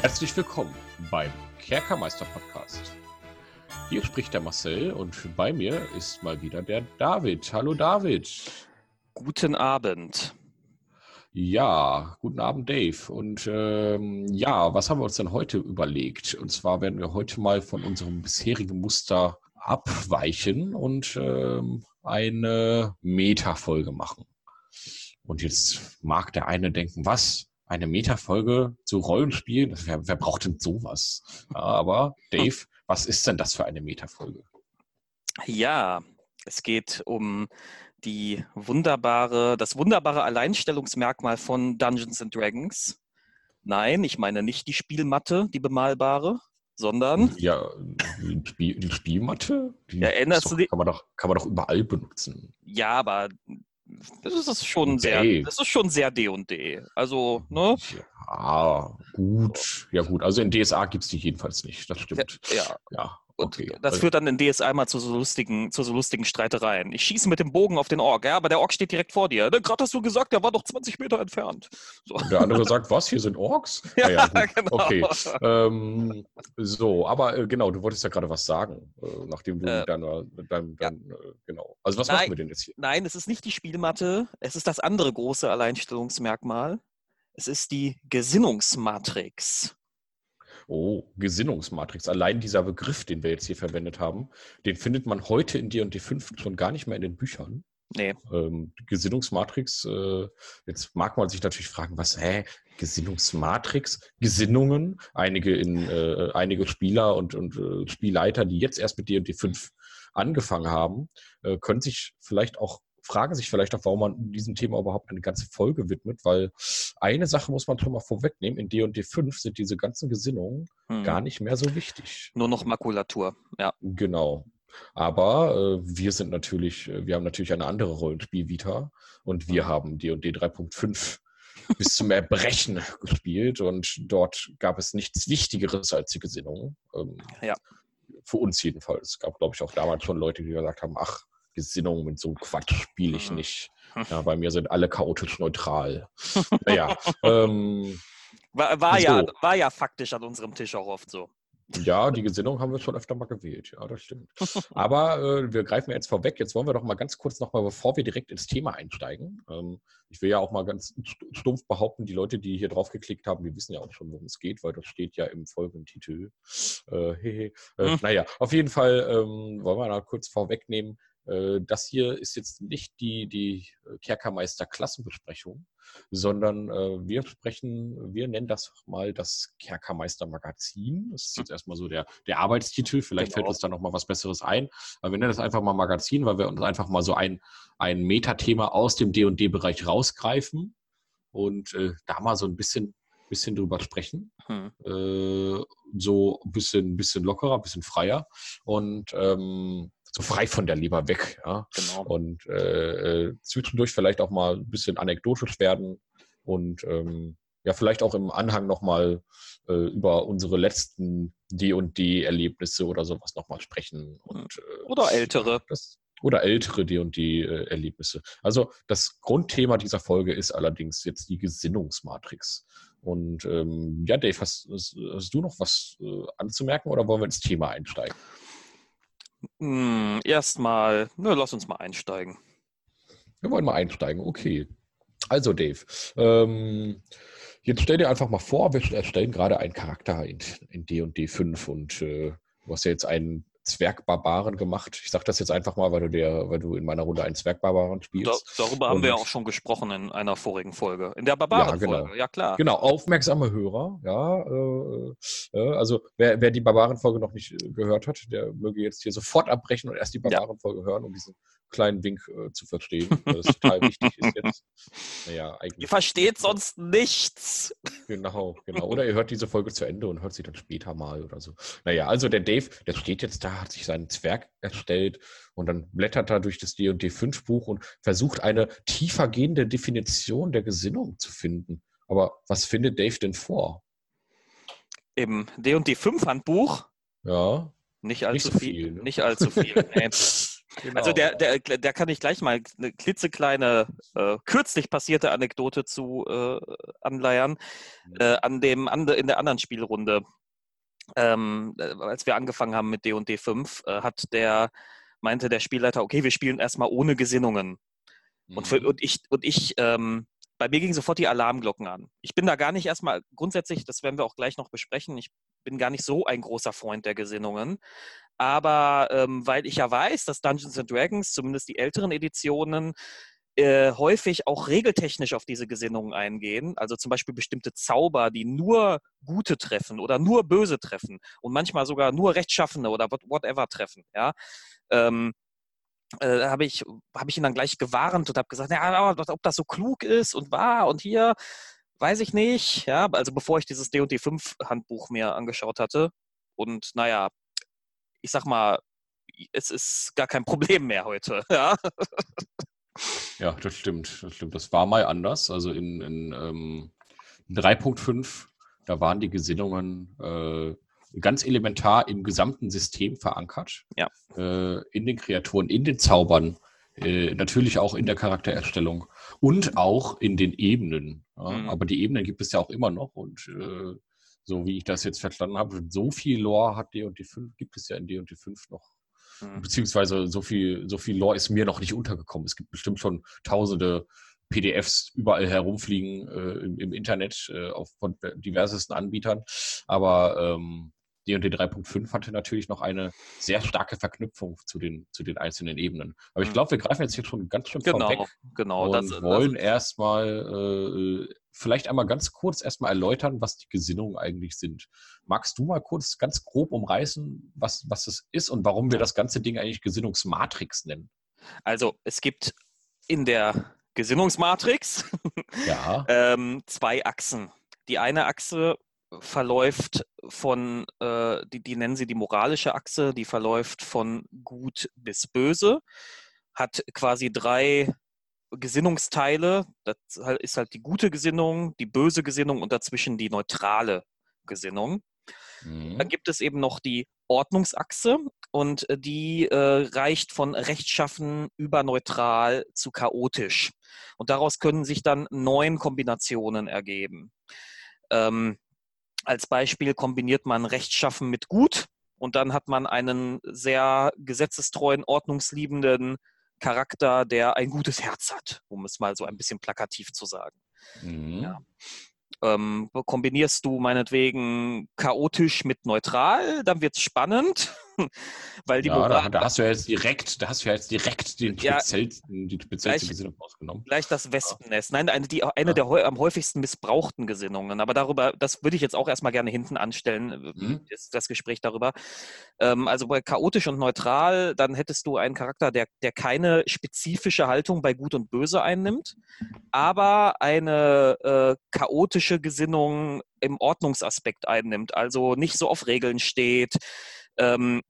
Herzlich willkommen beim Kerkermeister Podcast. Hier spricht der Marcel und bei mir ist mal wieder der David. Hallo David. Guten Abend. Ja, guten Abend Dave. Und ähm, ja, was haben wir uns denn heute überlegt? Und zwar werden wir heute mal von unserem bisherigen Muster abweichen und ähm, eine Meta-Folge machen. Und jetzt mag der eine denken, was? Eine Meta-Folge zu Rollenspielen? Wer, wer braucht denn sowas? Aber Dave, was ist denn das für eine Meta-Folge? Ja, es geht um die wunderbare, das wunderbare Alleinstellungsmerkmal von Dungeons and Dragons. Nein, ich meine nicht die Spielmatte, die bemalbare, sondern. Ja, die, Spiel, die Spielmatte? Die ja, erinnerst doch, du dich? Kann man, doch, kann man doch überall benutzen. Ja, aber das ist schon sehr, Dave. das ist schon sehr D&D. Also, ne? Ja, gut. Ja, gut. Also in DSA gibt es die jedenfalls nicht. Das stimmt. Ja. Ja, Und okay. das Also- führt dann in DSA mal zu so lustigen, zu so lustigen Streitereien. Ich schieße mit dem Bogen auf den Ork, ja, aber der Ork steht direkt vor dir. Ne, Gerade hast du gesagt, der war doch 20 Meter entfernt. So. Der andere sagt, was, hier sind Orks? Ja, gut. genau. Okay. Ähm, so, aber äh, genau, du wolltest ja gerade was sagen, äh, nachdem du Äh, deiner, dein, ja. dein, äh, genau. Also was Nein. machen wir denn jetzt hier? Nein, es ist nicht die Spielmatte, es ist das andere große Alleinstellungsmerkmal. Es ist die Gesinnungsmatrix. Oh, Gesinnungsmatrix. Allein dieser Begriff, den wir jetzt hier verwendet haben, den findet man heute in D&D 5 schon gar nicht mehr in den Büchern. Nee, Ähm, Gesinnungsmatrix, äh, jetzt mag man sich natürlich fragen, was, hä, Gesinnungsmatrix, Gesinnungen, einige in, äh, einige Spieler und, und äh, Spielleiter, die jetzt erst mit D&D 5 angefangen haben, äh, können sich vielleicht auch, fragen sich vielleicht auch, warum man diesem Thema überhaupt eine ganze Folge widmet, weil eine Sache muss man schon mal vorwegnehmen, in D&D 5 sind diese ganzen Gesinnungen hm. gar nicht mehr so wichtig. nur noch Makulatur. Ja, Genau. Aber äh, wir sind natürlich, äh, wir haben natürlich eine andere Rollenspiel-Vita und wir haben D&D 3.5 bis zum Erbrechen gespielt und dort gab es nichts Wichtigeres als die Gesinnung. Ähm, Ja. Für uns jedenfalls. Es gab, glaube ich, auch damals schon Leute, die gesagt haben, ach, Gesinnung mit so Quatsch spiele ich Mhm. nicht. Ja, bei mir sind alle chaotisch neutral. naja, ähm, war, war, ja, So. war ja faktisch an unserem Tisch auch oft so. Ja, die Gesinnung haben wir schon öfter mal gewählt. Ja, das stimmt. Aber äh, wir greifen jetzt vorweg. Jetzt wollen wir doch mal ganz kurz nochmal, bevor wir direkt ins Thema einsteigen. Ähm, ich will ja auch mal ganz st- stumpf behaupten, die Leute, die hier drauf geklickt haben, die wissen ja auch schon, worum es geht, weil das steht ja im folgenden Titel. Äh, hehe. äh, Hm. Naja, auf jeden Fall ähm, wollen wir mal kurz vorwegnehmen. Äh, das hier ist jetzt nicht die, die Kerkermeister-Klassenbesprechung, sondern äh, wir sprechen, wir nennen das mal das Kerkermeister-Magazin. Das ist jetzt erstmal so der, der Arbeitstitel. Vielleicht fällt Genau. uns da noch mal was Besseres ein. Aber wir nennen das einfach mal Magazin, weil wir uns einfach mal so ein, ein Metathema aus dem D&D-Bereich rausgreifen und äh, da mal so ein bisschen, bisschen drüber sprechen. Hm. Äh, so ein bisschen, bisschen lockerer, ein bisschen freier und ähm, so frei von der Leber weg. Ja? Genau. und äh, äh, zwischendurch vielleicht auch mal ein bisschen anekdotisch werden und ähm, ja, vielleicht auch im Anhang nochmal äh, über unsere letzten D&D-Erlebnisse oder sowas nochmal sprechen. Und, äh, Oder ältere. Das, oder ältere D&D-Erlebnisse. Also das Grundthema dieser Folge ist allerdings jetzt die Gesinnungsmatrix. Und ähm, ja, Dave, hast, hast, hast du noch was äh, anzumerken oder wollen wir ins Thema einsteigen? Hm, Erstmal, ne, lass uns mal einsteigen. Wir wollen mal einsteigen, okay. Also Dave, ähm, jetzt stell dir einfach mal vor, wir erstellen gerade einen Charakter in in D&D 5 und äh, du hast ja jetzt einen Zwergbarbaren gemacht. Ich sage das jetzt einfach mal, weil du, der, weil du in meiner Runde einen Zwergbarbaren Da, spielst. darüber haben wir ja Und- auch schon gesprochen in einer vorigen Folge. In der Barbaren-Folge, genau. ja klar. Genau, aufmerksame Hörer, ja. Äh, äh, also wer, wer die Barbaren-Folge noch nicht äh, gehört hat, der möge jetzt hier sofort abbrechen und erst die Ja. Barbaren-Folge hören, um diesen kleinen Wink äh, zu verstehen. Das ist total wichtig ist jetzt. Naja, eigentlich. Ihr versteht sonst nichts. Genau, genau. Oder ihr hört diese Folge zu Ende und hört sie dann später mal oder so. Naja, also der Dave, der steht jetzt da, hat sich seinen Zwerg erstellt und dann blättert er durch das D&D 5 Buch und versucht eine tiefer gehende Definition der Gesinnung zu finden. Aber was findet Dave denn vor? Im D&D 5 Handbuch Ja, nicht allzu so viel. viel, ne? Nicht allzu viel. nee. Genau. Also der, der, der kann ich gleich mal eine klitzekleine, äh, kürzlich passierte Anekdote zu äh, anleiern. Äh, an dem, an, in der anderen Spielrunde, ähm, äh, als wir angefangen haben mit D&D 5, äh, hat der, meinte der Spielleiter, okay, wir spielen erstmal ohne Gesinnungen. Mhm. Und, für, und ich, und ich ähm, bei mir gingen sofort die Alarmglocken an. Ich bin da gar nicht erstmal grundsätzlich, das werden wir auch gleich noch besprechen, ich bin gar nicht so ein großer Freund der Gesinnungen. Aber ähm, weil ich ja weiß, dass Dungeons and Dragons, zumindest die älteren Editionen, äh, häufig auch regeltechnisch auf diese Gesinnungen eingehen. Also zum Beispiel bestimmte Zauber, die nur Gute treffen oder nur Böse treffen und manchmal sogar nur Rechtschaffene oder whatever treffen. Ja. Ähm, äh, habe ich, hab ich ihn dann gleich gewarnt und habe gesagt, ja, ob das so klug ist und wahr und hier, weiß ich nicht. Ja, also bevor ich dieses D&D 5 Handbuch mir angeschaut hatte. Und naja, ich sag mal, es ist gar kein Problem mehr heute. Ja, ja das stimmt. Das stimmt. Das war mal anders. Also in, in ähm, 3.5, da waren die Gesinnungen äh, ganz elementar im gesamten System verankert. Ja. Äh, in den Kreaturen, in den Zaubern, äh, natürlich auch in der Charaktererstellung und auch in den Ebenen. Ja? Mhm. Aber die Ebenen gibt es ja auch immer noch und äh, so wie ich das jetzt verstanden habe, so viel Lore hat D&D 5, gibt es ja in D&D 5 noch. Mhm. Beziehungsweise so viel, so viel Lore ist mir noch nicht untergekommen. Es gibt bestimmt schon tausende PDFs überall herumfliegen äh, im, im, Internet äh, auf von diversesten Anbietern. Aber ähm, D&D 3.5 hatte natürlich noch eine sehr starke Verknüpfung zu den, zu den einzelnen Ebenen. Aber ich mhm. glaube, wir greifen jetzt hier schon ganz schön genau, vorweg genau, und das, wollen erstmal äh, vielleicht einmal ganz kurz erstmal erläutern, was die Gesinnungen eigentlich sind. Magst du mal kurz ganz grob umreißen, was, was es ist und warum wir das ganze Ding eigentlich Gesinnungsmatrix nennen? Also es gibt in der Gesinnungsmatrix ja. ähm, zwei Achsen. Die eine Achse verläuft von, äh, die, die nennen sie die moralische Achse, die verläuft von gut bis böse, hat quasi drei Gesinnungsteile. Das ist halt die gute Gesinnung, die böse Gesinnung und dazwischen die neutrale Gesinnung. Mhm. Dann gibt es eben noch die Ordnungsachse und äh, die äh, reicht von rechtschaffen über neutral zu chaotisch. Und daraus können sich dann neun Kombinationen ergeben. Ähm, als Beispiel kombiniert man rechtschaffen mit gut und dann hat man einen sehr gesetzestreuen, ordnungsliebenden Charakter, der ein gutes Herz hat, um es mal so ein bisschen plakativ zu sagen. Mhm. Ja. Ähm, kombinierst du meinetwegen chaotisch mit neutral, dann wird es spannend. Weil die ja, da, da, hast du ja jetzt direkt, da hast du ja jetzt direkt den ja, speziellsten, die speziellste Gesinnung ausgenommen. Gleich das Wespennest. Nein, eine, die, eine ja. der am häufigsten missbrauchten Gesinnungen. Aber darüber, das würde ich jetzt auch erstmal gerne hinten anstellen, äh, mhm. das, das, Gespräch darüber. Ähm, also bei chaotisch und neutral, dann hättest du einen Charakter, der, der keine spezifische Haltung bei Gut und Böse einnimmt, aber eine äh, chaotische Gesinnung im Ordnungsaspekt einnimmt, also nicht so auf Regeln steht, ähm,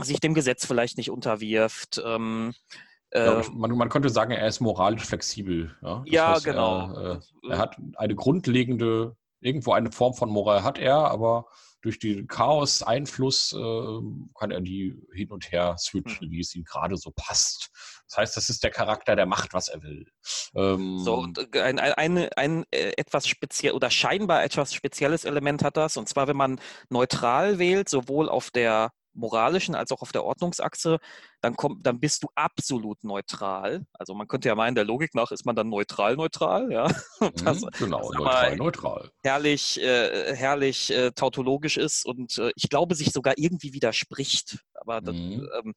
sich dem Gesetz vielleicht nicht unterwirft. Ähm, ja, äh, man, man, könnte sagen, er ist moralisch flexibel. Ja, ja heißt, genau. Er, äh, er, hat eine grundlegende, irgendwo eine Form von Moral hat er, aber durch den Chaos-Einfluss äh, kann er die hin und her switchen, hm. wie es ihm gerade so passt. Das heißt, das ist der Charakter, der macht, was er will. Ähm, so, und ein, ein, ein äh, etwas speziell oder scheinbar etwas spezielles Element hat das, und zwar, wenn man neutral wählt, sowohl auf der moralischen als auch auf der Ordnungsachse, dann, kommt, dann bist du absolut neutral. Also man könnte ja meinen, der Logik nach ist man dann neutral neutral, ja. Das, mhm, genau, neutral, neutral. Herrlich, äh, herrlich äh, tautologisch ist und äh, ich glaube, sich sogar irgendwie widerspricht. Aber, mhm. das, ähm,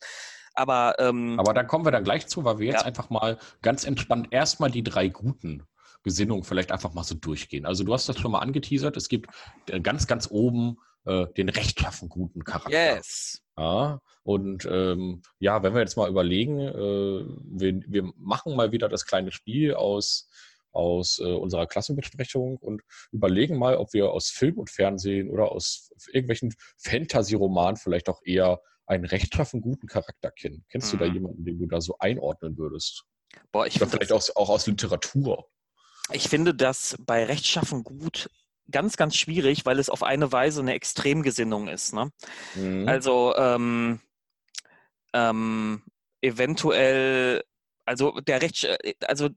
aber, ähm, aber da kommen wir dann gleich zu, weil wir jetzt ja. einfach mal ganz entspannt erstmal die drei guten Gesinnungen vielleicht einfach mal so durchgehen. Also du hast das schon mal angeteasert. Es gibt äh, ganz, ganz oben äh, den rechtschaffen guten Charakter. Yes. Ja, und ähm, ja, wenn wir jetzt mal überlegen, äh, wir, wir, machen mal wieder das kleine Spiel aus, aus äh, unserer Klassenbesprechung und überlegen mal, ob wir aus Film und Fernsehen oder aus irgendwelchen Fantasy-Romanen vielleicht auch eher einen rechtschaffen guten Charakter kennen. Kennst mhm. du da mhm. jemanden, den du da so einordnen würdest? Boah, ich oder vielleicht auch, auch aus Literatur. Ich finde das bei rechtschaffen gut ganz, ganz schwierig, weil es auf eine Weise eine Extremgesinnung ist. Ne? Mhm. Also ähm, ähm, eventuell, also der Rechts, äh, also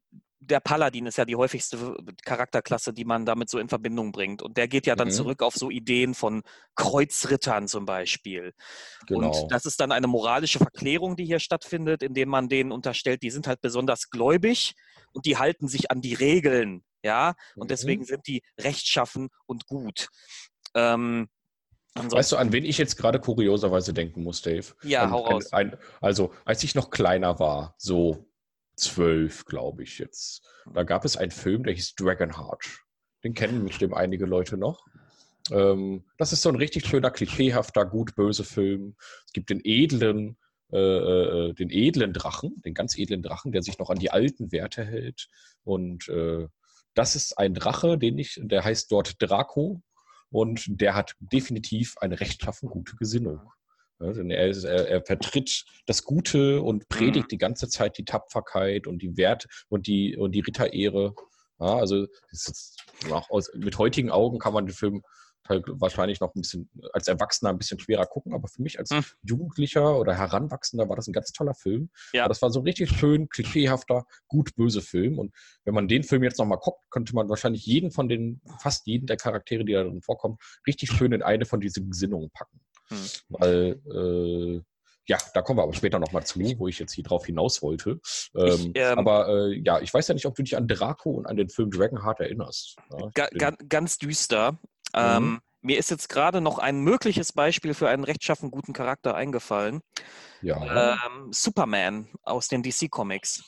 der Paladin ist ja die häufigste Charakterklasse, die man damit so in Verbindung bringt. Und der geht ja dann mhm. zurück auf so Ideen von Kreuzrittern zum Beispiel. Genau. Und das ist dann eine moralische Verklärung, die hier stattfindet, indem man denen unterstellt, die sind halt besonders gläubig und die halten sich an die Regeln. Ja, und mhm. deswegen sind die rechtschaffen und gut. Ähm, Weißt du, an wen ich jetzt gerade kurioserweise denken muss, Dave? Ja, ein, hau raus. Ein, also, als ich noch kleiner war, so zwölf, glaube ich jetzt. Da gab es einen Film, der hieß Dragonheart. Den kennen bestimmt einige Leute noch. Ähm, das ist so ein richtig schöner, klischeehafter, gut-böse Film. Es gibt den edlen, äh, äh, den edlen Drachen, den ganz edlen Drachen, der sich noch an die alten Werte hält. Und äh, das ist ein Drache, den ich, der heißt dort Draco. Und der hat definitiv eine rechtschaffen gute Gesinnung. Ja, denn er, ist, er, er, vertritt das Gute und predigt mhm. die ganze Zeit die Tapferkeit und die Wert und die, und die Ritterehre. Ja, also aus, mit heutigen Augen kann man den Film halt wahrscheinlich noch ein bisschen als Erwachsener ein bisschen schwerer gucken, aber für mich als hm. Jugendlicher oder Heranwachsender war das ein ganz toller Film. Ja. Aber das war so ein richtig schön, klischeehafter, gut-böse Film. Und wenn man den Film jetzt nochmal guckt, könnte man wahrscheinlich jeden von den, fast jeden der Charaktere, die da drin vorkommen, richtig schön in eine von diesen Gesinnungen packen. Hm. Weil äh, ja, da kommen wir aber später nochmal zu, wo ich jetzt hier drauf hinaus wollte. Ähm, ich, ähm, aber äh, ja, ich weiß ja nicht, ob du dich an Draco und an den Film Dragonheart erinnerst. Ja, ga, ga, ganz düster. Ähm, mhm. mir ist jetzt gerade noch ein mögliches Beispiel für einen rechtschaffen guten Charakter eingefallen. Ja. Ähm, Superman aus den DC Comics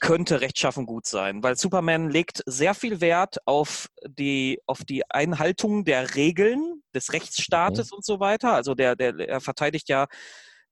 könnte rechtschaffen gut sein, weil Superman legt sehr viel Wert auf die, auf die Einhaltung der Regeln des Rechtsstaates mhm. und so weiter. Also der, der, er verteidigt ja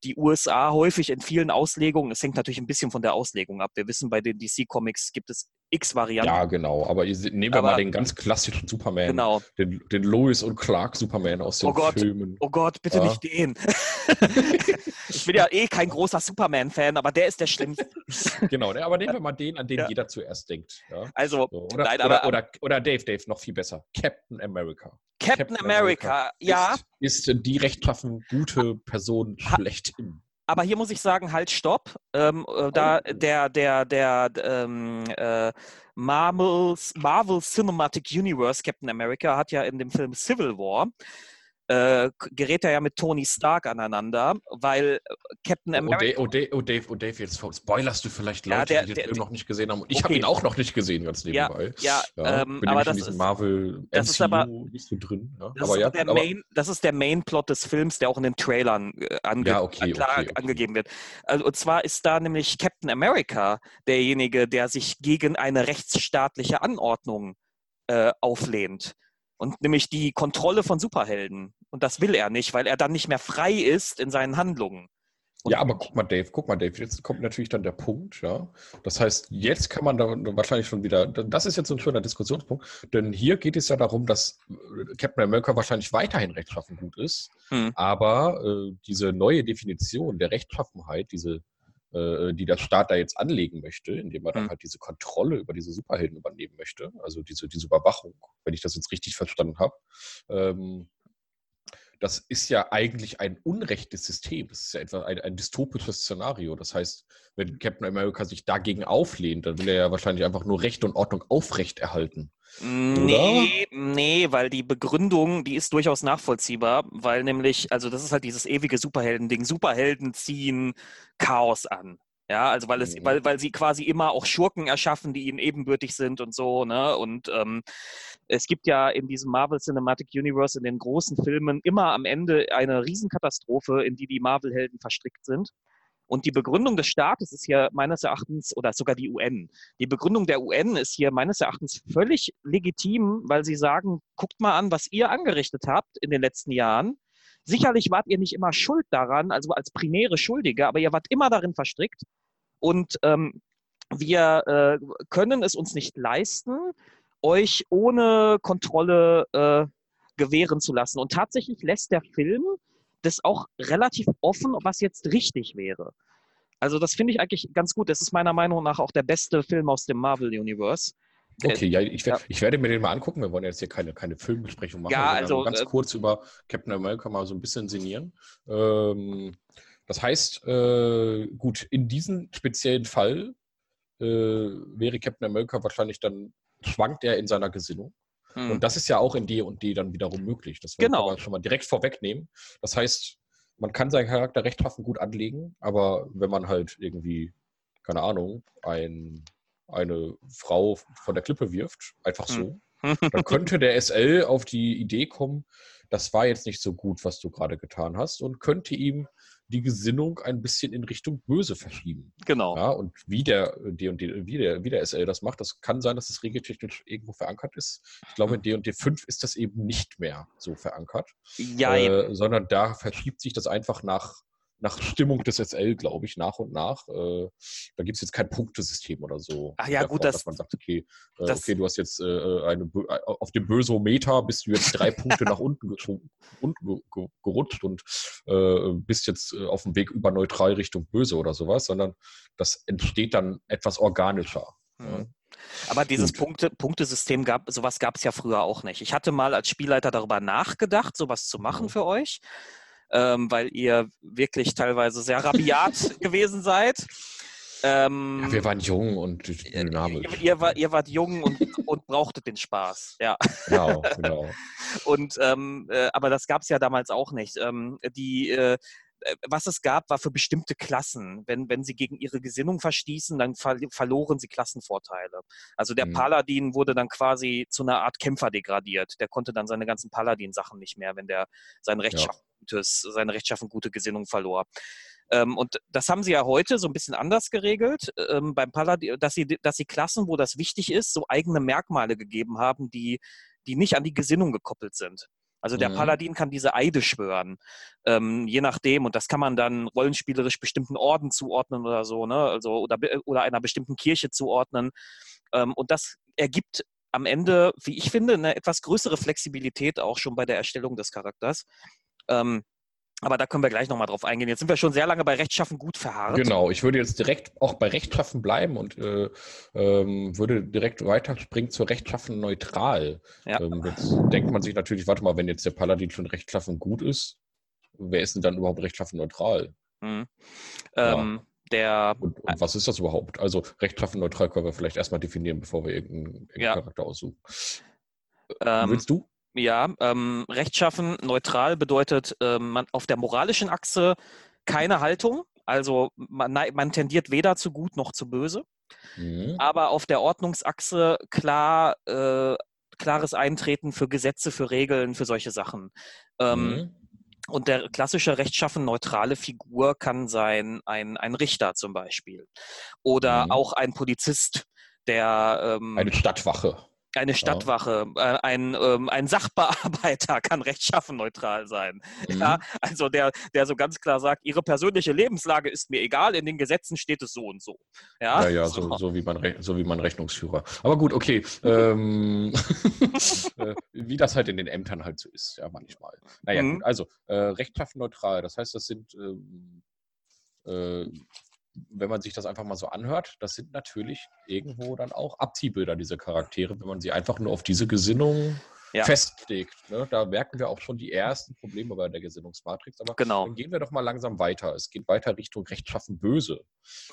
die USA häufig in vielen Auslegungen. Es hängt natürlich ein bisschen von der Auslegung ab. Wir wissen, bei den DC-Comics gibt es x Varianten. Ja, genau. Aber nehmen wir Aber, mal den ganz klassischen Superman. Genau. Den, den Lois und Clark Superman aus den oh Gott, Filmen. Oh Gott, bitte ja. nicht den. ich bin ja eh kein großer Superman-Fan, aber der ist der schlimmste. genau, ne, aber nehmen wir mal den, an den ja. jeder zuerst denkt. Ja? Also, so, oder, nein, aber, oder, oder, Dave, Dave, noch viel besser. Captain America. Captain, Captain America, America, ja. Ist, ist die rechtschaffen, gute Person schlechthin. Aber hier muss ich sagen, halt, stopp. Ähm, äh, da oh. der, der, der ähm, äh, Marvel's, Marvel Cinematic Universe Captain America hat ja in dem Film Civil War äh, gerät er ja mit Tony Stark aneinander, weil äh, Captain oh, America. Oh, Dave, oh, Dave, oh Dave, jetzt spoilerst du vielleicht Leute, ja, der, die den Film noch nicht gesehen haben. Ich okay. habe ihn auch noch nicht gesehen, ganz nebenbei. Ja, ja, ja ähm, aber das ist, Marvel das ist aber, nicht so drin. Ja. Das, aber ist ja, der aber, Main, das ist der Main-Plot des Films, der auch in den Trailern äh, ange ja, okay, klar okay, angegeben wird. Also, und zwar ist da nämlich Captain America derjenige, der sich gegen eine rechtsstaatliche Anordnung äh, auflehnt und nämlich die Kontrolle von Superhelden. Und das will er nicht, weil er dann nicht mehr frei ist in seinen Handlungen. Und ja, aber guck mal, Dave, guck mal, Dave, jetzt kommt natürlich dann der Punkt, ja. Das heißt, jetzt kann man da wahrscheinlich schon wieder, das ist jetzt so ein schöner Diskussionspunkt, denn hier geht es ja darum, dass äh, Captain America wahrscheinlich weiterhin rechtschaffen gut ist, hm. aber äh, diese neue Definition der Rechtschaffenheit, diese die der Staat da jetzt anlegen möchte, indem er dann mhm. halt diese Kontrolle über diese Superhelden übernehmen möchte, also diese, diese Überwachung, wenn ich das jetzt richtig verstanden habe. Ähm, das ist ja eigentlich ein unrechtes System. Das ist ja etwa ein, ein, dystopisches Szenario. Das heißt, wenn Captain America sich dagegen auflehnt, dann will er ja wahrscheinlich einfach nur Recht und Ordnung aufrechterhalten. Nee, nee, weil die Begründung, die ist durchaus nachvollziehbar, weil nämlich, also das ist halt dieses ewige Superhelden-Ding. Superhelden ziehen Chaos an. Ja, also weil es, mhm. weil, weil sie quasi immer auch Schurken erschaffen, die ihnen ebenbürtig sind und so, ne? Und ähm, es gibt ja in diesem Marvel Cinematic Universe, in den großen Filmen, immer am Ende eine Riesenkatastrophe, in die die Marvel-Helden verstrickt sind. Und die Begründung des Staates ist hier meines Erachtens, oder sogar die UN, die Begründung der UN ist hier meines Erachtens völlig legitim, weil sie sagen, guckt mal an, was ihr angerichtet habt in den letzten Jahren. Sicherlich wart ihr nicht immer schuld daran, also als primäre Schuldige, aber ihr wart immer darin verstrickt. Und ähm, wir äh, können es uns nicht leisten, euch ohne Kontrolle äh, gewähren zu lassen. Und tatsächlich lässt der Film das auch relativ offen, was jetzt richtig wäre. Also das finde ich eigentlich ganz gut. Das ist meiner Meinung nach auch der beste Film aus dem Marvel Universe. Okay, ja, ich, ja. ich, werde mir den mal angucken. Wir wollen jetzt hier keine, keine Filmbesprechung machen. Ja, also ganz äh, kurz über Captain America mal so ein bisschen sinnieren. Ähm, Das heißt, äh, gut, in diesem speziellen Fall äh, wäre Captain America wahrscheinlich dann, schwankt er in seiner Gesinnung. Hm. Und das ist ja auch in D und D dann wiederum möglich. Das genau. kann man schon mal direkt vorwegnehmen. Das heißt, man kann seinen Charakter rechtschaffen gut anlegen, aber wenn man halt irgendwie, keine Ahnung, ein, eine Frau von der Klippe wirft, einfach so, hm. dann könnte der SL auf die Idee kommen, das war jetzt nicht so gut, was du gerade getan hast und könnte ihm die Gesinnung ein bisschen in Richtung Böse verschieben. Genau. Ja, und wie der, D &D, wie, der, wie der SL das macht, das kann sein, dass es regeltechnisch irgendwo verankert ist. Ich glaube, in D&D 5 ist das eben nicht mehr so verankert. Ja, äh, sondern da verschiebt sich das einfach nach nach Stimmung des SL, glaube ich, nach und nach. Äh, da gibt es jetzt kein Punktesystem oder so. Ach ja, gut, Form, das, dass man sagt, okay, äh, okay, du hast jetzt äh, eine, äh, auf dem Bösometer bist du jetzt drei Punkte nach unten, unten gerutscht und äh, bist jetzt äh, auf dem Weg über neutral Richtung böse oder sowas, sondern das entsteht dann etwas organischer. Mhm. Ja. Aber dieses Punkte, Punktesystem gab, sowas gab es ja früher auch nicht. Ich hatte mal als Spielleiter darüber nachgedacht, sowas zu machen mhm. für euch ähm, weil ihr wirklich teilweise sehr rabiat gewesen seid. Ähm, ja, wir waren jung und dynamisch. Ihr, ihr, war, ihr wart jung und, und brauchtet den Spaß, ja. Genau, genau. und, ähm, äh, aber das gab es ja damals auch nicht. Ähm, die, äh, äh, was es gab, war für bestimmte Klassen. Wenn, wenn sie gegen ihre Gesinnung verstießen, dann ver verloren sie Klassenvorteile. Also der mhm. Paladin wurde dann quasi zu einer Art Kämpfer degradiert. Der konnte dann seine ganzen Paladin-Sachen nicht mehr, wenn der sein rechtschaffen ja. gutes, seine rechtschaffen gute Gesinnung verlor. Ähm, und das haben sie ja heute so ein bisschen anders geregelt ähm, beim Paladin, dass sie, dass sie Klassen, wo das wichtig ist, so eigene Merkmale gegeben haben, die, die nicht an die Gesinnung gekoppelt sind. Also der mhm. Paladin kann diese Eide schwören, ähm, je nachdem. Und das kann man dann rollenspielerisch bestimmten Orden zuordnen oder so, ne? Also oder, oder einer bestimmten Kirche zuordnen. Ähm, und das ergibt am Ende, wie ich finde, eine etwas größere Flexibilität auch schon bei der Erstellung des Charakters. Ähm, aber da können wir gleich nochmal drauf eingehen. Jetzt sind wir schon sehr lange bei Rechtschaffen gut verharrt. Genau, ich würde jetzt direkt auch bei Rechtschaffen bleiben und äh, ähm, würde direkt weiterspringen zur Rechtschaffen neutral. Ja. Ähm, jetzt denkt man sich natürlich, warte mal, wenn jetzt der Paladin schon Rechtschaffen gut ist, wer ist denn dann überhaupt Rechtschaffen neutral? Mhm. Ja. Ähm, der, und, und, was ist das überhaupt? Also rechtschaffen neutral können wir vielleicht erstmal definieren, bevor wir irgendeinen, irgendeinen ja. Charakter aussuchen. Ähm, Willst du? Ja, ähm, rechtschaffen, neutral bedeutet ähm, man auf der moralischen Achse keine Haltung. Also man, man tendiert weder zu gut noch zu böse. Mhm. Aber auf der Ordnungsachse klar, äh, klares Eintreten für Gesetze, für Regeln, für solche Sachen. Ähm, mhm. Und der klassische rechtschaffen neutrale Figur kann sein ein, ein Richter zum Beispiel. Oder mhm. auch ein Polizist, der. Ähm, Eine Stadtwache. Eine Stadtwache, ja. äh, ein, ähm, ein Sachbearbeiter kann rechtschaffen neutral sein. Mhm. Ja, also der, der so ganz klar sagt, ihre persönliche Lebenslage ist mir egal, in den Gesetzen steht es so und so. Ja, ja, ja so, so, wie man, so wie man Rechnungsführer. Aber gut, okay. ähm, äh, wie das halt in den Ämtern halt so ist, ja, manchmal. Naja, mhm. gut, also äh, rechtschaffen neutral, das heißt, das sind ähm, äh, wenn man sich das einfach mal so anhört, das sind natürlich irgendwo dann auch Abziehbilder, diese Charaktere, wenn man sie einfach nur auf diese Gesinnung ja. festlegt. Ne? Da merken wir auch schon die ersten Probleme bei der Gesinnungsmatrix. Aber genau. dann gehen wir doch mal langsam weiter. Es geht weiter Richtung Rechtschaffen böse.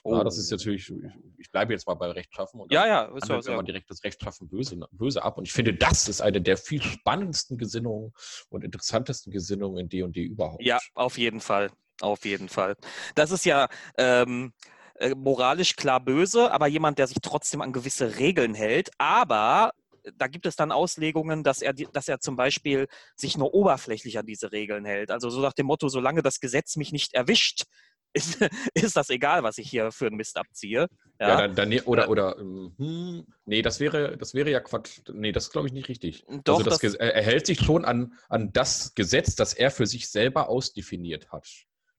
Oh. Ja, das ist natürlich, ich bleibe jetzt mal bei Rechtschaffen und ja, ja, ist ja, wir direkt das Rechtschaffen böse, böse ab. Und ich finde, das ist eine der viel spannendsten Gesinnungen und interessantesten Gesinnungen in D&D überhaupt. Ja, auf jeden Fall. Auf jeden Fall. Das ist ja ähm, äh, moralisch klar böse, aber jemand, der sich trotzdem an gewisse Regeln hält. Aber äh, da gibt es dann Auslegungen, dass er, dass er zum Beispiel sich nur oberflächlich an diese Regeln hält. Also so nach dem Motto, solange das Gesetz mich nicht erwischt, ist, ist das egal, was ich hier für einen Mist abziehe. Ja, ja dann, dann, oder, oder, hm, nee, das wäre, das wäre ja Quatsch. Nee, das ist, glaube ich, nicht richtig. Doch, also das, das, er hält sich schon an, an das Gesetz, das er für sich selber ausdefiniert hat.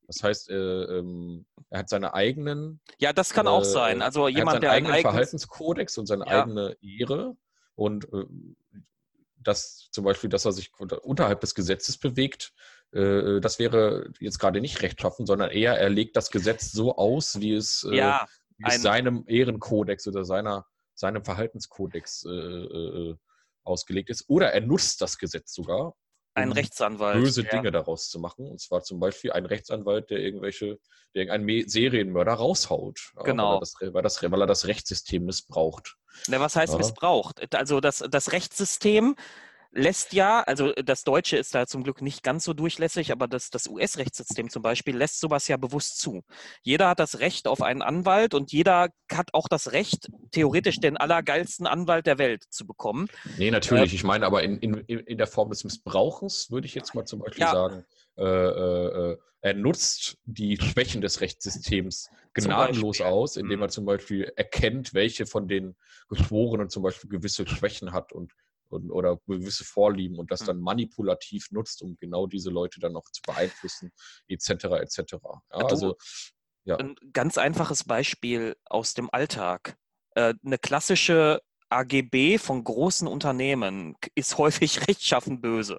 Das heißt, äh, ähm, er hat seine eigenen. Ja, das kann äh, auch sein. Also jemand, der einen eigenen Verhaltenskodex und seine ja. eigene Ehre und äh, das zum Beispiel, dass er sich unter, unterhalb des Gesetzes bewegt, äh, das wäre jetzt gerade nicht rechtschaffen, sondern eher er legt das Gesetz so aus, wie es, äh, ja, wie es seinem Ehrenkodex oder seiner, seinem Verhaltenskodex äh, ausgelegt ist. Oder er nutzt das Gesetz sogar ein Rechtsanwalt. Böse ja. Dinge daraus zu machen. Und zwar zum Beispiel ein Rechtsanwalt, der irgendwelche, der irgendeinen Serienmörder raushaut. Genau. Weil er, das, weil, das, weil er das Rechtssystem missbraucht. Na, was heißt missbraucht? Also das, das Rechtssystem lässt ja, also das Deutsche ist da zum Glück nicht ganz so durchlässig, aber das, das US-Rechtssystem zum Beispiel lässt sowas ja bewusst zu. Jeder hat das Recht auf einen Anwalt und jeder hat auch das Recht, theoretisch den allergeilsten Anwalt der Welt zu bekommen. Nee, natürlich. Äh, ich meine aber in, in, in der Form des Missbrauchens würde ich jetzt mal zum Beispiel ja. sagen, äh, äh, äh er nutzt die Schwächen des Rechtssystems gnadenlos aus, indem er mhm. zum Beispiel erkennt, welche von den Geschworenen zum Beispiel gewisse Schwächen hat und und, oder gewisse Vorlieben und das hm. dann manipulativ nutzt, um genau diese Leute dann noch zu beeinflussen, etc. etc. Ja, also, ja. Ein ganz einfaches Beispiel aus dem Alltag. Äh, eine klassische AGB von großen Unternehmen ist häufig rechtschaffen böse.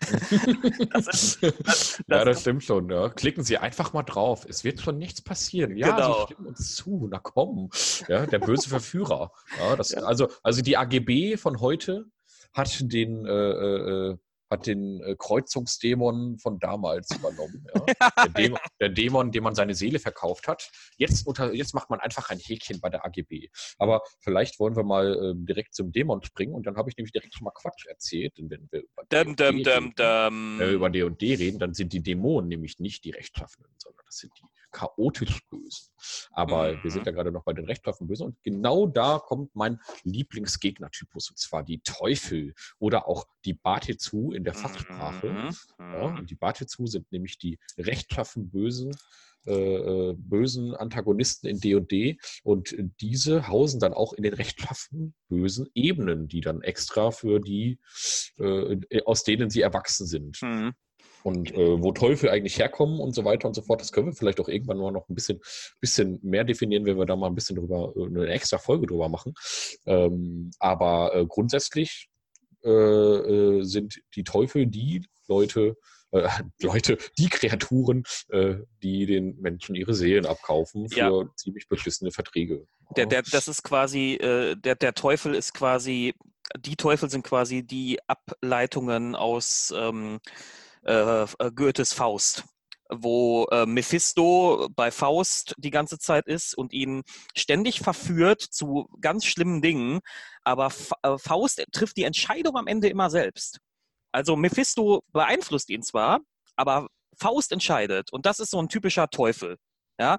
das ist, das, das ja, das stimmt schon. Ja. Klicken Sie einfach mal drauf. Es wird schon nichts passieren. Ja, genau. Sie stimmen uns zu. Na komm. Ja, der böse Verführer. Ja, das, ja. Also, also die AGB von heute hat den, äh, äh, äh, hat den äh, Kreuzungsdämon von damals übernommen. Ja? Der, Dämon, der, Dämon, dem man seine Seele verkauft hat. Jetzt, unter, jetzt macht man einfach ein Häkchen bei der AGB. Aber vielleicht wollen wir mal äh, direkt zum Dämon springen und dann habe ich nämlich direkt schon mal Quatsch erzählt. Und wenn wir über dum, dum, dum, reden, äh, über D&D reden, dann sind die Dämonen nämlich nicht die Rechtschaffenden, sondern das sind die chaotisch Bösen. Aber mhm. wir sind mhm. ja gerade noch bei den rechtschaffen Bösen und genau da kommt mein Lieblingsgegnertypus und zwar die Teufel oder auch die Batezu in der Fachsprache. Mhm. Ja, und die Batezu sind nämlich die rechtschaffen Bösen. Äh, äh bösen Antagonisten in D&D und diese hausen dann auch in den rechtschaffen bösen Ebenen, die dann extra für die, äh, aus denen sie erwachsen sind. Mhm. Und äh, wo Teufel eigentlich herkommen und so weiter und so fort, das können wir vielleicht auch irgendwann mal noch ein bisschen, bisschen mehr definieren, wenn wir da mal ein bisschen drüber, äh, eine extra Folge drüber machen. Ähm, aber äh, grundsätzlich äh, äh sind die Teufel die Leute, äh, Leute, die Kreaturen, die den Menschen ihre Seelen abkaufen für ja. ziemlich beschissene Verträge. Der, der, das ist quasi, der, der Teufel ist quasi, die Teufel sind quasi die Ableitungen aus ähm, äh, äh, Goethes Faust wo äh, Mephisto bei Faust die ganze Zeit ist und ihn ständig verführt zu ganz schlimmen Dingen, aber Fa äh, Faust trifft die Entscheidung am Ende immer selbst. Also Mephisto beeinflusst ihn zwar, aber Faust entscheidet und das ist so ein typischer Teufel. Ja,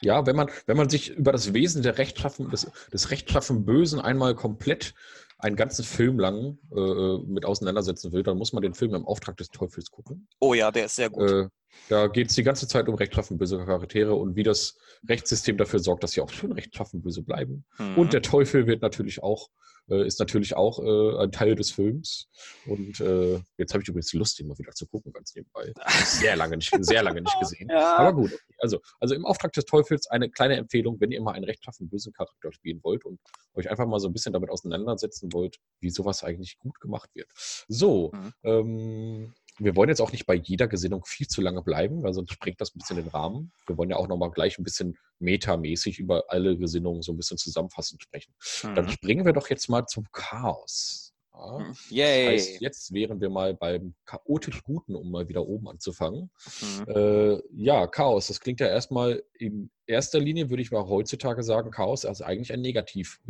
ja, wenn man, wenn man sich über das Wesen der Rechtschaffen, des, des rechtschaffen Bösen einmal komplett einen ganzen Film lang äh, äh, mit auseinandersetzen will, dann muss man den Film im Auftrag des Teufels gucken. Oh ja, der ist sehr gut. Äh, da geht es die ganze Zeit um rechtschaffen böse Charaktere und wie das Rechtssystem dafür sorgt, dass sie auch schön rechtschaffen böse bleiben. Mhm. Und der Teufel wird natürlich auch äh, ist natürlich auch äh, ein Teil des Films. Und äh, jetzt habe ich übrigens Lust, ihn mal wieder zu gucken, ganz nebenbei. Sehr lange nicht, sehr lange nicht gesehen. Ja. Aber gut, also, also im Auftrag des Teufels eine kleine Empfehlung, wenn ihr mal einen rechtschaffen bösen Charakter spielen wollt und euch einfach mal so ein bisschen damit auseinandersetzen wollt, wie sowas eigentlich gut gemacht wird. So, mhm. ähm, wir wollen jetzt auch nicht bei jeder Gesinnung viel zu lange bleiben, weil sonst sprengt das ein bisschen den Rahmen. Wir wollen ja auch nochmal gleich ein bisschen metamäßig über alle Gesinnungen so ein bisschen zusammenfassend sprechen. Mhm. Dann springen wir doch jetzt mal zum Chaos. Ja, hm. Yay. Das heißt, jetzt wären wir mal beim chaotisch Guten, um mal wieder oben anzufangen. Mhm. Äh, ja, Chaos, das klingt ja erstmal in erster Linie, würde ich mal heutzutage sagen, Chaos ist eigentlich ein negativ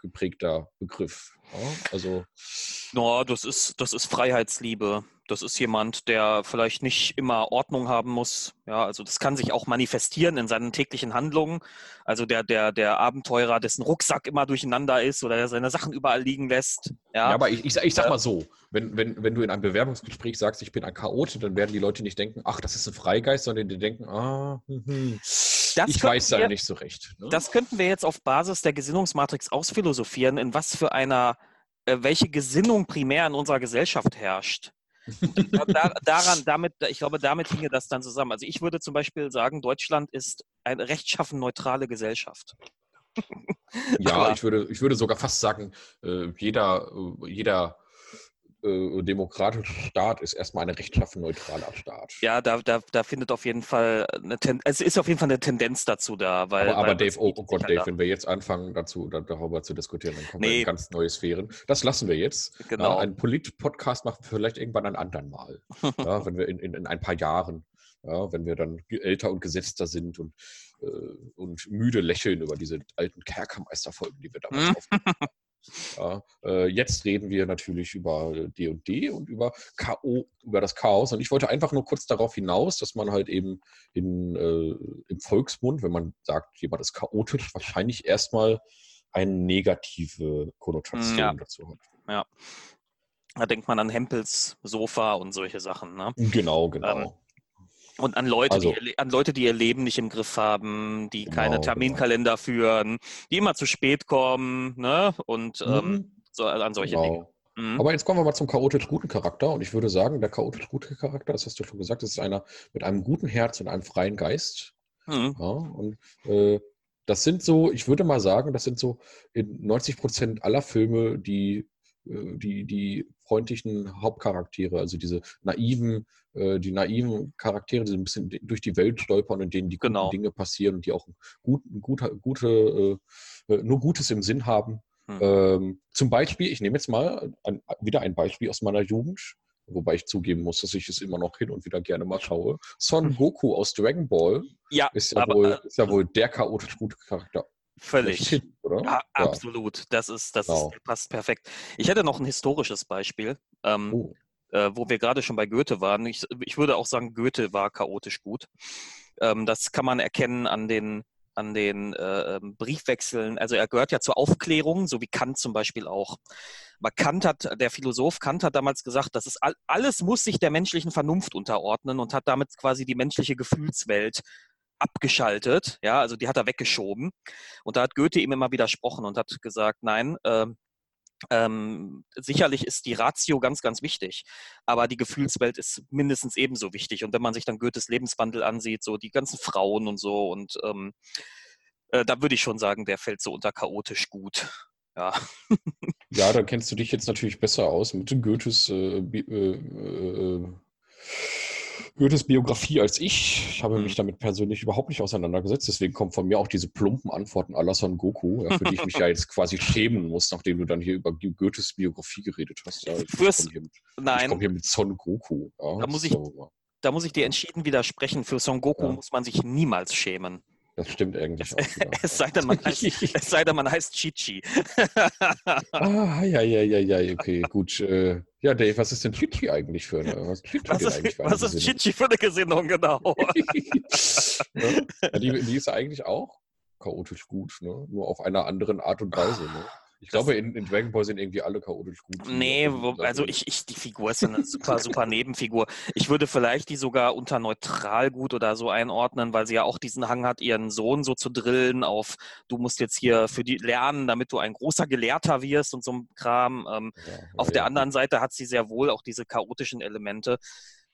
geprägter Begriff. Ja, also. No, das ist, das ist Freiheitsliebe das ist jemand, der vielleicht nicht immer Ordnung haben muss. Ja, also das kann sich auch manifestieren in seinen täglichen Handlungen. Also der, der, der Abenteurer, dessen Rucksack immer durcheinander ist oder der seine Sachen überall liegen lässt. Ja, ja aber ich, ich, ich sag mal so, wenn, wenn, wenn du in einem Bewerbungsgespräch sagst, ich bin ein Chaot, dann werden die Leute nicht denken, ach, das ist ein Freigeist, sondern die denken, ah, hm, hm. ich weiß da nicht so recht. Ne? Das könnten wir jetzt auf Basis der Gesinnungsmatrix ausphilosophieren, in was für einer, äh, welche Gesinnung primär in unserer Gesellschaft herrscht. Ich glaube, da, daran, damit, ich glaube, damit hinge das dann zusammen. Also ich würde zum Beispiel sagen, Deutschland ist eine rechtschaffen neutrale Gesellschaft. Ja, ich würde, ich würde sogar fast sagen, äh, jeder, äh, jeder äh, demokratischer Staat ist erstmal eine rechtschaffen neutraler Staat. Ja, da, da, da findet auf jeden Fall eine Ten es ist auf jeden Fall eine Tendenz dazu da. Weil, aber, aber weil Dave, oh, oh Gott, Dave, wenn wir jetzt anfangen, dazu da, darüber zu diskutieren, dann kommen nee. wir in ganz neue Sphären. Das lassen wir jetzt. Genau. Ja, einen Polit-Podcast machen wir vielleicht irgendwann ein anderen Mal. ja, wenn wir in, in, in ein paar Jahren, ja, wenn wir dann älter und gesetzter sind und, äh, und müde lächeln über diese alten Kerkermeisterfolgen, die wir damals aufgenommen haben. Ja, äh, jetzt reden wir natürlich über D&D und über KO, über das Chaos. Und ich wollte einfach nur kurz darauf hinaus, dass man halt eben in, äh, im Volksmund, wenn man sagt, jemand ist chaotisch, wahrscheinlich erstmal eine negative Konnotation ja. dazu hat. Ja. Da denkt man an Hempels Sofa und solche Sachen. Ne? Genau, genau. Ähm, und an Leute, Also- die, ihr- an Leute, die ihr Leben nicht im Griff haben, die keine Genau, Terminkalender führen, die immer zu spät kommen, ne? Und ähm, Mhm, so, an solche Dinge. genau. Mhm. Aber jetzt kommen wir mal zum chaotisch guten Charakter. Und ich würde sagen, der chaotisch gute Charakter, das hast du schon gesagt, das ist einer mit einem guten Herz und einem freien Geist. Mhm. Ja, und äh, das sind so, ich würde mal sagen, das sind so in 90 Prozent aller Filme die, äh, die, die freundlichen Hauptcharaktere, also diese naiven, äh, die naiven Charaktere, die so ein bisschen durch die Welt stolpern und denen die guten Genau. Dinge passieren und die auch gut, guter, gute, äh, äh, nur Gutes im Sinn haben. Hm. Ähm, zum Beispiel, ich nehme jetzt mal ein, wieder ein Beispiel aus meiner Jugend, wobei ich zugeben muss, dass ich es immer noch hin und wieder gerne mal schaue. Son Goku aus Dragon Ball Ja, ist ja, aber, wohl, äh, ist ja wohl der chaotisch gute Charakter. Völlig. oder? Ja, absolut. Das ist, das Genau. ist, passt perfekt. Ich hätte noch ein historisches Beispiel, ähm, Oh, äh, wo wir gerade schon bei Goethe waren. Ich, ich würde auch sagen, Goethe war chaotisch gut. Ähm, das kann man erkennen an den, an den äh, ähm, Briefwechseln. Also er gehört ja zur Aufklärung, so wie Kant zum Beispiel auch. Aber Kant hat, der Philosoph Kant hat damals gesagt, das ist all, alles muss sich der menschlichen Vernunft unterordnen und hat damit quasi die menschliche Gefühlswelt abgeschaltet. Ja, also die hat er weggeschoben. Und da hat Goethe ihm immer widersprochen und hat gesagt, nein, ähm, ähm, sicherlich ist die Ratio ganz, ganz wichtig, aber die Gefühlswelt ist mindestens ebenso wichtig. Und wenn man sich dann Goethes Lebenswandel ansieht, so die ganzen Frauen und so, und ähm, äh, da würde ich schon sagen, der fällt so unter chaotisch gut. Ja. ja, da kennst du dich jetzt natürlich besser aus mit Goethes, äh, Bi äh, äh, Goethes Biografie als ich. Ich habe Mhm. mich damit persönlich überhaupt nicht auseinandergesetzt. Deswegen kommen von mir auch diese plumpen Antworten la Son Goku, ja, für die ich mich ja jetzt quasi schämen muss, nachdem du dann hier über Goethes Biografie geredet hast. Ja, ich komme hier, mit- ich Nein, komm hier mit Son Goku. Ja, Da muss ich- so, da muss ich dir entschieden widersprechen. Für Son Goku muss man sich niemals schämen. das stimmt eigentlich auch. Wieder. Es sei denn, man heißt, es sei denn, man heißt Chichi. Ah, ja, ja, ja, ja, okay, gut. Äh, ja, Dave, was ist denn Chichi eigentlich für eine? Was, ist Chichi Was ist, eigentlich für eine was ist Gesinnung? Chichi für eine Gesinnung, genau? ja, die, die ist eigentlich auch chaotisch gut, ne? nur auf einer anderen Art und Weise. Ne? Ich Das- glaube, in, in Dragon Ball sind irgendwie alle chaotisch gut. Nee, wo, also ich, ich, die Figur ist ja eine super, super Nebenfigur. Ich würde vielleicht die sogar unter neutral gut oder so einordnen, weil sie ja auch diesen Hang hat, ihren Sohn so zu drillen auf, du musst jetzt hier für die lernen, damit du ein großer Gelehrter wirst und so ein Kram. Ähm, Ja, ja, auf ja, der gut. anderen Seite hat sie sehr wohl auch diese chaotischen Elemente.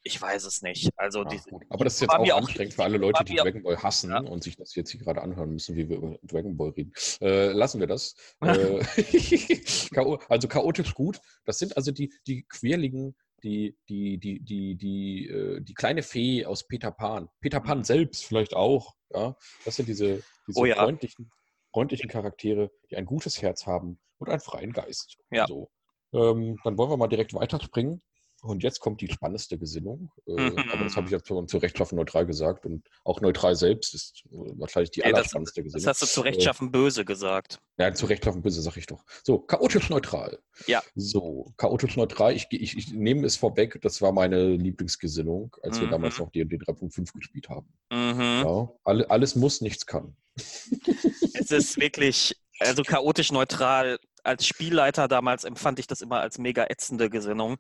Ich weiß es nicht. Also Ja. Aber das ist jetzt auch mir auch- anstrengend für alle Leute, die Dragon Ball hassen Ja. und sich das jetzt hier gerade anhören müssen, wie wir über Dragon Ball reden. Äh, lassen wir das. äh, also chaotisch gut. Das sind also die, die quirligen, die, die, die, die, die, äh, die kleine Fee aus Peter Pan. Peter Pan selbst vielleicht auch. Ja? Das sind diese, diese Oh ja. freundlichen, freundlichen Charaktere, die ein gutes Herz haben und einen freien Geist. Ja. So. Ähm, dann wollen wir mal direkt weiterspringen. Und jetzt kommt die spannendste Gesinnung. Äh, Mhm. Aber das habe ich jetzt schon zu rechtschaffen neutral gesagt. Und auch neutral selbst ist äh, wahrscheinlich die Nee, das- allerspannendste das Gesinnung. hast du zu rechtschaffen böse gesagt. Ja, zu rechtschaffen böse, sag ich doch. So, chaotisch neutral. Ja. So, chaotisch neutral. Ich, ich, ich nehme es vorweg, das war meine Lieblingsgesinnung, als wir Mhm. damals noch D&D 3.5 gespielt haben. Mhm. Ja, alle, alles muss, nichts kann. Es ist wirklich, also chaotisch neutral. Als Spielleiter damals empfand ich das immer als mega ätzende Gesinnung,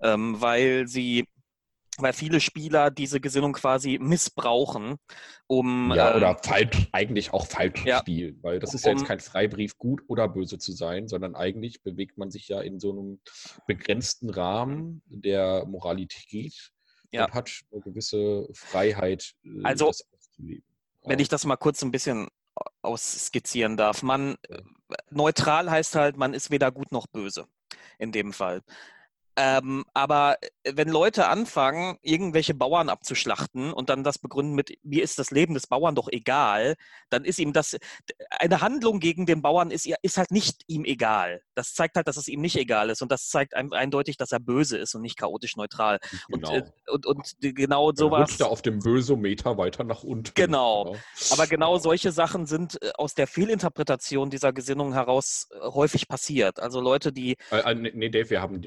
ähm, weil sie, weil viele Spieler diese Gesinnung quasi missbrauchen, um Ja, ähm, oder falsch, eigentlich auch falsch Ja. spielen, weil das ist ja jetzt Um- kein Freibrief, gut oder böse zu sein, sondern eigentlich bewegt man sich ja in so einem begrenzten Rahmen der Moralität Ja. und hat eine gewisse Freiheit, äh, Also, das auszuleben. wenn ich das mal kurz ein bisschen ausskizzieren darf. Man neutral heißt halt, man ist weder gut noch böse in dem Fall. Ähm, aber äh, wenn Leute anfangen, irgendwelche Bauern abzuschlachten und dann das begründen mit, mir ist das Leben des Bauern doch egal, dann ist ihm das, eine Handlung gegen den Bauern ist, ist halt nicht ihm egal. Das zeigt halt, dass es ihm nicht egal ist und das zeigt eindeutig, dass er böse ist und nicht chaotisch neutral. Genau. Und, und, und genau sowas. Rutscht er auf dem Bösometer weiter nach unten. Genau. genau. Aber genau solche Sachen sind äh, aus der Fehlinterpretation dieser Gesinnung heraus äh, häufig passiert. Also Leute, die. Äh, nee, Dave, wir haben,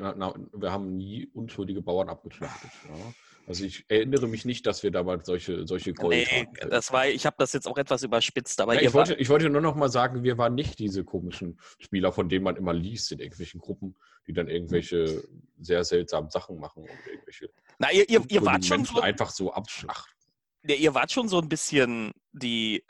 wir haben nie unschuldige Bauern abgeschlachtet. Ja. Also ich erinnere mich nicht, dass wir damals solche, solche Gold nee, hatten. Das war, ich habe das jetzt auch etwas überspitzt. Aber ja, ich, wollte, ich wollte nur noch mal sagen, wir waren nicht diese komischen Spieler, von denen man immer liest in irgendwelchen Gruppen, die dann irgendwelche sehr seltsamen Sachen machen und irgendwelche. Na, ihr, ihr, ihr wart schon so, einfach so abschlachten. Ja, ihr wart schon so ein bisschen die.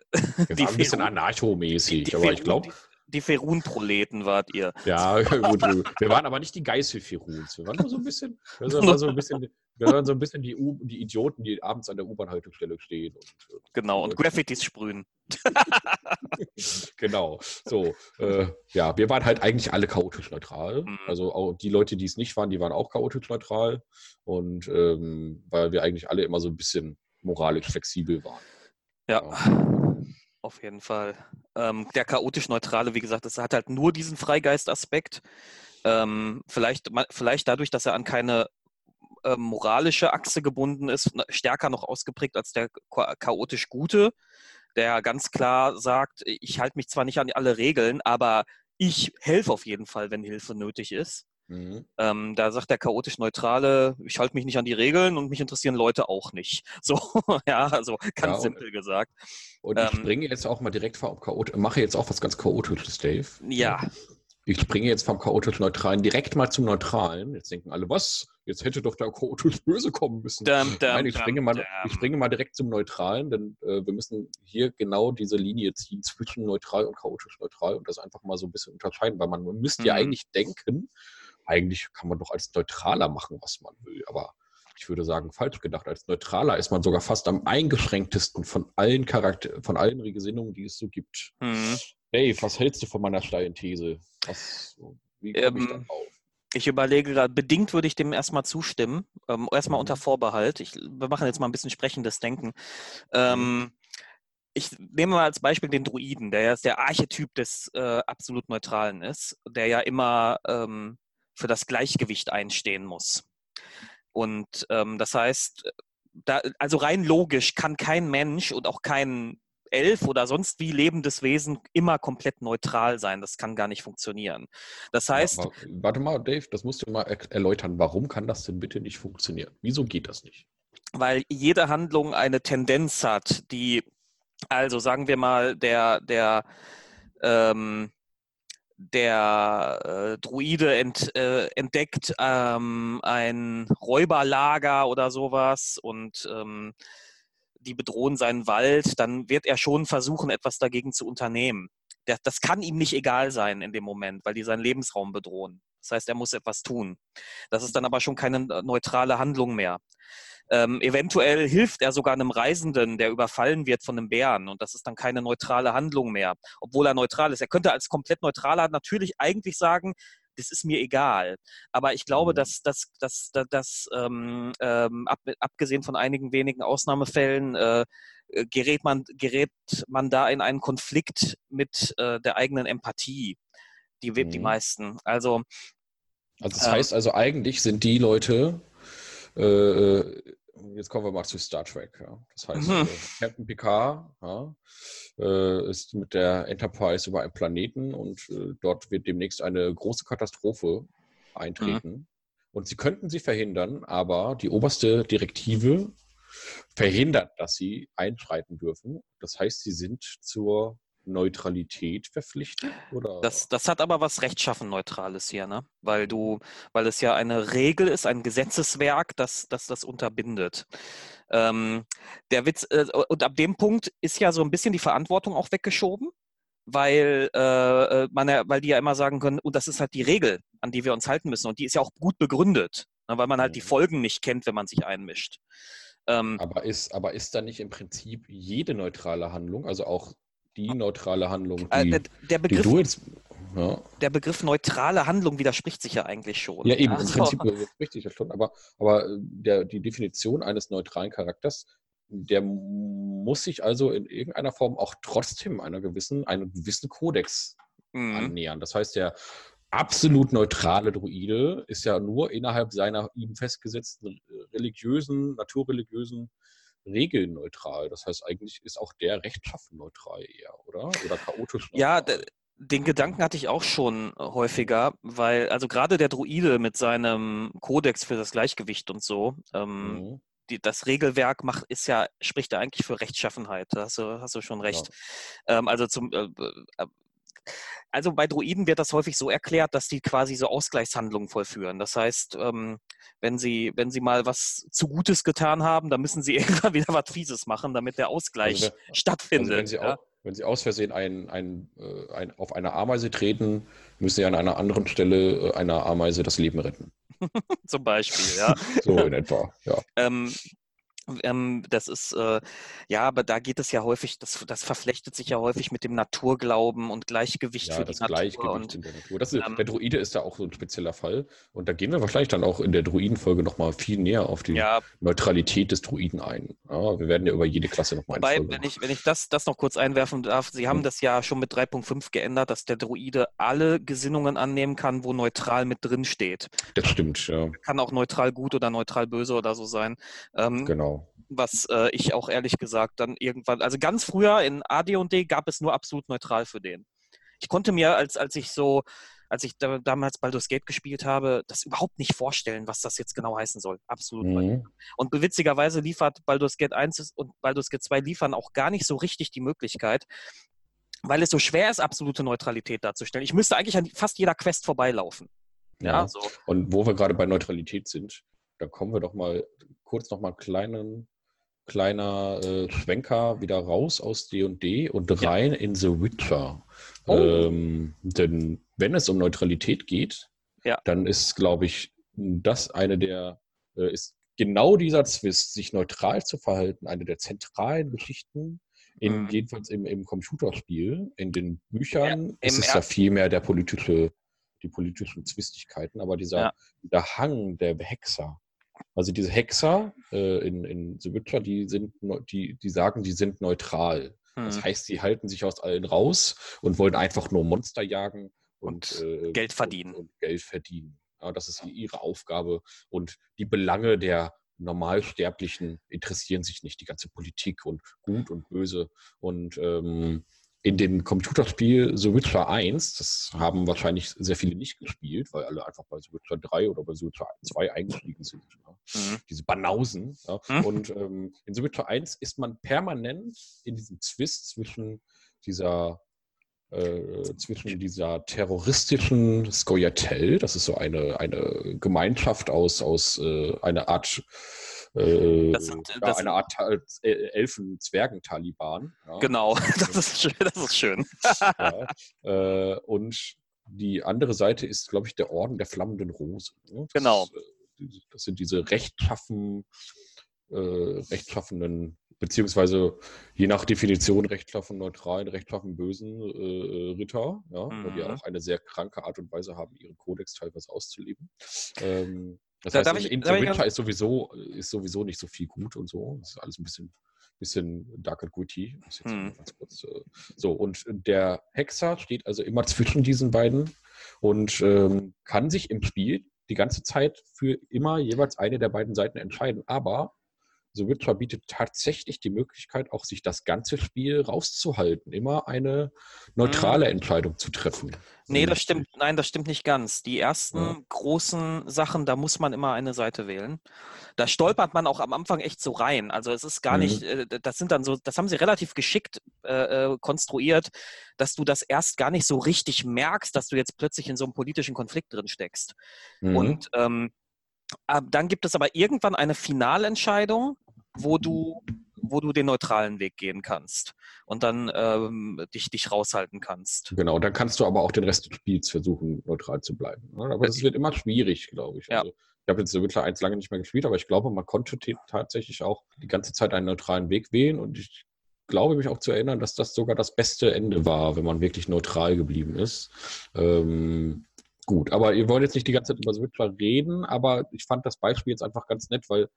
Wir die ein bisschen anarchomäßig, aber ich glaube die Ferun-Proleten wart ihr. Ja, gut. Wir waren aber nicht die Geißel-Feruns. Wir waren nur so ein bisschen, wir waren so ein bisschen, wir waren so ein bisschen die, U die Idioten, die abends an der U-Bahn-Haltestelle stehen. Und, äh, genau, und Graffitis sprühen. genau. So, äh, ja, wir waren halt eigentlich alle chaotisch neutral. Mhm. Also auch die Leute, die es nicht waren, die waren auch chaotisch neutral. Und ähm, weil wir eigentlich alle immer so ein bisschen moralisch flexibel waren. Ja. ja. Auf jeden Fall. Ähm, der chaotisch Neutrale, wie gesagt, das hat halt nur diesen Freigeist-Aspekt. Ähm, vielleicht, vielleicht dadurch, dass er an keine äh, moralische Achse gebunden ist, stärker noch ausgeprägt als der chaotisch Gute, der ganz klar sagt, ich halte mich zwar nicht an alle Regeln, aber ich helfe auf jeden Fall, wenn Hilfe nötig ist. Mhm. Ähm, da sagt der chaotisch Neutrale, ich halte mich nicht an die Regeln und mich interessieren Leute auch nicht. So, ja, also ganz ja, simpel gesagt. Und ich ähm, springe jetzt auch mal direkt vom Chaot mache jetzt auch was ganz Chaotisches, Dave. Ja. Ich springe jetzt vom chaotisch Neutralen direkt mal zum Neutralen. Jetzt denken alle, was? Jetzt hätte doch der chaotisch Böse kommen müssen. Dum, dum, Nein, ich springe, mal, ich springe mal direkt zum Neutralen, denn äh, wir müssen hier genau diese Linie ziehen zwischen neutral und chaotisch neutral und das einfach mal so ein bisschen unterscheiden, weil man müsste mhm. ja eigentlich denken, eigentlich kann man doch als Neutraler machen, was man will. Aber ich würde sagen, falsch gedacht. Als Neutraler ist man sogar fast am eingeschränktesten von allen Charakter von allen Gesinnungen, die es so gibt. Mhm. Dave, was hältst du von meiner steilen These? Was, wie komme ähm, ich da auf? Ich überlege gerade, bedingt würde ich dem erstmal zustimmen. Ähm, erstmal mhm. unter Vorbehalt. Ich, wir machen jetzt mal ein bisschen sprechendes Denken. Ähm, mhm. ich nehme mal als Beispiel den Druiden, der ja der Archetyp des äh, absolut Neutralen ist, der ja immer ähm, für das Gleichgewicht einstehen muss. Und ähm, das heißt, da, also rein logisch kann kein Mensch und auch kein Elf oder sonst wie lebendes Wesen immer komplett neutral sein. Das kann gar nicht funktionieren. Das heißt. Ja, warte mal, Dave, das musst du mal erläutern. Warum kann das denn bitte nicht funktionieren? Wieso geht das nicht? Weil jede Handlung eine Tendenz hat, die, also sagen wir mal, der, der, ähm, der äh, Druide ent, äh, entdeckt ähm, ein Räuberlager oder sowas und ähm, die bedrohen seinen Wald, dann wird er schon versuchen, etwas dagegen zu unternehmen. Der, das kann ihm nicht egal sein in dem Moment, weil die seinen Lebensraum bedrohen. Das heißt, er muss etwas tun. Das ist dann aber schon keine äh, neutrale Handlung mehr. Ähm, eventuell hilft er sogar einem Reisenden, der überfallen wird von einem Bären und das ist dann keine neutrale Handlung mehr, obwohl er neutral ist. Er könnte als komplett neutraler natürlich eigentlich sagen, das ist mir egal. Aber ich glaube, mhm. dass, dass, dass, dass, dass ähm, ähm, ab, abgesehen von einigen wenigen Ausnahmefällen äh, äh, gerät, man, gerät man da in einen Konflikt mit äh, der eigenen Empathie, die, mhm. die meisten. Also, also das heißt also, eigentlich sind die Leute, äh, äh jetzt kommen wir mal zu Star Trek. Ja. Das heißt, mhm. äh, Captain Picard ja, äh, ist mit der Enterprise über einen Planeten und dort wird demnächst eine große Katastrophe eintreten. Mhm. Und sie könnten sie verhindern, aber die oberste Direktive verhindert, dass sie einschreiten dürfen. Das heißt, sie sind zur Neutralität verpflichtet? Oder? Das, das hat aber was rechtschaffen Neutrales hier, ne? Weil du, weil es ja eine Regel ist, ein Gesetzeswerk, das, das das unterbindet. Ähm, der Witz, äh, und ab dem Punkt ist ja so ein bisschen die Verantwortung auch weggeschoben, weil, äh, äh man ja, weil die ja immer sagen können, und das ist halt die Regel, an die wir uns halten müssen. Und die ist ja auch gut begründet, ne? weil man halt die mhm. Folgen nicht kennt, wenn man sich einmischt. Ähm, aber, ist, aber ist da nicht im Prinzip jede neutrale Handlung, also auch die neutrale Handlung, äh, die, der, der Begriff, die du jetzt, ja. der Begriff neutrale Handlung widerspricht sich ja eigentlich schon. Ja, eben, also. im Prinzip widerspricht sich ja schon, aber, aber äh, der, die Definition eines neutralen Charakters, der muss sich also in irgendeiner Form auch trotzdem einer gewissen, einem gewissen Kodex mhm. annähern. Das heißt, der absolut neutrale Druide ist ja nur innerhalb seiner ihm festgesetzten religiösen, naturreligiösen Regeln neutral. Das heißt, eigentlich ist auch der rechtschaffen neutral eher, oder? Oder chaotisch neutral. Ja, den Gedanken hatte ich auch schon häufiger, weil, also gerade der Druide mit seinem Kodex für das Gleichgewicht und so, ähm, mhm. die, das Regelwerk macht, ist ja, spricht ja eigentlich für Rechtschaffenheit. Da hast du, hast du schon recht. Ja. Ähm, also zum äh, äh also bei Druiden wird das häufig so erklärt, dass die quasi so Ausgleichshandlungen vollführen. Das heißt, ähm, wenn sie, wenn sie mal was zu Gutes getan haben, dann müssen sie irgendwann wieder was Fieses machen, damit der Ausgleich also, stattfindet. Also wenn, sie ja? auch, wenn, sie aus Versehen ein, ein, äh, ein, auf eine Ameise treten, müssen sie an einer anderen Stelle äh, einer Ameise das Leben retten. Zum Beispiel, ja. so in etwa, ja. Ähm, ähm, das ist, äh, ja, aber da geht es ja häufig, das, das verflechtet sich ja häufig mit dem Naturglauben und Gleichgewicht ja, für die das Natur. Gleichgewicht und, in der Natur. Das ist, ähm, der Druide ist ja auch so ein spezieller Fall. Und da gehen wir wahrscheinlich dann auch in der Druidenfolge nochmal viel näher auf die ja, Neutralität des Druiden ein. Ja, wir werden ja über jede Klasse nochmal Wobei, wenn ich, wenn ich das, das noch kurz einwerfen darf, Sie haben hm. das ja schon mit 3.5 geändert, dass der Druide alle Gesinnungen annehmen kann, wo neutral mit drin steht. Das stimmt, ja. Kann auch neutral gut oder neutral böse oder so sein. Ähm, genau was äh, ich auch ehrlich gesagt dann irgendwann, also ganz früher in AD&D gab es nur absolut neutral für den. Ich konnte mir, als, als ich so, als ich da, damals Baldur's Gate gespielt habe, das überhaupt nicht vorstellen, was das jetzt genau heißen soll. Absolut. Mhm. Und witzigerweise liefert Baldur's Gate 1 und Baldur's Gate 2 liefern auch gar nicht so richtig die Möglichkeit, weil es so schwer ist, absolute Neutralität darzustellen. Ich müsste eigentlich an fast jeder Quest vorbeilaufen. Ja, ja so. Und wo wir gerade bei Neutralität sind, da kommen wir doch mal kurz noch mal einen kleinen kleiner äh, Schwenker wieder raus aus D&D und rein ja. in The Witcher. Oh. Ähm, denn wenn es um Neutralität geht, ja. dann ist, glaube ich, das eine der, äh, ist genau dieser Zwist, sich neutral zu verhalten, eine der zentralen Geschichten, in, mhm. jedenfalls im, im Computerspiel. In den Büchern ja, ist es ja viel mehr der politische, die politischen Zwistigkeiten, aber dieser, dieser Hang der Hexer, also diese Hexer äh, in, in The Witcher, die sind, die, die sagen, die sind neutral. Hm. Das heißt, sie halten sich aus allen raus und wollen einfach nur Monster jagen und, und äh, Geld verdienen. Und, und Geld verdienen. Ja, das ist ihre Aufgabe. Und die Belange der Normalsterblichen interessieren sich nicht. Die ganze Politik und Gut und Böse. Und ähm, in dem Computerspiel The Witcher 1, das haben wahrscheinlich sehr viele nicht gespielt, weil alle einfach bei The Witcher 3 oder bei The Witcher 2 eingestiegen sind. Ja. Mhm. Diese Banausen. Ja. Mhm. Und ähm, in The Witcher 1 ist man permanent in diesem Zwist zwischen dieser äh, zwischen dieser terroristischen Skoyatel, das ist so eine, eine Gemeinschaft aus, aus äh, einer Art äh, das sind, ja, das eine Art äh, Elfen-Zwergen-Taliban. Ja. Genau, das ist schön. Das ist schön. ja, äh, und die andere Seite ist, glaube ich, der Orden der flammenden Rose. Ne? Das genau. Das sind diese rechtschaffen, äh, rechtschaffenden, beziehungsweise je nach Definition rechtschaffen neutralen, rechtschaffen bösen äh, Ritter, ja, mhm. die auch eine sehr kranke Art und Weise haben, ihren Kodex teilweise auszuleben. Ähm, das da, heißt, in, in The Witcher ist sowieso, ist sowieso nicht so viel gut und so. Das ist alles ein bisschen, bisschen dark and gritty. Hm. Kurz, äh, so, und der Hexer steht also immer zwischen diesen beiden und ähm, kann sich im Spiel die ganze Zeit für immer jeweils eine der beiden Seiten entscheiden. Aber The Witcher bietet tatsächlich die Möglichkeit, auch sich das ganze Spiel rauszuhalten, immer eine neutrale mhm. Entscheidung zu treffen. Nee, das stimmt, nein, das stimmt nicht ganz. Die ersten ja. großen Sachen, da muss man immer eine Seite wählen. Da stolpert man auch am Anfang echt so rein. Also es ist gar mhm. nicht, äh, das sind dann so, das haben sie relativ geschickt äh, äh, konstruiert, dass du das erst gar nicht so richtig merkst, dass du jetzt plötzlich in so einem politischen Konflikt drin steckst. Mhm. Und ähm, dann gibt es aber irgendwann eine Finalentscheidung, wo du, wo du den neutralen Weg gehen kannst und dann ähm, dich, dich raushalten kannst. Genau, dann kannst du aber auch den Rest des Spiels versuchen, neutral zu bleiben. Ne? Aber es wird immer schwierig, glaube ich. Ja. Also, ich habe jetzt The Witcher 1 lange nicht mehr gespielt, aber ich glaube, man konnte tatsächlich auch die ganze Zeit einen neutralen Weg wählen und ich glaube mich auch zu erinnern, dass das sogar das beste Ende war, wenn man wirklich neutral geblieben ist. Ähm, gut, aber ihr wollt jetzt nicht die ganze Zeit über The Witcher reden, aber ich fand das Beispiel jetzt einfach ganz nett, weil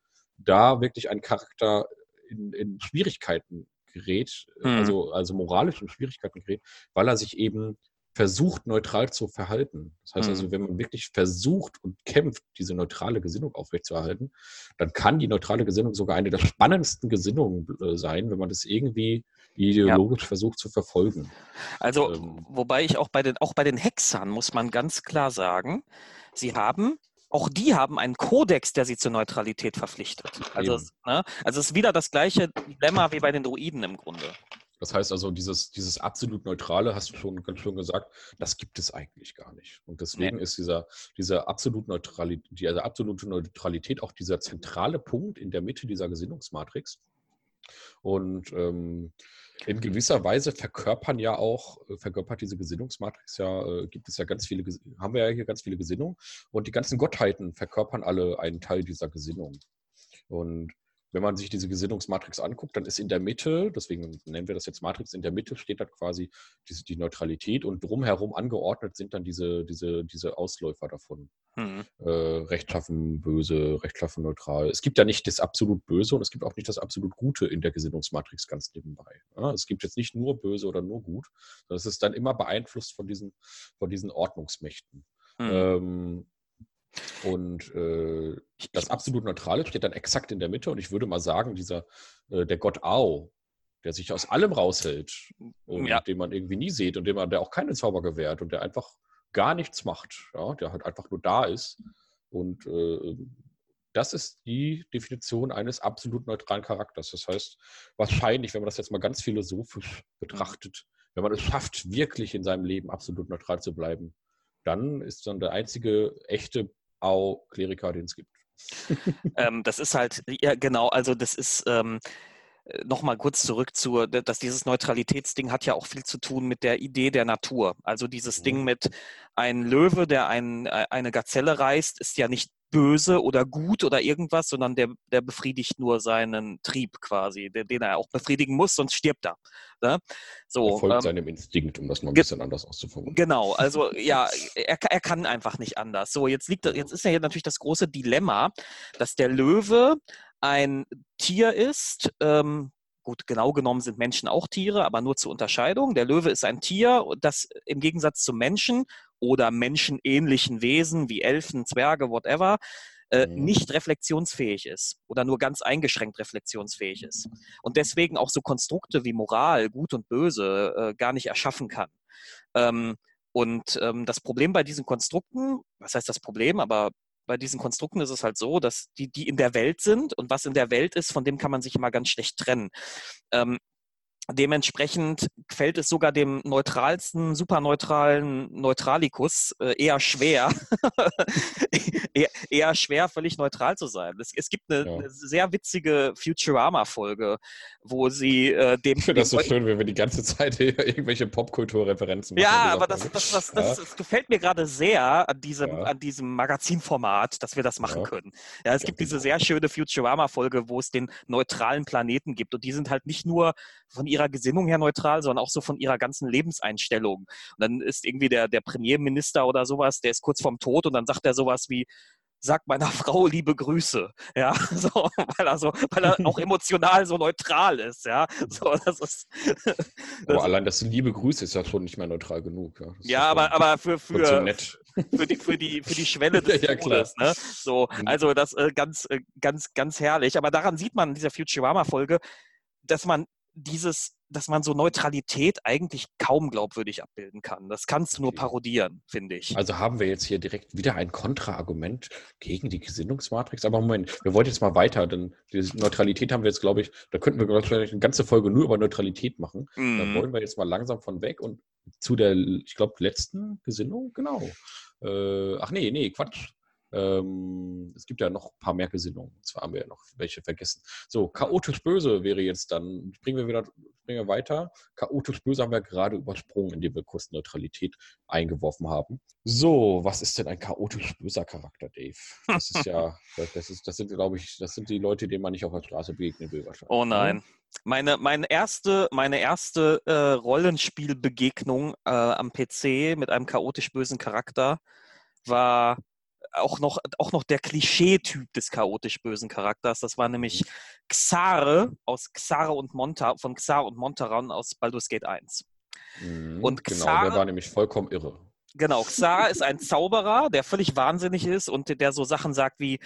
da wirklich ein Charakter in, in Schwierigkeiten gerät, mhm. also, also moralisch in Schwierigkeiten gerät, weil er sich eben versucht, neutral zu verhalten. Das heißt also, mhm. wenn man wirklich versucht und kämpft, diese neutrale Gesinnung aufrechtzuerhalten, dann kann die neutrale Gesinnung sogar eine der spannendsten Gesinnungen äh, sein, wenn man das irgendwie ideologisch ja. versucht zu verfolgen. Also, ähm, wobei ich auch bei den, auch bei den Hexern muss man ganz klar sagen, sie haben auch die haben einen Kodex, der sie zur Neutralität verpflichtet. Also, ne, also es ist wieder das gleiche Dilemma wie bei den Druiden im Grunde. Das heißt also, dieses, dieses absolut Neutrale, hast du schon ganz schön gesagt, das gibt es eigentlich gar nicht. Und deswegen nee. ist dieser, dieser absolut Neutralität, diese absolute Neutralität auch dieser zentrale Punkt in der Mitte dieser Gesinnungsmatrix. Und ähm, in gewisser Weise verkörpern ja auch, äh, verkörpert diese Gesinnungsmatrix ja, äh, gibt es ja ganz viele, haben wir ja hier ganz viele Gesinnungen und die ganzen Gottheiten verkörpern alle einen Teil dieser Gesinnung. Und wenn man sich diese Gesinnungsmatrix anguckt, dann ist in der Mitte, deswegen nennen wir das jetzt Matrix, in der Mitte steht da quasi diese, die Neutralität und drumherum angeordnet sind dann diese, diese, diese Ausläufer davon. Mhm. Äh, rechtschaffen, böse, rechtschaffen, neutral. Es gibt ja nicht das absolut Böse und es gibt auch nicht das absolut Gute in der Gesinnungsmatrix ganz nebenbei. Ja, es gibt jetzt nicht nur böse oder nur gut, sondern es ist dann immer beeinflusst von diesen, von diesen Ordnungsmächten. Mhm. Ähm, und äh, das absolut Neutrale steht dann exakt in der Mitte. Und ich würde mal sagen, dieser, äh, der Gott Ao, der sich aus allem raushält und ja. den man irgendwie nie sieht und dem man, der auch keine Zauber gewährt und der einfach gar nichts macht, ja, der halt einfach nur da ist. Und äh, das ist die Definition eines absolut neutralen Charakters. Das heißt, wahrscheinlich, wenn man das jetzt mal ganz philosophisch betrachtet, wenn man es schafft, wirklich in seinem Leben absolut neutral zu bleiben, dann ist dann der einzige echte Au Kleriker, den es gibt. ähm, das ist halt, ja genau, also das ist ähm, äh, nochmal kurz zurück zu, dass dieses Neutralitätsding hat ja auch viel zu tun mit der Idee der Natur. Also dieses mhm. Ding mit ein Löwe, der ein, äh, eine Gazelle reißt, ist ja nicht böse oder gut oder irgendwas, sondern der, der befriedigt nur seinen Trieb quasi, den, den er auch befriedigen muss, sonst stirbt er. Ne? So, er folgt ähm, seinem Instinkt, um das mal ein bisschen anders auszuformulieren. Genau, also ja, er, er kann einfach nicht anders. So, jetzt liegt jetzt ist ja hier natürlich das große Dilemma, dass der Löwe ein Tier ist, ähm, Gut, genau genommen sind Menschen auch Tiere, aber nur zur Unterscheidung. Der Löwe ist ein Tier, das im Gegensatz zum Menschen oder menschenähnlichen Wesen wie Elfen, Zwerge, whatever, äh, mhm. nicht reflexionsfähig ist oder nur ganz eingeschränkt reflexionsfähig ist. Und deswegen auch so Konstrukte wie Moral, Gut und Böse äh, gar nicht erschaffen kann. Ähm, und ähm, das Problem bei diesen Konstrukten, was heißt das Problem, aber bei diesen Konstrukten ist es halt so, dass die, die in der Welt sind und was in der Welt ist, von dem kann man sich immer ganz schlecht trennen. Ähm, Dementsprechend fällt es sogar dem neutralsten, superneutralen Neutralikus äh, eher schwer, eher, eher, schwer, völlig neutral zu sein. Es, es gibt eine, ja. eine, sehr witzige Futurama-Folge, wo sie äh, dem. Ich finde das so schön, wenn wir die ganze Zeit irgendwelche Popkulturreferenzen machen. Ja, aber das, das, das, ja. das, gefällt mir gerade sehr an diesem, ja. an diesem Magazinformat, dass wir das machen können. Ja, es gibt diese genau. sehr schöne Futurama-Folge, wo es den neutralen Planeten gibt und die sind halt nicht nur von ihrer Gesinnung her neutral, sondern auch so von ihrer ganzen Lebenseinstellung. Und dann ist irgendwie der, der Premierminister oder sowas, der ist kurz vorm Tod und dann sagt er sowas wie, sag meiner Frau liebe Grüße, ja, so, weil er so, weil er auch emotional so neutral ist, ja, so, das ist. Das aber allein das liebe Grüße ist ja schon nicht mehr neutral genug, ja. ja aber, aber für, für, so für die, für die, für die Schwelle des ja, Todes, ne? So, mhm. also das äh, ganz, äh, ganz, ganz herrlich. Aber daran sieht man in dieser Futurama-Folge, dass man dieses, dass man so Neutralität eigentlich kaum glaubwürdig abbilden kann. Das kannst du nur parodieren, finde ich. Also haben wir jetzt hier direkt wieder ein Kontraargument gegen die Gesinnungsmatrix. Aber Moment, wir wollen jetzt mal weiter, denn die Neutralität haben wir jetzt, glaube ich, da könnten wir vielleicht eine ganze Folge nur über Neutralität machen. Mhm. Da wollen wir jetzt mal langsam von weg und zu der, ich glaube, letzten Gesinnung, genau. Äh, ach nee, nee, Quatsch. Ähm, es gibt ja noch ein paar mehr Gesinnungen. Zwar haben wir ja noch welche vergessen. So, chaotisch böse wäre jetzt dann, springen wir wieder springen wir weiter. Chaotisch böse haben wir gerade übersprungen, indem wir kurz Neutralität eingeworfen haben. So, was ist denn ein chaotisch böser Charakter, Dave? Das ist ja, das, ist, das sind, glaube ich, das sind die Leute, denen man nicht auf der Straße begegnen will wahrscheinlich. Oh nein. Meine, meine erste, meine erste äh, Rollenspielbegegnung äh, am PC mit einem chaotisch bösen Charakter war auch noch, auch noch der Klischee-Typ des chaotisch bösen Charakters. Das war nämlich mhm. Xare aus Xare und Monta, von Xare und Montaran aus Baldur's Gate 1. Mhm, und Xare, genau, der war nämlich vollkommen irre. Genau, Xare ist ein Zauberer, der völlig wahnsinnig ist und der so Sachen sagt wie,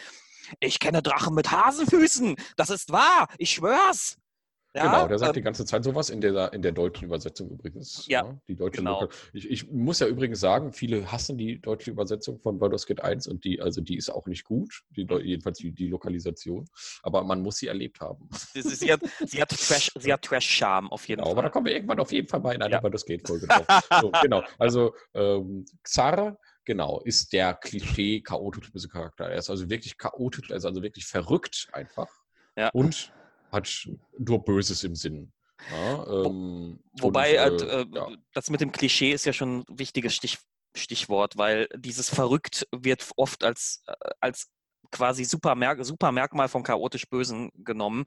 ich kenne Drachen mit Hasenfüßen, das ist wahr, ich schwör's. Ja, genau, der sagt ähm, die ganze Zeit sowas in der, in der deutschen Übersetzung übrigens. Ja, ja die deutsche genau. ich, ich, muss ja übrigens sagen, viele hassen die deutsche Übersetzung von Baldur's Gate 1 und die, also die ist auch nicht gut, die, jedenfalls die, die Lokalisation, aber man muss sie erlebt haben. Sie, sie hat, sie hat Trash, sie hat Trash-Charme auf jeden genau, Fall. Aber da kommen wir irgendwann auf jeden Fall mal in einer ja. Baldur's Gate-Folge drauf. so, genau, also ähm, Xar Genau, ist der Klischee chaotisch Charakter. Er ist also wirklich chaotisch, er ist also wirklich verrückt einfach. Ja. Und hat nur Böses im Sinn. Ja, ähm, Wobei, und, äh, äh, ja. das mit dem Klischee ist ja schon ein wichtiges Stich, Stichwort, weil dieses Verrückt wird oft als, äh, als quasi Supermerk Supermerkmal von chaotisch Bösen genommen,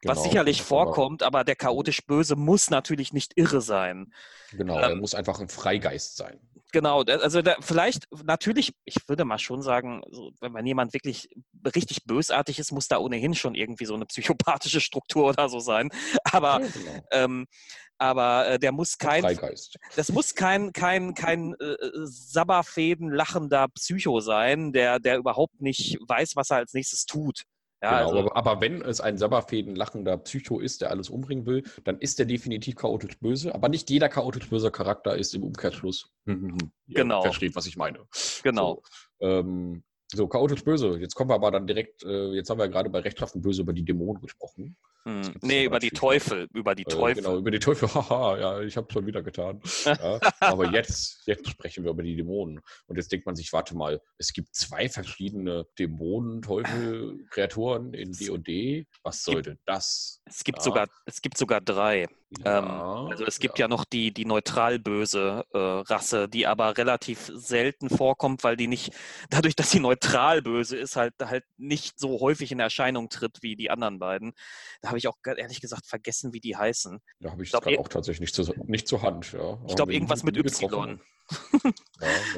genau, was sicherlich vorkommt, aber der chaotisch Böse muss natürlich nicht irre sein. Genau, ähm, er muss einfach ein Freigeist sein. Genau, also da, vielleicht, natürlich, ich würde mal schon sagen, so, wenn man jemand wirklich richtig bösartig ist, muss da ohnehin schon irgendwie so eine psychopathische Struktur oder so sein. Aber, ja, genau. ähm, aber äh, der muss kein, Freigeist. das muss kein, kein, kein äh, Sabberfäden lachender Psycho sein, der, der überhaupt nicht weiß, was er als nächstes tut. Ja, genau, also, aber, wenn es ein Sabberfäden lachender Psycho ist, der alles umbringen will, dann ist der definitiv chaotisch böse. Aber nicht jeder chaotisch böse Charakter ist im Umkehrschluss. genau. Versteht, was ich meine. Genau. So, ähm, so, chaotisch böse. Jetzt kommen wir aber dann direkt, äh, jetzt haben wir gerade bei Rechtschaffen böse über die Dämonen gesprochen. Hm. Nee, über die Teufel. Über die Teufel. Äh, genau, über die Teufel. Haha, ja, ich habe es schon wieder getan. ja, aber jetzt, jetzt sprechen wir über die Dämonen. Und jetzt denkt man sich, warte mal, es gibt zwei verschiedene Dämonen, Teufel, Kreaturen in D&D. Was sollte das? Es gibt, ja. sogar, es gibt sogar drei. Ja, ähm, also es gibt ja, ja noch die, die neutral böse äh, Rasse, die aber relativ selten vorkommt, weil die nicht, dadurch, dass sie neutral böse ist, halt, halt nicht so häufig in Erscheinung tritt wie die anderen beiden. Da habe ich auch ehrlich gesagt vergessen, wie die heißen. Da habe ich, es auch tatsächlich nicht, zu, nicht zur Hand. Ja. Ich glaube, irgendwas mit Y. ja,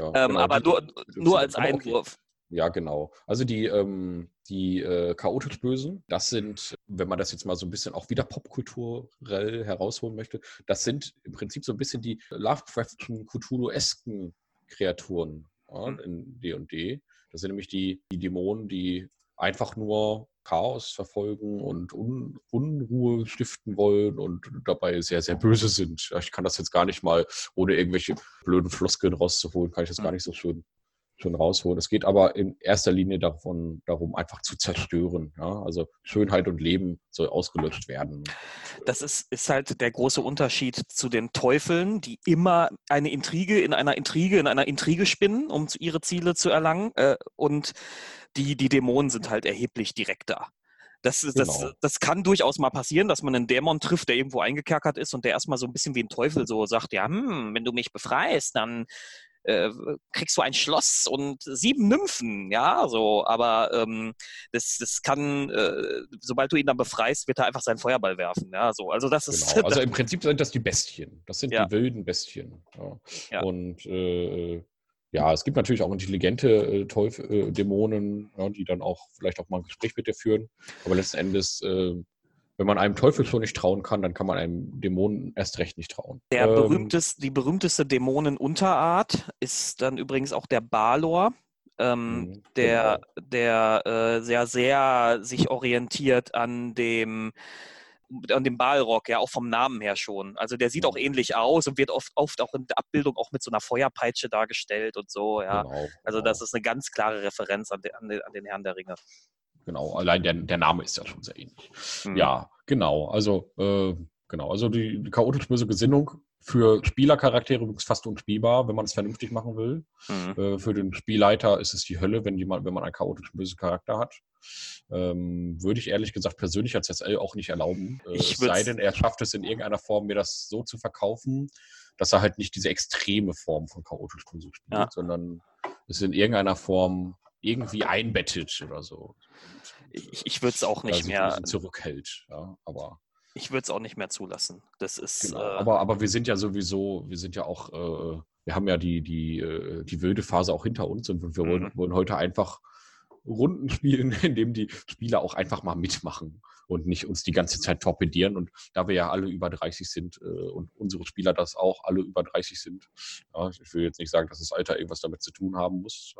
ähm, genau. Aber nur, nur als Einwurf. Ja, genau. Also die, ähm, die äh, chaotisch Bösen, das sind, wenn man das jetzt mal so ein bisschen auch wieder popkulturell herausholen möchte, das sind im Prinzip so ein bisschen die Lovecraftschen, Cthulhu-esken Kreaturen ja, mhm. in D&D. Das sind nämlich die, die Dämonen, die einfach nur Chaos verfolgen und Un Unruhe stiften wollen und dabei sehr, sehr böse sind. Ich kann das jetzt gar nicht mal, ohne irgendwelche blöden Floskeln rauszuholen, kann ich das gar nicht so schön schon rausholen. Es geht aber in erster Linie davon, darum, einfach zu zerstören. Ja? Also Schönheit und Leben soll ausgelöscht werden. Das ist, ist halt der große Unterschied zu den Teufeln, die immer eine Intrige in einer Intrige in einer Intrige spinnen, um ihre Ziele zu erlangen. Äh, und die, die Dämonen sind halt erheblich direkter. Das, das, genau. das kann durchaus mal passieren, dass man einen Dämon trifft, der irgendwo eingekerkert ist und der erstmal so ein bisschen wie ein Teufel so sagt, ja, hm, wenn du mich befreist, dann äh, kriegst du ein Schloss und sieben Nymphen, ja, so, aber ähm, das, das kann, äh, sobald du ihn dann befreist, wird er einfach seinen Feuerball werfen, ja, so, also das ist... Genau. Also im Prinzip sind das die Bestien, das sind ja. die wilden Bestien, ja. ja. Und äh, ja, es gibt natürlich auch intelligente äh, Teufel, äh, Dämonen, ja, die dann auch vielleicht auch mal ein Gespräch mit dir führen. Aber letzten Endes äh, wenn man einem Teufel schon nicht trauen kann, dann kann man einem Dämonen erst recht nicht trauen. Der ähm, berühmtest, die berühmteste Dämonenunterart ist dann übrigens auch der Balor. Ähm, mhm, der genau. der äh, sehr, sehr sich orientiert an dem an dem Balrog, ja, auch vom Namen her schon. Also der sieht auch mhm. ähnlich aus und wird oft, oft auch in der Abbildung auch mit so einer Feuerpeitsche dargestellt und so, ja. Genau, also das genau. ist eine ganz klare Referenz an den, an den Herrn der Ringe. Genau, allein der, der Name ist ja schon sehr ähnlich. Mhm. Ja, genau. Also, äh, genau. Also die, die chaotisch böse Gesinnung Für Spielercharaktere übrigens fast unspielbar, wenn man es vernünftig machen will. Mhm. Äh, für den Spielleiter ist es die Hölle, wenn, jemand, wenn man einen chaotischen bösen Charakter hat. Ähm, würde ich ehrlich gesagt persönlich als SL auch nicht erlauben. Äh, es sei denn, er schafft es in irgendeiner Form, mir das so zu verkaufen, dass er halt nicht diese extreme Form von chaotisch böse spielt, ja. sondern es in irgendeiner Form irgendwie einbettet oder so. Ich, ich würde es auch nicht mehr zurückhält, ja, aber ich würde es auch nicht mehr zulassen. Das ist. Genau. Äh, aber, aber wir sind ja sowieso, wir sind ja auch, äh, wir haben ja die, die, äh, die wilde Phase auch hinter uns und wir wollen, mhm. wollen heute einfach Runden spielen, in dem die Spieler auch einfach mal mitmachen und nicht uns die ganze Zeit torpedieren. Und da wir ja alle über 30 sind äh, und unsere Spieler das auch alle über 30 sind, ja, ich will jetzt nicht sagen, dass das Alter irgendwas damit zu tun haben muss,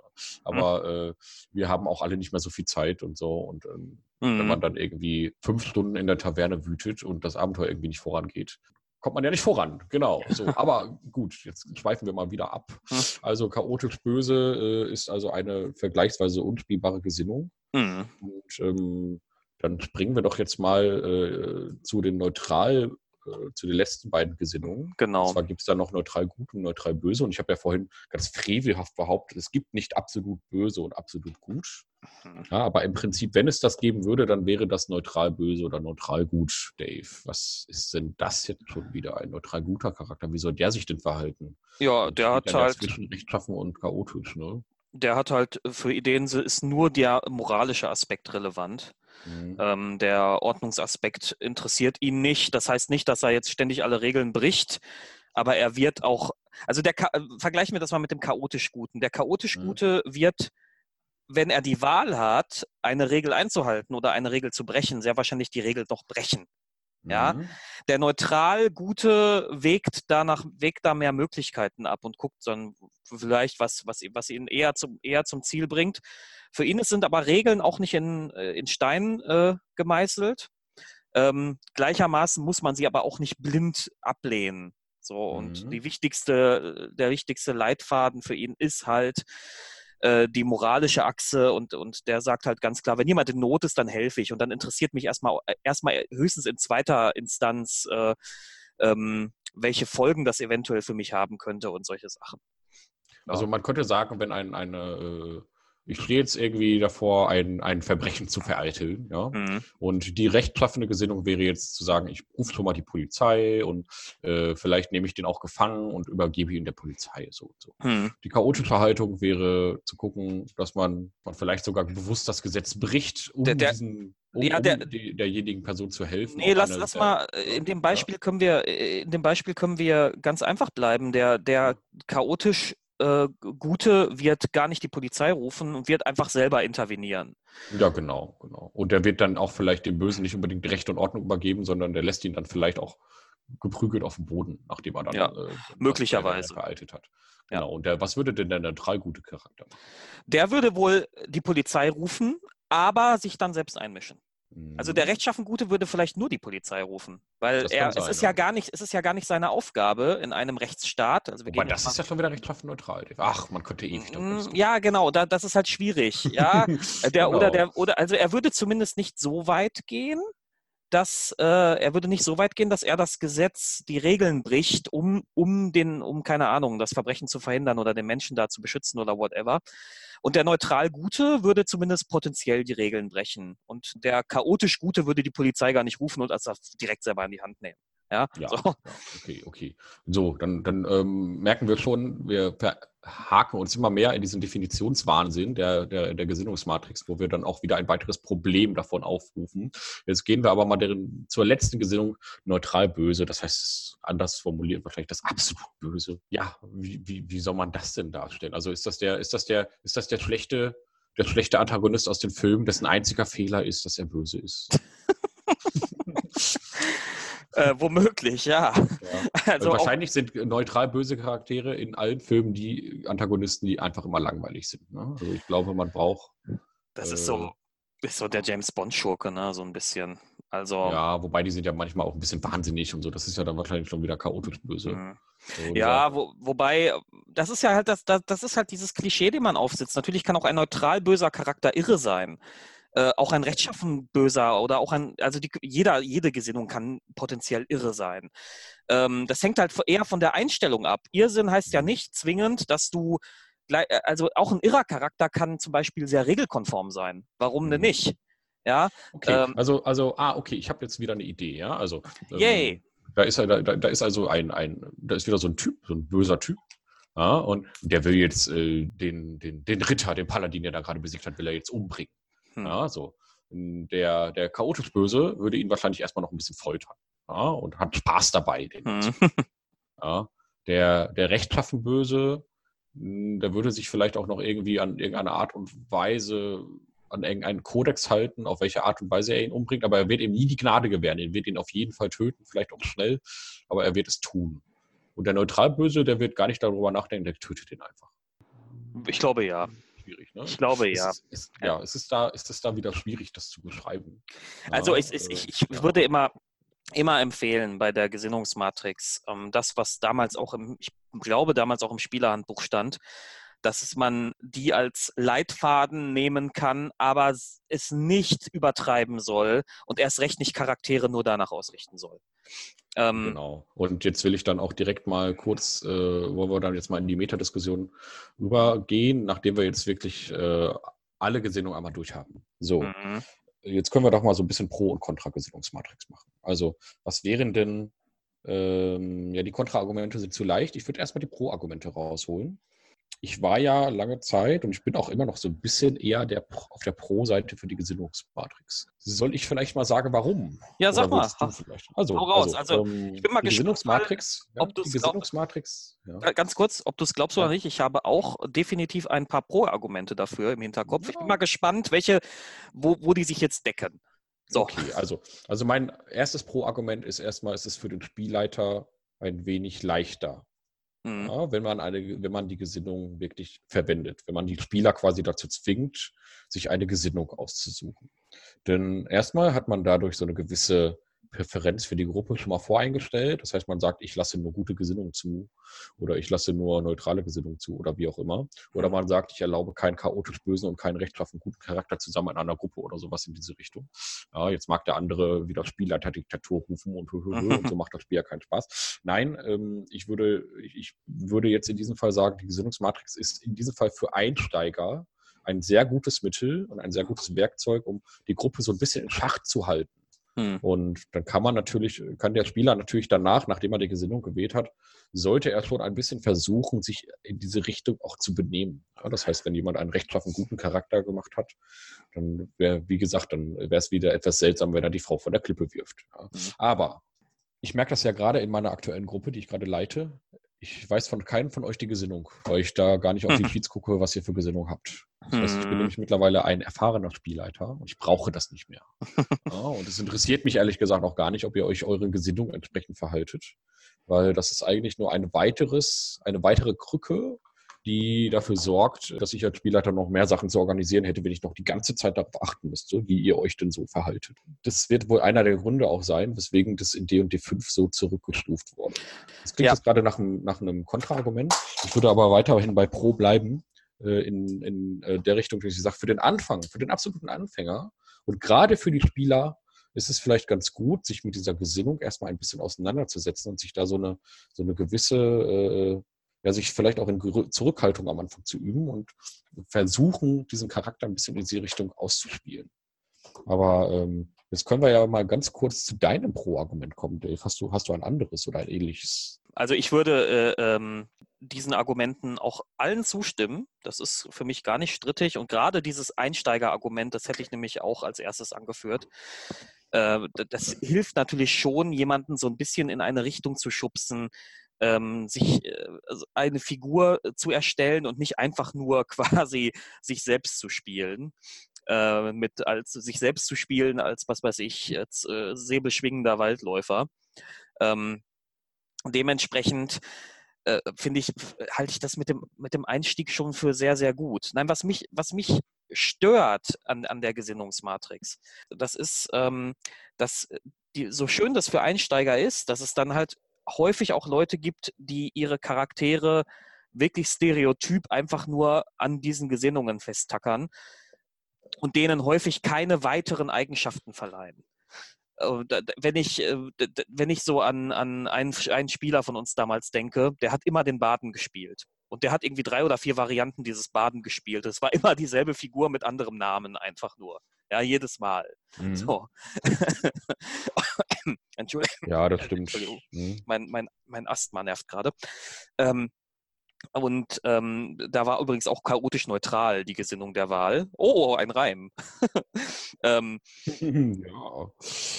aber mhm. äh, wir haben auch alle nicht mehr so viel Zeit und so. Und ähm, mhm. wenn man dann irgendwie fünf Stunden in der Taverne wütet und das Abenteuer irgendwie nicht vorangeht, kommt man ja nicht voran. Genau. So. Aber gut, jetzt schweifen wir mal wieder ab. Hm. Also chaotisch böse äh, ist also eine vergleichsweise unspielbare Gesinnung. Mhm. Und ähm, dann springen wir doch jetzt mal äh, zu den neutral, zu den letzten beiden Gesinnungen. Genau. Und zwar gibt es da noch neutral gut und neutral böse. Und ich habe ja vorhin ganz frevelhaft behauptet, es gibt nicht absolut böse und absolut gut. Mhm. Ja, aber im Prinzip, wenn es das geben würde, dann wäre das neutral böse oder neutral gut, Dave. Was ist denn das jetzt schon wieder ein neutral guter Charakter? Wie soll der sich denn verhalten? Ja, der hat halt. Zwischen rechtschaffen und chaotisch, ne? Der hat halt für Ideen ist nur der moralische Aspekt relevant. Mhm. Ähm, der Ordnungsaspekt interessiert ihn nicht. Das heißt nicht, dass er jetzt ständig alle Regeln bricht, aber er wird auch, also der, äh, vergleichen wir das mal mit dem chaotisch Guten. Der chaotisch mhm. Gute mhm. wird, wenn er die Wahl hat, eine Regel einzuhalten oder eine Regel zu brechen, sehr wahrscheinlich die Regel doch brechen. Ja, mhm. der neutral Gute wägt danach, wägt da mehr Möglichkeiten ab und guckt dann vielleicht, was, was, was ihn eher zum, eher zum Ziel bringt. Für ihn sind aber Regeln auch nicht in, äh, in Stein äh, gemeißelt. Ähm, gleichermaßen muss man sie aber auch nicht blind ablehnen. So, und mhm. die wichtigste, der wichtigste Leitfaden für ihn ist halt, äh, die moralische Achse und, und der sagt halt ganz klar, wenn jemand in Not ist, dann helfe ich. Und dann interessiert mich erstmal, äh, erstmal höchstens in zweiter Instanz, äh, ähm, welche Folgen das eventuell für mich haben könnte und solche Sachen. Also man könnte sagen, wenn ein, eine äh, ich stehe jetzt irgendwie davor, ein, ein Verbrechen zu vereiteln. Ja? Mhm. Und die rechtschaffende Gesinnung wäre jetzt zu sagen, ich rufe schon mal die Polizei und äh, vielleicht nehme ich den auch gefangen und übergebe ihn der Polizei. So, so. Mhm. Die chaotische Haltung wäre zu gucken, dass man, man vielleicht sogar bewusst das Gesetz bricht, um der, der, diesen um, ja, der, um die, derjenigen Person zu helfen. Nee, lass, lass mal, äh, in dem Beispiel ja. können wir, in dem Beispiel können wir ganz einfach bleiben. Der, der chaotisch äh, Gute wird gar nicht die Polizei rufen und wird einfach selber intervenieren. Ja, genau, genau. Und der wird dann auch vielleicht dem Bösen nicht unbedingt Recht und Ordnung übergeben, sondern der lässt ihn dann vielleicht auch geprügelt auf dem Boden, nachdem er dann ja, äh, möglicherweise veraltet hat. Genau. Ja. Und der, was würde denn der neutral gute Charakter machen? Der würde wohl die Polizei rufen, aber sich dann selbst einmischen. Also der mhm. rechtschaffen Gute würde vielleicht nur die Polizei rufen, weil er, sein, es ist ja. ja gar nicht, es ist ja gar nicht seine Aufgabe in einem Rechtsstaat. Also Wobei, das ist ja schon wieder rechtschaffen neutral. Ach, man könnte ewig mm, Ja, genau, da, das ist halt schwierig. Ja, der genau. oder der oder also er würde zumindest nicht so weit gehen, dass äh, er würde nicht so weit gehen, dass er das Gesetz, die Regeln bricht, um, um den, um keine Ahnung, das Verbrechen zu verhindern oder den Menschen da zu beschützen oder whatever. Und der neutral Gute würde zumindest potenziell die Regeln brechen. Und der chaotisch Gute würde die Polizei gar nicht rufen und das direkt selber in die Hand nehmen. Ja, ja, so. ja okay, okay. So, dann, dann ähm, merken wir schon, wir haken uns immer mehr in diesen Definitionswahnsinn der, der, der Gesinnungsmatrix, wo wir dann auch wieder ein weiteres Problem davon aufrufen. Jetzt gehen wir aber mal deren, zur letzten Gesinnung neutral böse, das heißt anders formuliert wahrscheinlich das absolut böse. Ja, wie, wie, wie soll man das denn darstellen? Also ist das der, ist das der, ist das der schlechte, der schlechte Antagonist aus den Filmen, dessen einziger Fehler ist, dass er böse ist? Äh, womöglich, ja. ja. Also, also wahrscheinlich sind neutral böse Charaktere in allen Filmen die Antagonisten, die einfach immer langweilig sind. Ne? Also ich glaube, man braucht. Das äh, ist so, ist so der James Bond-Schurke, ne? So ein bisschen. Also, ja, wobei die sind ja manchmal auch ein bisschen wahnsinnig und so. Das ist ja dann wahrscheinlich schon wieder chaotisch böse. Mhm. So, ja, wo, wobei, das ist ja halt das, das, das ist halt dieses Klischee, den man aufsitzt. Natürlich kann auch ein neutral böser Charakter irre sein. Äh, auch ein rechtschaffen Böser oder auch ein, also die, jeder, jede Gesinnung kann potenziell irre sein. Ähm, das hängt halt eher von der Einstellung ab. Irrsinn heißt ja nicht zwingend, dass du, äh, also auch ein irrer Charakter kann zum Beispiel sehr regelkonform sein. Warum denn mhm. nicht? Ja. Okay. Ähm, also, also, ah, okay, ich habe jetzt wieder eine Idee, ja. Also. Ähm, yay. Da ist, da, da ist also ein, ein, da ist wieder so ein Typ, so ein böser Typ, ja, und der will jetzt äh, den, den, den Ritter, den Paladin, der da gerade besiegt hat, will er jetzt umbringen. Hm. Ja, so. Der, der chaotisch Böse würde ihn wahrscheinlich erstmal noch ein bisschen foltern. Ja, und hat Spaß dabei. Hm. Ja, der, der rechtschaffen Böse, hm, der würde sich vielleicht auch noch irgendwie an irgendeine Art und Weise an irgendeinen Kodex halten, auf welche Art und Weise er ihn umbringt, aber er wird ihm nie die Gnade gewähren. Er wird ihn auf jeden Fall töten, vielleicht auch schnell, aber er wird es tun. Und der Neutralböse, der wird gar nicht darüber nachdenken, der tötet ihn einfach. Ich glaube ja. Schwierig, ne? Ich glaube ja. Ist, ist, ja, es ist, da, ist es da wieder schwierig, das zu beschreiben. Also ja, es ist, ich, ich ja. würde immer, immer empfehlen bei der Gesinnungsmatrix, ähm, das, was damals auch im, ich glaube, damals auch im Spielerhandbuch stand, dass man die als Leitfaden nehmen kann, aber es nicht übertreiben soll und erst recht nicht Charaktere nur danach ausrichten soll. Ähm, genau. Und jetzt will ich dann auch direkt mal kurz, äh, wollen wir dann jetzt mal in die Metadiskussion übergehen, nachdem wir jetzt wirklich äh, alle Gesinnungen einmal durchhaben. So, mhm. jetzt können wir doch mal so ein bisschen Pro- und Kontra-Gesinnungsmatrix machen. Also, was wären denn, ähm, ja, die Kontra-Argumente sind zu leicht. Ich würde erstmal die Pro-Argumente rausholen ich war ja lange Zeit und ich bin auch immer noch so ein bisschen eher der, auf der Pro-Seite für die Gesinnungsmatrix. Soll ich vielleicht mal sagen, warum? Ja, sag mal. Also, Hau raus. Also, also ähm, ich bin mal gespannt, Gesinnungsmatrix, ja, ob du Gesinnungsmatrix. Ja. Ganz kurz, ob du es glaubst ja. oder nicht. Ich habe auch definitiv ein paar Pro-Argumente dafür im Hinterkopf. Ich bin mal gespannt, welche, wo, wo die sich jetzt decken. So. Okay, also, also mein erstes Pro-Argument ist erstmal, es ist für den Spielleiter ein wenig leichter, Mhm. Ja, wenn, man eine, wenn man die Gesinnung wirklich verwendet, wenn man die Spieler quasi dazu zwingt, sich eine Gesinnung auszusuchen. Denn erstmal hat man dadurch so eine gewisse Präferenz für die Gruppe schon mal voreingestellt. Das heißt, man sagt, ich lasse nur gute Gesinnung zu oder ich lasse nur neutrale Gesinnung zu oder wie auch immer. Oder man sagt, ich erlaube keinen chaotisch bösen und keinen rechtschaffen guten Charakter zusammen in einer Gruppe oder sowas in diese Richtung. Ja, jetzt mag der andere wieder Spielleiter-Diktatur rufen und, und so macht das Spiel ja keinen Spaß. Nein, ähm, ich, würde, ich würde jetzt in diesem Fall sagen, die Gesinnungsmatrix ist in diesem Fall für Einsteiger ein sehr gutes Mittel und ein sehr gutes Werkzeug, um die Gruppe so ein bisschen in Schach zu halten. Hm. Und dann kann man natürlich, kann der Spieler natürlich danach, nachdem er die Gesinnung gewählt hat, sollte er schon ein bisschen versuchen, sich in diese Richtung auch zu benehmen. Ja, das heißt, wenn jemand einen rechtschaffen guten Charakter gemacht hat, dann wäre, wie gesagt, dann wäre es wieder etwas seltsam, wenn er die Frau von der Klippe wirft. Ja. Mhm. Aber ich merke das ja gerade in meiner aktuellen Gruppe, die ich gerade leite. Ich weiß von keinem von euch die Gesinnung, weil ich da gar nicht auf die Cheats gucke, was ihr für Gesinnung habt. Das heißt, ich bin hm. nämlich mittlerweile ein erfahrener Spielleiter und ich brauche das nicht mehr. Ja, und es interessiert mich ehrlich gesagt auch gar nicht, ob ihr euch euren Gesinnung entsprechend verhaltet, weil das ist eigentlich nur ein weiteres, eine weitere Krücke, die dafür sorgt, dass ich als Spielleiter noch mehr Sachen zu organisieren hätte, wenn ich noch die ganze Zeit darauf achten müsste, wie ihr euch denn so verhaltet. Das wird wohl einer der Gründe auch sein, weswegen das in D&D 5 so zurückgestuft wurde. Das klingt ja. jetzt gerade nach, einem, nach einem Kontraargument. Ich würde aber weiterhin bei Pro bleiben, äh, in, in äh, der Richtung, dass ich sage, für den Anfang, für den absoluten Anfänger und gerade für die Spieler ist es vielleicht ganz gut, sich mit dieser Gesinnung erstmal ein bisschen auseinanderzusetzen und sich da so eine, so eine gewisse äh, ja, sich vielleicht auch in Zurückhaltung am Anfang zu üben und versuchen, diesen Charakter ein bisschen in diese Richtung auszuspielen. Aber ähm, jetzt können wir ja mal ganz kurz zu deinem Pro-Argument kommen, Dave. Hast du, hast du ein anderes oder ein ähnliches? Also ich würde äh, ähm, diesen Argumenten auch allen zustimmen. Das ist für mich gar nicht strittig. Und gerade dieses Einsteiger-Argument, das hätte ich nämlich auch als erstes angeführt. Äh, das hilft natürlich schon, jemanden so ein bisschen in eine Richtung zu schubsen, ähm, sich äh, also eine Figur äh, zu erstellen und nicht einfach nur quasi sich selbst zu spielen. Äh, mit als sich selbst zu spielen als was weiß ich als äh, säbelschwingender Waldläufer. Ähm, dementsprechend äh, finde ich, halte ich das mit dem, mit dem Einstieg schon für sehr, sehr gut. Nein, was mich, was mich stört an, an der Gesinnungsmatrix, das ist, ähm, dass die, so schön das für Einsteiger ist, dass es dann halt häufig auch Leute gibt, die ihre Charaktere wirklich stereotyp einfach nur an diesen Gesinnungen festtackern. und denen häufig keine weiteren Eigenschaften verleihen. Äh, wenn ich, äh, wenn ich so an, an einen, einen Spieler von uns damals denke, der hat immer den Baden gespielt. Und der hat irgendwie drei oder vier Varianten dieses Baden gespielt. Es war immer dieselbe Figur mit anderem Namen, einfach nur. Ja, jedes Mal. Mhm. So. Entschuldigung. Ja, das stimmt. Entschuldigung. Mhm. Mein, mein, mein Asthma nervt gerade. Ähm, und ähm, da war übrigens auch chaotisch neutral die Gesinnung der Wahl. Oh, ein Reim. ähm, ja.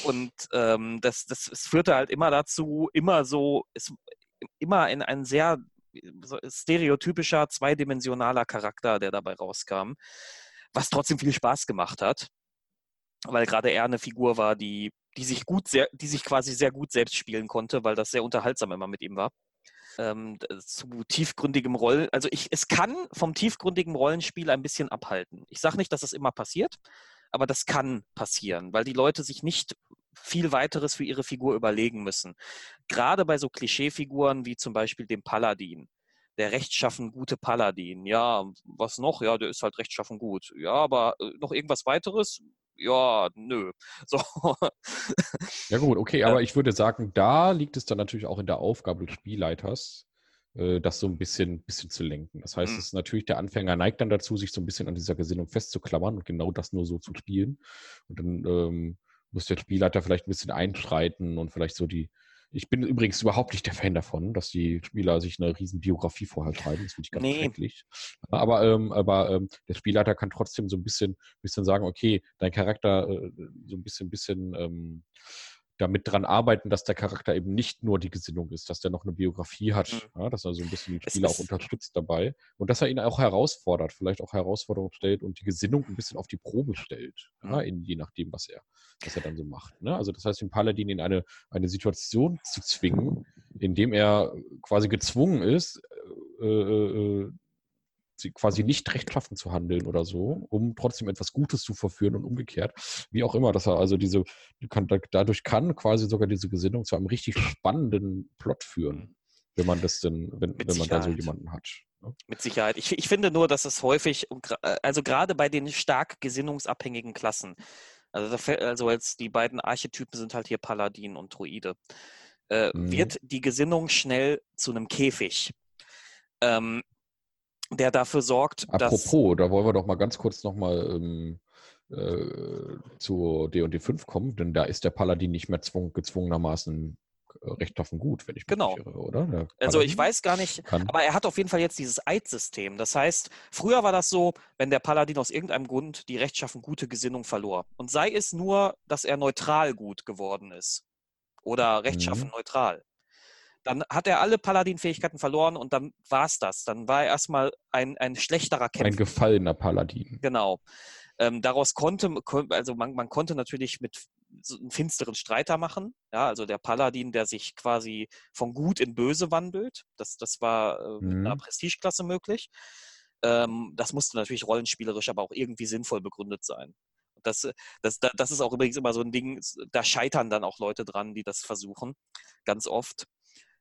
Und ähm, das, das es führte halt immer dazu, immer so, es, immer in ein sehr stereotypischer, zweidimensionaler Charakter, der dabei rauskam, was trotzdem viel Spaß gemacht hat, weil gerade er eine Figur war, die, die sich gut, sehr, die sich quasi sehr gut selbst spielen konnte, weil das sehr unterhaltsam immer mit ihm war. Ähm, zu tiefgründigem Rollen, also ich, es kann vom tiefgründigen Rollenspiel ein bisschen abhalten. Ich sage nicht, dass das immer passiert, aber das kann passieren, weil die Leute sich nicht viel weiteres für ihre Figur überlegen müssen. Gerade bei so Klischeefiguren wie zum Beispiel dem Paladin. Der rechtschaffen gute Paladin. Ja, was noch? Ja, der ist halt rechtschaffen gut. Ja, aber äh, noch irgendwas weiteres? Ja, nö. So. Ja gut, okay, aber ich würde sagen, da liegt es dann natürlich auch in der Aufgabe des Spielleiters, äh, das so ein bisschen, bisschen zu lenken. Das heißt, mhm. es ist natürlich der Anfänger neigt dann dazu, sich so ein bisschen an dieser Gesinnung festzuklammern und genau das nur so zu spielen. Und dann ähm, muss der Spielleiter vielleicht ein bisschen einschreiten und vielleicht so die. Ich bin übrigens überhaupt nicht der Fan davon, dass die Spieler sich eine riesen Biografie vorher schreiben. Das finde ich ganz nee. schrecklich. Aber, ähm, aber ähm, der Spielleiter kann trotzdem so ein bisschen, bisschen sagen, okay, dein Charakter äh, so ein bisschen, bisschen ähm, damit dran arbeiten, dass der Charakter eben nicht nur die Gesinnung ist, dass der noch eine Biografie hat, mhm. ja, dass er so ein bisschen den Spieler auch unterstützt dabei und dass er ihn auch herausfordert, vielleicht auch Herausforderungen stellt und die Gesinnung ein bisschen auf die Probe stellt, mhm. ja, in, je nachdem, was er, was er dann so macht. Ne? Also das heißt, den Paladin in eine, eine Situation zu zwingen, in dem er quasi gezwungen ist, äh, äh, äh quasi nicht rechtschaffen zu handeln oder so, um trotzdem etwas Gutes zu verführen und umgekehrt. Wie auch immer, dass er also diese, kann, dadurch kann quasi sogar diese Gesinnung zu einem richtig spannenden Plot führen, wenn man das denn, wenn, wenn man da so jemanden hat. Ne? Mit Sicherheit. Ich, ich finde nur, dass es häufig, äh, also gerade bei den stark gesinnungsabhängigen Klassen, also, also als die beiden Archetypen sind halt hier Paladin und Druide, äh, mhm. wird die Gesinnung schnell zu einem Käfig. Ähm, der dafür sorgt, Apropos, dass. Apropos, da wollen wir doch mal ganz kurz nochmal ähm, äh, zu D&D 5 kommen, denn da ist der Paladin nicht mehr zwung, gezwungenermaßen äh, recht offen gut, wenn ich mich genau. irre, oder? Also ich weiß gar nicht, kann. aber er hat auf jeden Fall jetzt dieses Eid-System. Das heißt, früher war das so, wenn der Paladin aus irgendeinem Grund die rechtschaffen gute Gesinnung verlor. Und sei es nur, dass er neutral gut geworden ist. Oder rechtschaffen mhm. neutral. Dann hat er alle Paladin-Fähigkeiten verloren und dann war es das. Dann war er erstmal ein, ein schlechterer Kämpfer. Ein gefallener Paladin. Genau. Ähm, daraus konnte, also man, man konnte natürlich mit so einen finsteren Streiter machen. Ja, also der Paladin, der sich quasi von gut in böse wandelt. Das, das war äh, mit mhm. einer Prestigeklasse möglich. Ähm, das musste natürlich rollenspielerisch, aber auch irgendwie sinnvoll begründet sein. Das, das, das ist auch übrigens immer so ein Ding, da scheitern dann auch Leute dran, die das versuchen, ganz oft.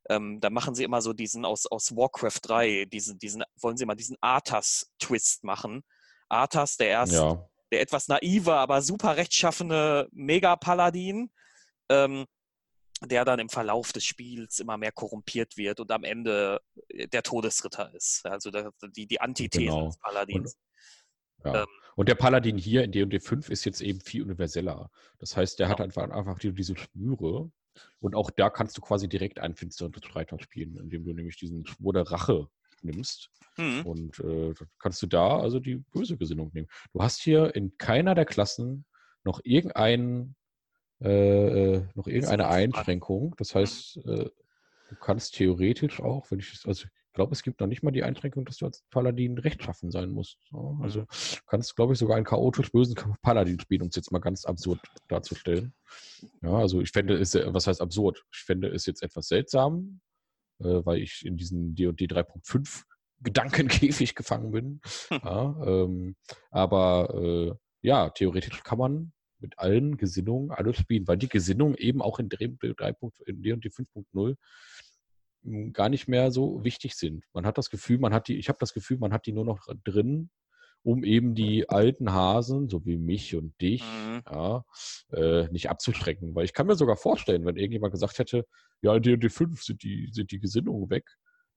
Ähm, da machen sie immer so diesen aus, aus Warcraft 3, diesen, diesen, wollen sie mal diesen Arthas-Twist machen. Arthas, der erst, ja. der etwas naive, aber super rechtschaffene Mega-Paladin, ähm, der dann im Verlauf des Spiels immer mehr korrumpiert wird und am Ende äh, der Todesritter ist. Also die, die Antithese genau. des Paladins. Und, ja. ähm, und der Paladin hier in D&D 5 ist jetzt eben viel universeller. Das heißt, der genau. hat einfach, einfach diese Spüre, und auch da kannst du quasi direkt einen finsteren Streiter spielen, indem du nämlich diesen Schwur der Rache nimmst. Mhm. Und äh, kannst du da also die böse Gesinnung nehmen. Du hast hier in keiner der Klassen noch irgendeinen äh, äh noch irgendeine Einschränkung. Das mhm. heißt, äh, du kannst theoretisch auch, wenn ich also glaube, es gibt noch nicht mal die Einschränkung, dass du als Paladin rechtschaffen sein musst. Also mhm. kannst, glaube ich, sogar einen chaotisch bösen Paladin spielen, um es jetzt mal ganz absurd darzustellen. Ja, also ich fände es, was heißt absurd? Ich fände es jetzt etwas seltsam, äh, weil ich in diesen D&D 3.5 Gedankenkäfig gefangen bin. Ja, ähm, aber äh, ja, theoretisch kann man mit allen Gesinnungen alles spielen, weil die Gesinnung eben auch in D&D 5.0 gar nicht mehr so wichtig sind. Man hat das Gefühl, man hat die, ich habe das Gefühl, man hat die nur noch drin, um eben die alten Hasen, so wie mich und dich, Mhm. ja, äh, nicht abzuschrecken. Weil ich kann mir sogar vorstellen, wenn irgendjemand gesagt hätte, ja, in D&D 5 sind die, sind die Gesinnungen weg,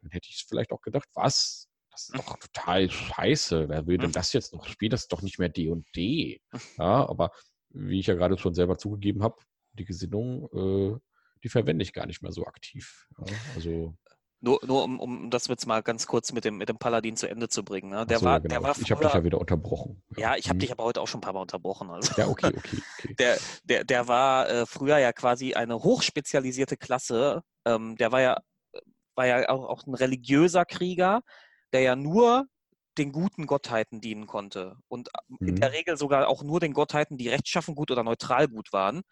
dann hätte ich vielleicht auch gedacht, was? Das ist doch total scheiße. Wer will denn Mhm. das jetzt noch spielen? Das ist doch nicht mehr D&D. Ja, aber wie ich ja gerade schon selber zugegeben habe, die Gesinnung, äh, die verwende ich gar nicht mehr so aktiv. Ja, also, Nur, nur um, um das jetzt mal ganz kurz mit dem, mit dem Paladin zu Ende zu bringen. Ne? Der, so, war, ja, genau. der war ich habe dich früher- ja wieder unterbrochen. Ja, ich habe Hm. dich aber heute auch schon ein paar Mal unterbrochen. Also. Ja, okay, okay, okay. Der, der, der war äh, früher ja quasi eine hochspezialisierte Klasse. Ähm, der war ja, war ja auch, auch ein religiöser Krieger, der ja nur den guten Gottheiten dienen konnte. Und in Mhm. der Regel sogar auch nur den Gottheiten, die rechtschaffen gut oder neutral gut waren.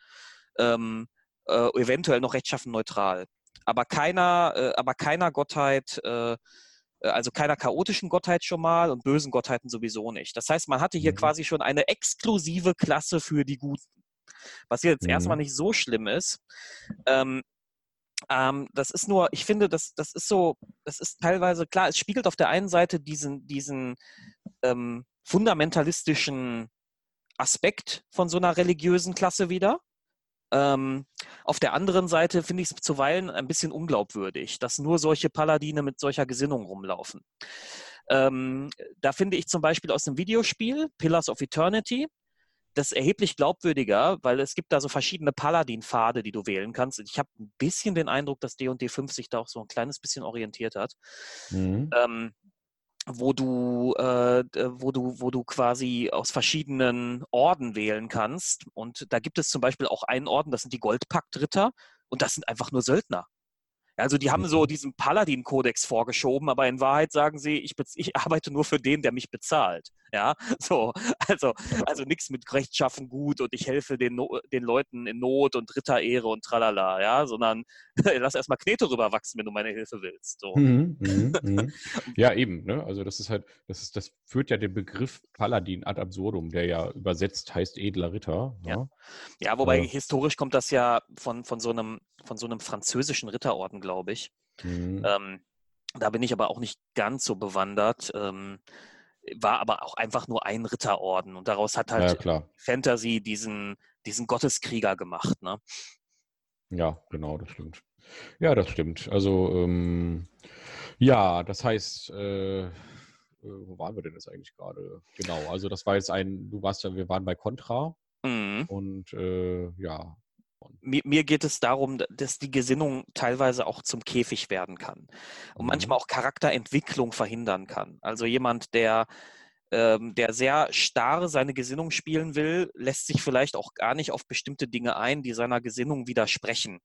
Ähm, äh, eventuell noch rechtschaffen neutral. Aber keiner, äh, aber keiner Gottheit, äh, äh, also keiner chaotischen Gottheit schon mal und bösen Gottheiten sowieso nicht. Das heißt, man hatte hier Mhm. quasi schon eine exklusive Klasse für die Guten. Was jetzt erstmal Mhm. nicht so schlimm ist. Ähm, ähm, das ist nur, ich finde, das, das ist so, das ist teilweise klar, es spiegelt auf der einen Seite diesen, diesen ähm, fundamentalistischen Aspekt von so einer religiösen Klasse wieder. Ähm, auf der anderen Seite finde ich es zuweilen ein bisschen unglaubwürdig, dass nur solche Paladine mit solcher Gesinnung rumlaufen. Ähm, da finde ich zum Beispiel aus dem Videospiel Pillars of Eternity das erheblich glaubwürdiger, weil es gibt da so verschiedene Paladin-Pfade, die du wählen kannst. Ich habe ein bisschen den Eindruck, dass D&D 5 sich da auch so ein kleines bisschen orientiert hat Mhm. ähm, wo du, äh, d- wo du, wo du quasi aus verschiedenen Orden wählen kannst. Und da gibt es zum Beispiel auch einen Orden, das sind die Goldpakt-Ritter, und das sind einfach nur Söldner. Also die haben so Mhm. diesen Paladin-Kodex vorgeschoben, aber in Wahrheit sagen sie, ich, ich arbeite nur für den, der mich bezahlt. Ja, so, also, also nichts mit rechtschaffen gut und ich helfe den, no den Leuten in Not und Ritterehre und tralala, ja, sondern lass erstmal Knete rüberwachsen, wenn du meine Hilfe willst. So. Mhm, mhm, mhm. Ja, eben, ne? Also das ist halt, das ist, das führt ja den Begriff Paladin ad absurdum, der ja übersetzt heißt edler Ritter. Ja. ne? Ja, wobei Äh. historisch kommt das ja von, von, so einem, von so einem französischen Ritterorden, glaube ich. Mhm. Ähm, da bin ich aber auch nicht ganz so bewandert. Ähm, war aber auch einfach nur ein Ritterorden und daraus hat halt ja. Fantasy diesen, diesen Gotteskrieger gemacht. Ne? Ja, genau, das stimmt. Ja, das stimmt. Also, ähm, ja, das heißt, äh, äh, wo waren wir denn jetzt eigentlich gerade? Genau, also das war jetzt ein, du warst ja, wir waren bei Contra Mhm. und äh, ja. Mir, mir geht es darum, dass die Gesinnung teilweise auch zum Käfig werden kann und Mhm. manchmal auch Charakterentwicklung verhindern kann. Also jemand, der, ähm, der sehr starr seine Gesinnung spielen will, lässt sich vielleicht auch gar nicht auf bestimmte Dinge ein, die seiner Gesinnung widersprechen.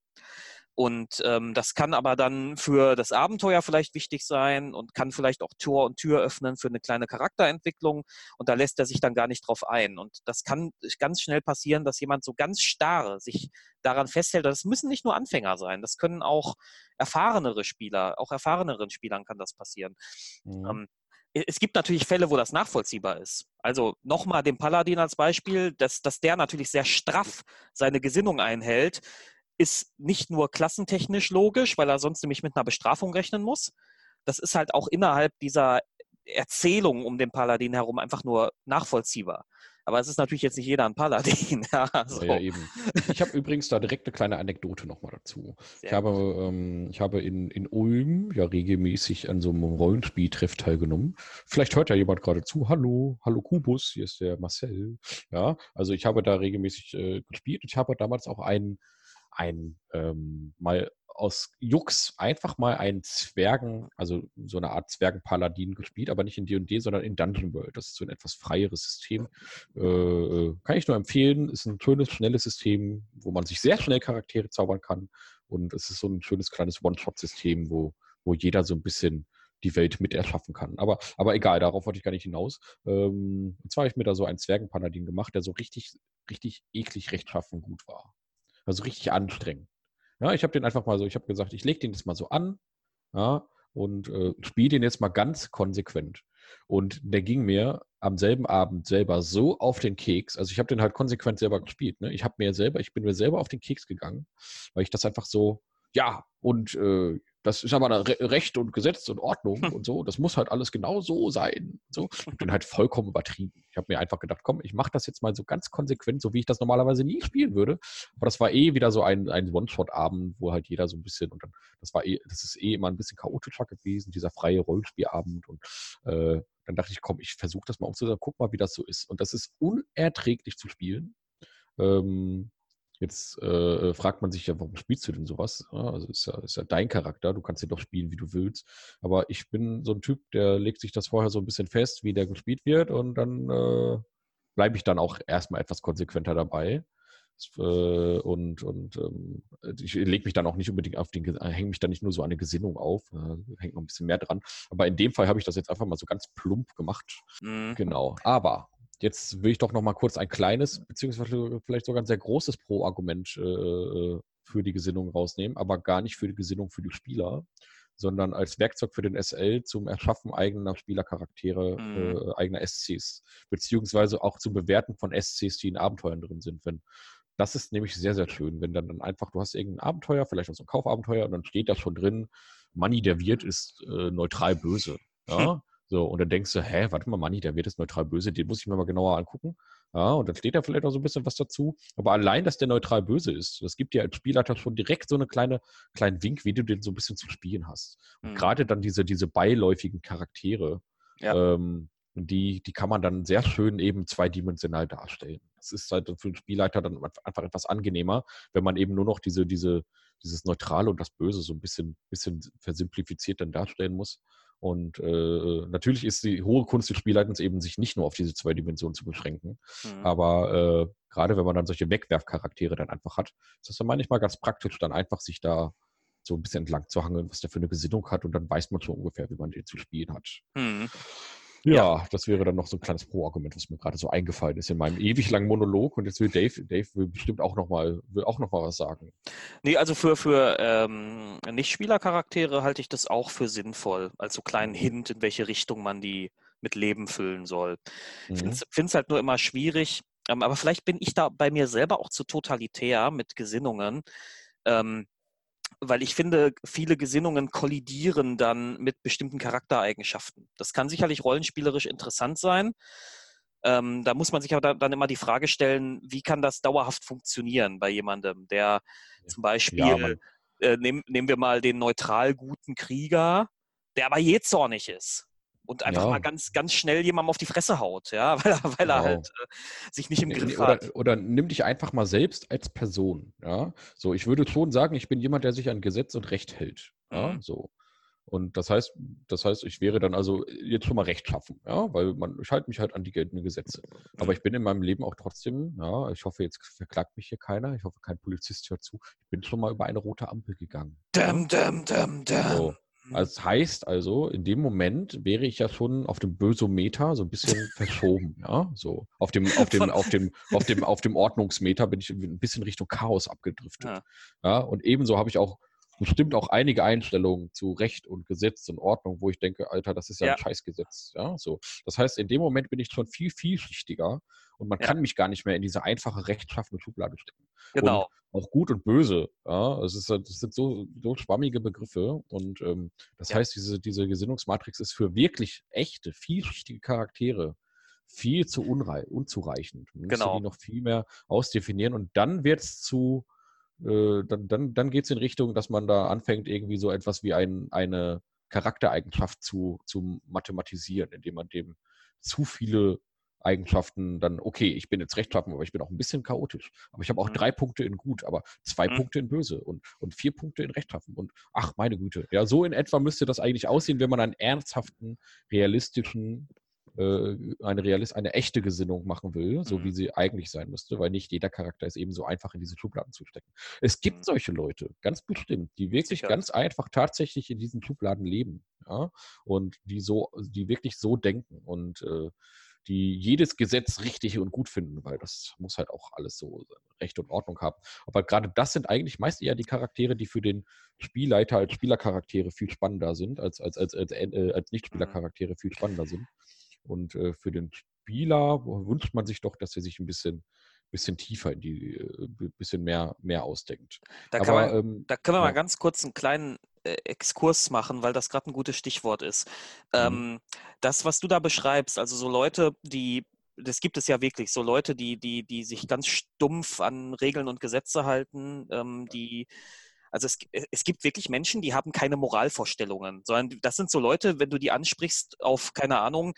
Und ähm, das kann aber dann für das Abenteuer vielleicht wichtig sein und kann vielleicht auch Tor und Tür öffnen für eine kleine Charakterentwicklung. Und da lässt er sich dann gar nicht drauf ein. Und das kann ganz schnell passieren, dass jemand so ganz starr sich daran festhält. Das müssen nicht nur Anfänger sein, das können auch erfahrenere Spieler, auch erfahreneren Spielern kann das passieren. Mhm. Ähm, es gibt natürlich Fälle, wo das nachvollziehbar ist. Also nochmal den Paladin als Beispiel, dass, dass der natürlich sehr straff seine Gesinnung einhält, ist nicht nur klassentechnisch logisch, weil er sonst nämlich mit einer Bestrafung rechnen muss. Das ist halt auch innerhalb dieser Erzählung um den Paladin herum einfach nur nachvollziehbar. Aber es ist natürlich jetzt nicht jeder ein Paladin. Ja, so. Ja, ja, eben. Ich habe übrigens da direkt eine kleine Anekdote nochmal dazu. Ich Sehr habe, ähm, ich habe in, in Ulm ja regelmäßig an so einem Rollenspieltreff teilgenommen. Vielleicht hört ja jemand gerade zu. Hallo, hallo Kubus, hier ist der Marcel. Ja, also ich habe da regelmäßig äh, gespielt. Ich habe damals auch einen, einen ähm, mal aus Jux einfach mal einen Zwergen, also so eine Art Zwergenpaladin gespielt, aber nicht in D&D, sondern in Dungeon World. Das ist so ein etwas freieres System. Äh, äh, kann ich nur empfehlen. Ist ein schönes, schnelles System, wo man sich sehr schnell Charaktere zaubern kann. Und es ist so ein schönes kleines One-Shot-System, wo, wo jeder so ein bisschen die Welt mit erschaffen kann. Aber, aber egal, darauf wollte ich gar nicht hinaus. Ähm, und zwar habe ich mir da so einen Zwergenpaladin gemacht, der so richtig, richtig eklig rechtschaffen gut war. Also richtig anstrengend. Ja, ich habe den einfach mal so, ich habe gesagt, ich lege den jetzt mal so an, ja, und äh, spiele den jetzt mal ganz konsequent. Und der ging mir am selben Abend selber so auf den Keks. Also ich habe den halt konsequent selber gespielt. Ne? Ich habe mir selber, ich bin mir selber auf den Keks gegangen, weil ich das einfach so, ja, und äh, das ist aber Recht und Gesetz und Ordnung und so. Das muss halt alles genau so sein. So. Ich bin halt vollkommen übertrieben. Ich habe mir einfach gedacht, komm, ich mache das jetzt mal so ganz konsequent, so wie ich das normalerweise nie spielen würde. Aber das war eh wieder so ein, ein One-Shot-Abend, wo halt jeder so ein bisschen, und dann, das war eh, das ist eh immer ein bisschen chaotischer gewesen, dieser freie Rollspielabend. Und äh, dann dachte ich, komm, ich versuche das mal umzusetzen, guck mal, wie das so ist. Und das ist unerträglich zu spielen. Ähm, Jetzt äh, fragt man sich ja, warum spielst du denn sowas? Also ist ja, ist ja dein Charakter, du kannst ja doch spielen, wie du willst. Aber ich bin so ein Typ, der legt sich das vorher so ein bisschen fest, wie der gespielt wird und dann äh, bleibe ich dann auch erstmal etwas konsequenter dabei. Äh, und und ähm, ich lege mich dann auch nicht unbedingt auf den, hänge mich dann nicht nur so an eine Gesinnung auf, äh, hängt noch ein bisschen mehr dran. Aber in dem Fall habe ich das jetzt einfach mal so ganz plump gemacht. Mhm. Genau. Aber Jetzt will ich doch noch mal kurz ein kleines, beziehungsweise vielleicht sogar ein sehr großes Pro-Argument äh, äh, für die Gesinnung rausnehmen, aber gar nicht für die Gesinnung für die Spieler, sondern als Werkzeug für den SL zum Erschaffen eigener Spielercharaktere, mhm. äh, eigener SCs, beziehungsweise auch zum Bewerten von SCs, die in Abenteuern drin sind. Wenn, das ist nämlich sehr, sehr schön, wenn dann, dann einfach, du hast irgendein Abenteuer, vielleicht auch so ein Kaufabenteuer, und dann steht da schon drin, Money der Wirt ist äh, neutral böse. Ja? So, und dann denkst du, hä, warte mal, Manni, der wird jetzt neutral böse, den muss ich mir mal genauer angucken. Ja, und dann steht da vielleicht auch so ein bisschen was dazu. Aber allein, dass der neutral böse ist, das gibt dir als Spielleiter schon direkt so eine kleine, kleinen Wink, wie du den so ein bisschen zu spielen hast. Und mhm. gerade dann diese, diese beiläufigen Charaktere, ja. ähm, die, die kann man dann sehr schön eben zweidimensional darstellen. Das ist halt für den Spielleiter dann einfach etwas angenehmer, wenn man eben nur noch diese, diese, dieses Neutrale und das Böse so ein bisschen, bisschen versimplifiziert dann darstellen muss. Und äh, natürlich ist die hohe Kunst des Spielleitens eben, sich nicht nur auf diese zwei Dimensionen zu beschränken. Mhm. Aber äh, gerade wenn man dann solche Wegwerfcharaktere dann einfach hat, ist das dann manchmal ganz praktisch, dann einfach sich da so ein bisschen entlang zu hangeln, was der für eine Gesinnung hat und dann weiß man schon ungefähr, wie man den zu spielen hat. Mhm. Ja, ja, das wäre dann noch so ein kleines Pro-Argument, was mir gerade so eingefallen ist in meinem ewig langen Monolog. Und jetzt will Dave, Dave will bestimmt auch nochmal, will auch noch mal was sagen. Nee, also für, für ähm, Nicht-Spieler-Charaktere halte ich das auch für sinnvoll, als so kleinen mhm. Hint, in welche Richtung man die mit Leben füllen soll. Ich mhm. finde es halt nur immer schwierig, ähm, aber vielleicht bin ich da bei mir selber auch zu totalitär mit Gesinnungen. Ähm, weil ich finde, viele Gesinnungen kollidieren dann mit bestimmten Charaktereigenschaften. Das kann sicherlich rollenspielerisch interessant sein. Ähm, da muss man sich aber dann immer die Frage stellen, wie kann das dauerhaft funktionieren bei jemandem, der zum Beispiel, ja, äh, nehm, nehmen wir mal den neutral guten Krieger, der aber jähzornig ist und einfach ja. mal ganz, ganz schnell jemandem auf die Fresse haut, ja, weil er, weil genau. er halt äh, sich nicht im Griff oder, hat. Oder nimm dich einfach mal selbst als Person, ja. So, ich würde schon sagen, ich bin jemand, der sich an Gesetz und Recht hält. Ja, mhm. so. Und das heißt, das heißt, ich wäre dann also jetzt schon mal rechtschaffen, ja, weil man, ich halte mich halt an die geltenden Gesetze. Aber ich bin in meinem Leben auch trotzdem, ja, ich hoffe, jetzt verklagt mich hier keiner, ich hoffe, kein Polizist hört zu. Ich bin schon mal über eine rote Ampel gegangen. Dum, dum, dum, dum. So. Also das heißt also, in dem Moment wäre ich ja schon auf dem Bösometer so ein bisschen verschoben, ja, so auf dem, auf dem, auf dem, auf dem, auf dem Ordnungsmeter bin ich ein bisschen Richtung Chaos abgedriftet. Ja, ja und ebenso habe ich auch bestimmt auch einige Einstellungen zu Recht und Gesetz und Ordnung, wo ich denke, Alter, das ist ja, ja. ein Scheißgesetz, ja, so. Das heißt, in dem Moment bin ich schon viel vielschichtiger und man ja. kann mich gar nicht mehr in diese einfache rechtschaffende Schublade stecken. Genau. Und auch gut und böse. Ja, es ist, das sind so, so schwammige Begriffe. Und ähm, das ja. heißt, diese, diese Gesinnungsmatrix ist für wirklich echte, vielschichtige Charaktere viel zu unzureichend. Man genau. die noch viel mehr ausdefinieren. Und dann wird es zu, äh, dann, dann, dann geht es in Richtung, dass man da anfängt, irgendwie so etwas wie ein, eine Charaktereigenschaft zu, zu mathematisieren, indem man dem zu viele Eigenschaften dann, okay, ich bin jetzt rechtschaffen, aber ich bin auch ein bisschen chaotisch. Aber ich habe auch mhm. drei Punkte in gut, aber zwei mhm. Punkte in böse und, und vier Punkte in rechtschaffen. Und ach, meine Güte. Ja, so in etwa müsste das eigentlich aussehen, wenn man einen ernsthaften, realistischen, äh, eine, Realist, eine echte Gesinnung machen will, so mhm. wie sie eigentlich sein müsste, weil nicht jeder Charakter ist eben so einfach in diese Schubladen zu stecken. Es gibt mhm. solche Leute, ganz bestimmt, die wirklich Sicher. ganz einfach tatsächlich in diesen Schubladen leben. Ja? Und die so, die wirklich so denken. Und äh, die jedes Gesetz richtig und gut finden, weil das muss halt auch alles so Recht und Ordnung haben. Aber gerade das sind eigentlich meist eher die Charaktere, die für den Spielleiter als Spielercharaktere viel spannender sind, als, als, als, als, äh, als Nicht-Spielercharaktere viel spannender sind. Und äh, für den Spieler wünscht man sich doch, dass er sich ein bisschen bisschen tiefer in die, äh, bisschen mehr, mehr ausdenkt. Da, Aber, man, ähm, da können wir ja. mal ganz kurz einen kleinen äh, Exkurs machen, weil das gerade ein gutes Stichwort ist. Mhm. Ähm, das, was du da beschreibst, also so Leute, die, das gibt es ja wirklich, so Leute, die, die, die sich ganz stumpf an Regeln und Gesetze halten, ähm, die also es, es gibt wirklich Menschen, die haben keine Moralvorstellungen, sondern das sind so Leute, wenn du die ansprichst auf, keine Ahnung,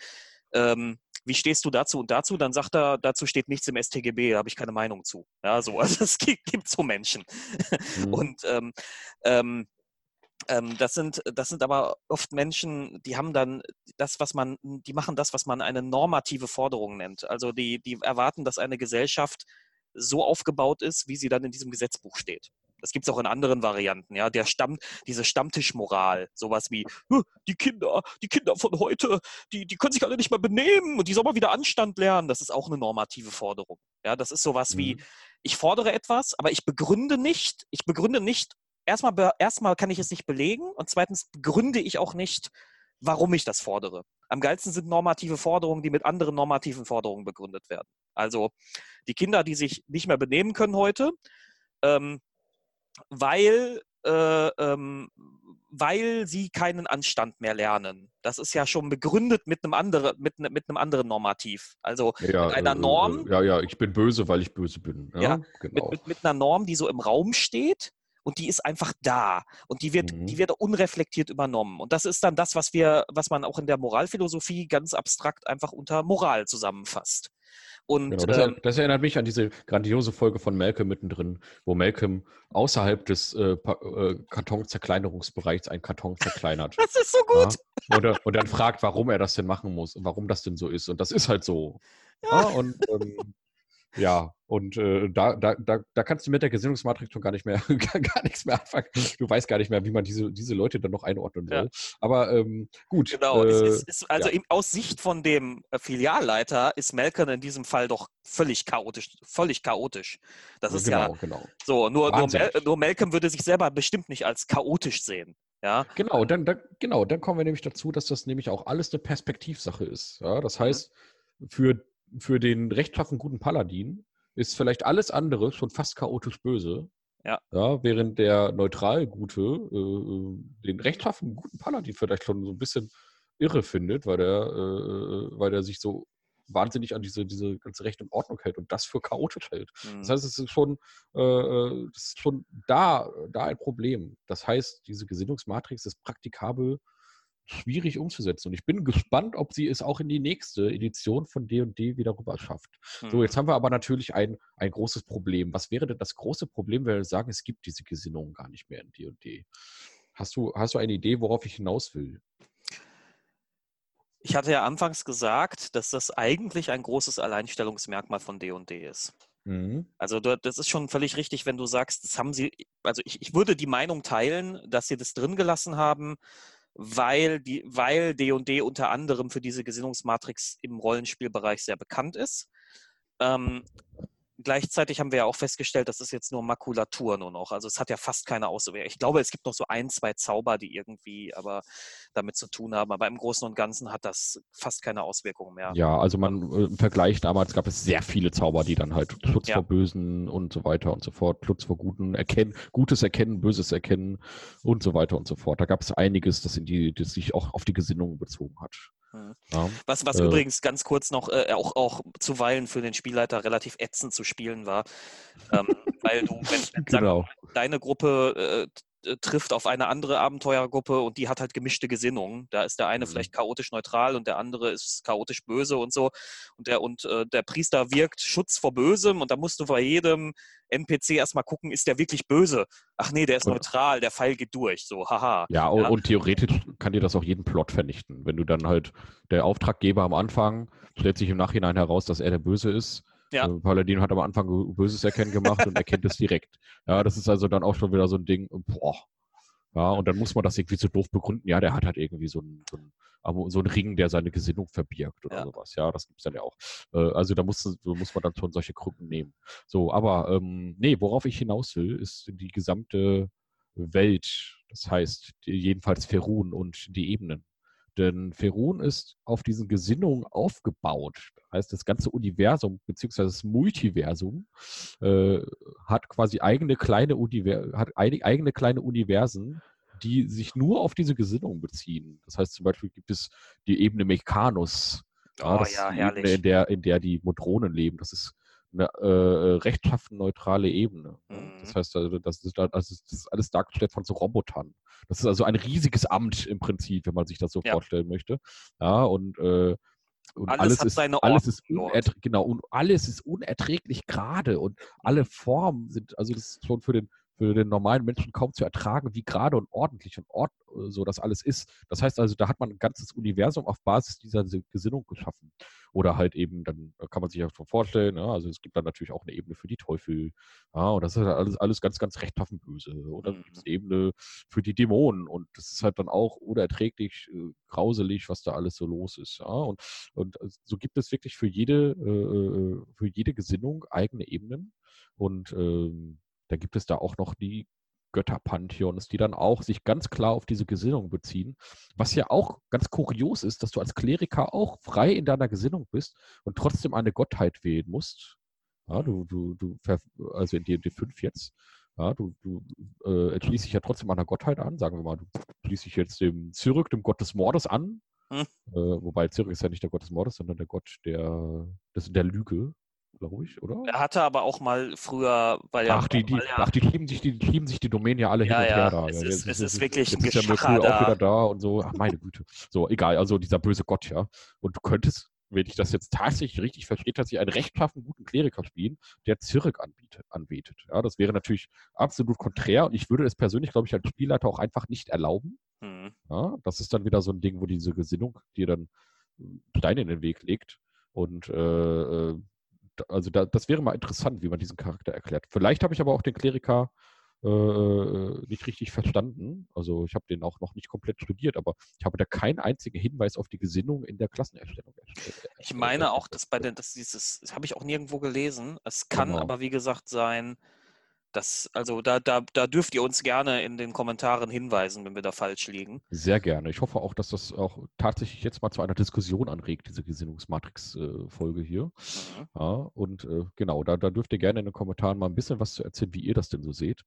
ähm, wie stehst du dazu und dazu, dann sagt er, dazu steht nichts im STGB, da habe ich keine Meinung zu. Ja, so, also es gibt, gibt so Menschen. Mhm. Und ähm, ähm, das sind, das sind aber oft Menschen, die haben dann das, was man, die machen das, was man eine normative Forderung nennt. Also die, die erwarten, dass eine Gesellschaft so aufgebaut ist, wie sie dann in diesem Gesetzbuch steht. Das gibt es auch in anderen Varianten, ja. Der Stamm, diese Stammtischmoral, sowas wie, "Huh, die Kinder, die Kinder von heute, die, die können sich alle nicht mehr benehmen und die sollen mal wieder Anstand lernen. Das ist auch eine normative Forderung. Ja, das ist sowas wie, Mhm. ich fordere etwas, aber ich begründe nicht, ich begründe nicht, erstmal, erstmal kann ich es nicht belegen und zweitens begründe ich auch nicht, warum ich das fordere. Am geilsten sind normative Forderungen, die mit anderen normativen Forderungen begründet werden. Also die Kinder, die sich nicht mehr benehmen können heute, ähm, weil, äh, ähm, weil sie keinen Anstand mehr lernen. Das ist ja schon begründet mit einem, andere, mit, ne- mit einem anderen Normativ. Also Ja, mit einer äh, Norm, Äh, ja, ja, ich bin böse, weil ich böse bin. Ja, Ja, mit, genau. mit, mit einer Norm, die so im Raum steht und die ist einfach da und die wird, Mhm. die wird unreflektiert übernommen. Und das ist dann das, was wir, was man auch in der Moralphilosophie ganz abstrakt einfach unter Moral zusammenfasst. Und Genau, das, ähm, das erinnert mich an diese grandiose Folge von Malcolm mittendrin, wo Malcolm außerhalb des äh, äh, Kartonzerkleinerungsbereichs einen Karton zerkleinert. das ist so gut. Ja? Und, und dann fragt, warum er das denn machen muss, und warum das denn so ist. Und das ist halt so. Ja. Ja, und ähm, ja, und äh, da, da, da, da kannst du mit der Gesinnungsmatrix schon gar nicht mehr, gar, gar nichts mehr anfangen. Du weißt gar nicht mehr, wie man diese, diese Leute dann noch einordnen Ja. soll. Aber ähm, gut. Genau, äh, es ist, ist, also ja. aus Sicht von dem äh, Filialleiter ist Melken in diesem Fall doch völlig chaotisch, völlig chaotisch. Das ist genau, ja genau. so, nur, nur, Mel, nur Malcolm würde sich selber bestimmt nicht als chaotisch sehen. Ja, Genau, dann, dann, genau, dann kommen wir nämlich dazu, dass das nämlich auch alles eine Perspektivsache ist. Ja? Das Mhm. heißt, für, für den rechtschaffen guten Paladin ist vielleicht alles andere schon fast chaotisch böse. Ja. ja während der neutral gute äh, äh, den rechtschaffen guten Paladin vielleicht schon so ein bisschen irre findet, weil der, äh, weil der sich so wahnsinnig an diese, diese ganze Recht und Ordnung hält und das für chaotisch hält. Mhm. Das heißt, es ist schon, äh, äh, ist schon da, da ein Problem. Das heißt, diese Gesinnungsmatrix ist praktikabel schwierig umzusetzen. Und ich bin gespannt, ob sie es auch in die nächste Edition von D&D wieder rüber schafft. So, Mhm. jetzt haben wir aber natürlich ein, ein großes Problem. Was wäre denn das große Problem, wenn wir sagen, es gibt diese Gesinnung gar nicht mehr in D&D? Hast du, hast du eine Idee, worauf ich hinaus will? Ich hatte ja anfangs gesagt, dass das eigentlich ein großes Alleinstellungsmerkmal von D&D ist. Mhm. Also das ist schon völlig richtig, wenn du sagst, das haben sie, also ich, ich würde die Meinung teilen, dass sie das drin gelassen haben, weil die, weil D&D unter anderem für diese Gesinnungsmatrix im Rollenspielbereich sehr bekannt ist. Ähm, gleichzeitig haben wir ja auch festgestellt, das ist jetzt nur Makulatur nur noch. Also es hat ja fast keine Auswirkung. Ich glaube, es gibt noch so ein, zwei Zauber, die irgendwie aber damit zu tun haben. Aber im Großen und Ganzen hat das fast keine Auswirkungen mehr. Ja, also man äh, im Vergleich damals gab es sehr viele Zauber, die dann halt Schutz Ja. vor Bösen und so weiter und so fort, Schutz vor Guten erkennen, Gutes erkennen, Böses erkennen und so weiter und so fort. Da gab es einiges, das in die, das sich auch auf die Gesinnung bezogen hat. Mhm. Ja. Was, was Äh. übrigens ganz kurz noch äh, auch, auch zuweilen für den Spielleiter relativ ätzend zu spielen war. Ähm, weil du, wenn, wenn Genau. deine Gruppe äh, trifft auf eine andere Abenteuergruppe und die hat halt gemischte Gesinnungen. Da ist der eine Mhm. vielleicht chaotisch neutral und der andere ist chaotisch böse und so. Und der, und äh, der Priester wirkt Schutz vor Bösem und da musst du bei jedem NPC erstmal gucken, ist der wirklich böse? Ach nee, der ist Oder- neutral, der Pfeil geht durch. So, haha. Ja, und, Ja. und theoretisch kann dir das auch jeden Plot vernichten. Wenn du dann halt der Auftraggeber am Anfang stellt sich im Nachhinein heraus, dass er der Böse ist. Ja. Äh, Paladin hat am Anfang Böses erkennen gemacht und erkennt es direkt. Ja, das ist also dann auch schon wieder so ein Ding, boah. Ja, und dann muss man das irgendwie so doof begründen. Ja, der hat halt irgendwie so einen, so einen, so einen Ring, der seine Gesinnung verbirgt oder Ja. sowas. Ja, das gibt's dann ja auch. Äh, also da muss, muss man dann schon solche Krücken nehmen. So, aber ähm, nee, worauf ich hinaus will, ist die gesamte Welt. Das heißt, jedenfalls Ferun und die Ebenen. Denn Ferun ist auf diesen Gesinnungen aufgebaut. Das heißt, das ganze Universum beziehungsweise das Multiversum äh, hat quasi eigene kleine Univer hat eig- eigene kleine Universen, die sich nur auf diese Gesinnung beziehen. Das heißt zum Beispiel gibt es die Ebene Mechanos. Ja, Oh ja, herrlich. Ebene, in der, in der die Modronen leben. Das ist eine äh, rechtschaffen neutrale Ebene. ne? Das Mhm. heißt, also, das, ist, da- das, ist, das alles dargestellt von so Robotern. Das ist also ein riesiges Amt im Prinzip, wenn man sich das so Ja. vorstellen möchte. Ja, und, äh, und Alles alles, hat ist, seine alles ist unerträglich, genau, und alles ist unerträglich gerade und alle Formen sind, also das ist schon für den, für den normalen Menschen kaum zu ertragen, wie gerade und ordentlich und ord, äh, so das alles ist. Das heißt also, da hat man ein ganzes Universum auf Basis dieser Se- Gesinnung geschaffen. Oder halt eben, dann äh, kann man sich ja schon vorstellen, ja, also es gibt dann natürlich auch eine Ebene für die Teufel. Ja, und das ist halt alles, alles ganz, ganz rechtschaffen böse. Oder Mhm. gibt es eine Ebene für die Dämonen und das ist halt dann auch unerträglich äh, grauselig, was da alles so los ist. Ja, und, und äh, so gibt es wirklich für jede, äh, äh, für jede Gesinnung eigene Ebenen. Und ähm, da gibt es da auch noch die Götterpantheons, die dann auch sich ganz klar auf diese Gesinnung beziehen. Was ja auch ganz kurios ist, dass du als Kleriker auch frei in deiner Gesinnung bist und trotzdem eine Gottheit wählen musst. Ja, du, du, du, also in D&D 5 jetzt, ja, du, du äh, entschließt dich ja trotzdem einer Gottheit an, sagen wir mal, du schließt dich jetzt dem Cyril, dem Gott des Mordes an, Hm. äh, wobei Cyril ist ja nicht der Gott des Mordes, sondern der Gott der, des, der Lüge, glaube ich, oder? Er hatte aber auch mal früher, weil ja, Ach, die, die, ach, die schieben sich die, schieben sich die Domänen ja alle Ja, hin und ja, her da. es Ja, ist- es ist jetzt wirklich ein jetzt ist der Geschacher auch da. wieder da und so. Ach, meine Güte. So, egal, also dieser böse Gott, ja. Und du könntest, wenn ich das jetzt tatsächlich richtig verstehe, tatsächlich einen rechtschaffen guten Kleriker spielen, der Zirk anbietet, anbetet. Ja, das wäre natürlich absolut konträr und ich würde es persönlich, glaube ich, als Spielleiter auch einfach nicht erlauben. Hm. Ja, das ist dann wieder so ein Ding, wo diese Gesinnung dir dann äh, Steine in den Weg legt. Und äh, äh, also da, das wäre mal interessant, wie man diesen Charakter erklärt. Vielleicht habe ich aber auch den Kleriker äh, äh, nicht richtig verstanden. Also ich habe den auch noch nicht komplett studiert, aber ich habe da keinen einzigen Hinweis auf die Gesinnung in der Klassenerstellung. erst- Ich äh, meine äh, auch, dass bei den, dass dieses, das habe ich auch nirgendwo gelesen. Es kann Genau. aber, wie gesagt, sein, dass, also da, da, da dürft ihr uns gerne in den Kommentaren hinweisen, wenn wir da falsch liegen. Sehr gerne. Ich hoffe auch, dass das auch tatsächlich jetzt mal zu einer Diskussion anregt, diese Gesinnungsmatrix-Folge hier. Mhm. Ja, und äh, genau, da, da dürft ihr gerne in den Kommentaren mal ein bisschen was zu erzählen, wie ihr das denn so seht.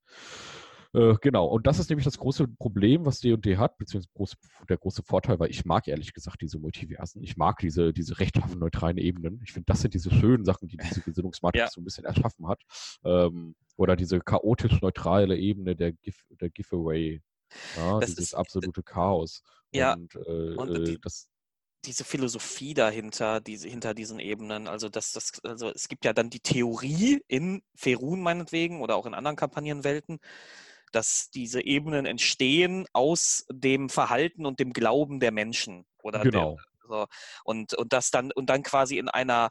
Äh, genau, und das ist nämlich das große Problem, was D&D hat, beziehungsweise der große Vorteil, weil ich mag ehrlich gesagt diese Multiversen. Ich mag diese, diese rechtschaffen neutralen Ebenen. Ich finde, das sind diese schönen Sachen, die diese Gesinnungsmatrix Ja. so ein bisschen erschaffen hat. Ähm, oder diese chaotisch neutrale Ebene der, Give, der Giveaway. Ja, Das dieses ist- absolute Chaos. Ja, Und, äh, und äh, die- das, diese Philosophie dahinter, diese, hinter diesen Ebenen, also das, das, also es gibt ja dann die Theorie in Ferun meinetwegen oder auch in anderen Kampagnenwelten, dass diese Ebenen entstehen aus dem Verhalten und dem Glauben der Menschen. Oder genau. Der, so, und, und das dann, und dann quasi in einer,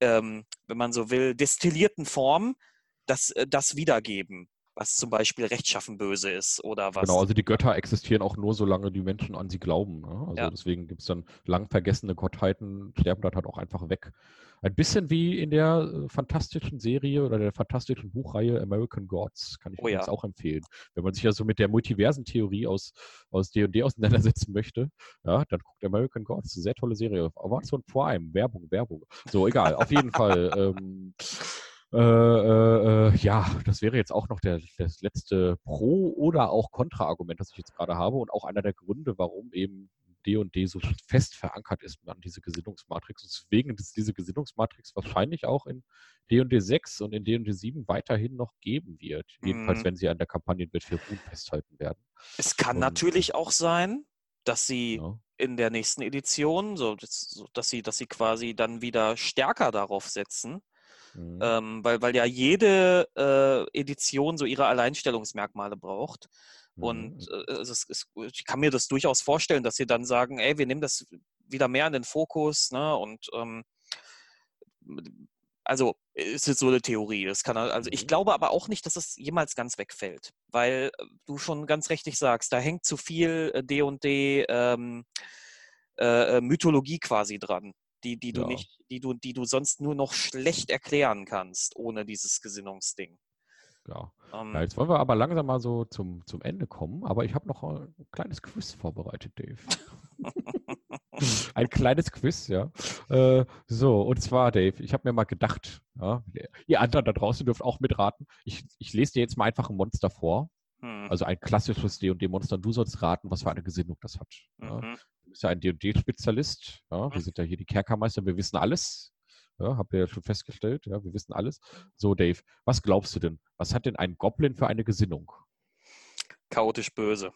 ähm, wenn man so will, destillierten Form das, äh, das wiedergeben, was zum Beispiel rechtschaffen böse ist oder was. Genau, also die Götter existieren auch nur, solange die Menschen an sie glauben. Ne? Also Ja. deswegen gibt es dann lang vergessene Gottheiten, sterben dann halt auch einfach weg. Ein bisschen wie in der äh, fantastischen Serie oder der fantastischen Buchreihe American Gods, kann ich Oh ja. auch empfehlen. Wenn man sich also mit der Multiversen-Theorie aus, aus D&D auseinandersetzen möchte, ja, dann guckt American Gods, eine sehr tolle Serie. Auf Amazon Prime, Werbung, Werbung. So, egal, auf jeden Fall. Ähm, äh, äh, äh, ja, das wäre jetzt auch noch der, das letzte Pro- oder auch Kontra-Argument, das ich jetzt gerade habe und auch einer der Gründe, warum eben D&D so fest verankert ist an diese Gesinnungsmatrix. Und deswegen ist diese Gesinnungsmatrix wahrscheinlich auch in D&D 6 und in D&D 7 weiterhin noch geben wird. Jedenfalls, Mhm. wenn sie an der Kampagnenwelt für Ruhm festhalten werden. Es kann Und- natürlich auch sein, dass sie Ja. in der nächsten Edition, so dass sie, dass sie quasi dann wieder stärker darauf setzen, Mhm. ähm, weil, weil ja jede äh, Edition so ihre Alleinstellungsmerkmale braucht. Und Mhm. äh, es es, ich kann mir das durchaus vorstellen, dass sie dann sagen, ey, wir nehmen das wieder mehr in den Fokus, ne? Und ähm, also es ist so eine Theorie. Das kann also ich Mhm. glaube aber auch nicht, dass es jemals ganz wegfällt, weil äh, du schon ganz richtig sagst, da hängt zu viel äh, D und D ähm, äh, äh, Mythologie quasi dran, die, die du Ja. nicht, die du, die du sonst nur noch schlecht erklären kannst ohne dieses Gesinnungsding. ja. Ähm, Ja, jetzt wollen wir aber langsam mal so zum, zum Ende kommen, aber ich habe noch ein kleines Quiz vorbereitet, Dave. ein kleines Quiz, ja. Äh, so, und zwar, Dave, ich habe mir mal gedacht, ja, ihr anderen da draußen dürft auch mitraten. Ich, ich lese dir jetzt mal einfach ein Monster vor. Hm. Also ein klassisches D&D-Monster. Du sollst raten, was für eine Gesinnung das hat. Mhm. Ja. Bist ja ein D&D-Spezialist. Ja. Wir sind ja hier die Kerkermeister. Wir wissen alles. Ja, habt ihr ja schon festgestellt. Ja, wir wissen alles. So, Dave, was glaubst du denn? Was hat denn ein Goblin für eine Gesinnung? Chaotisch böse.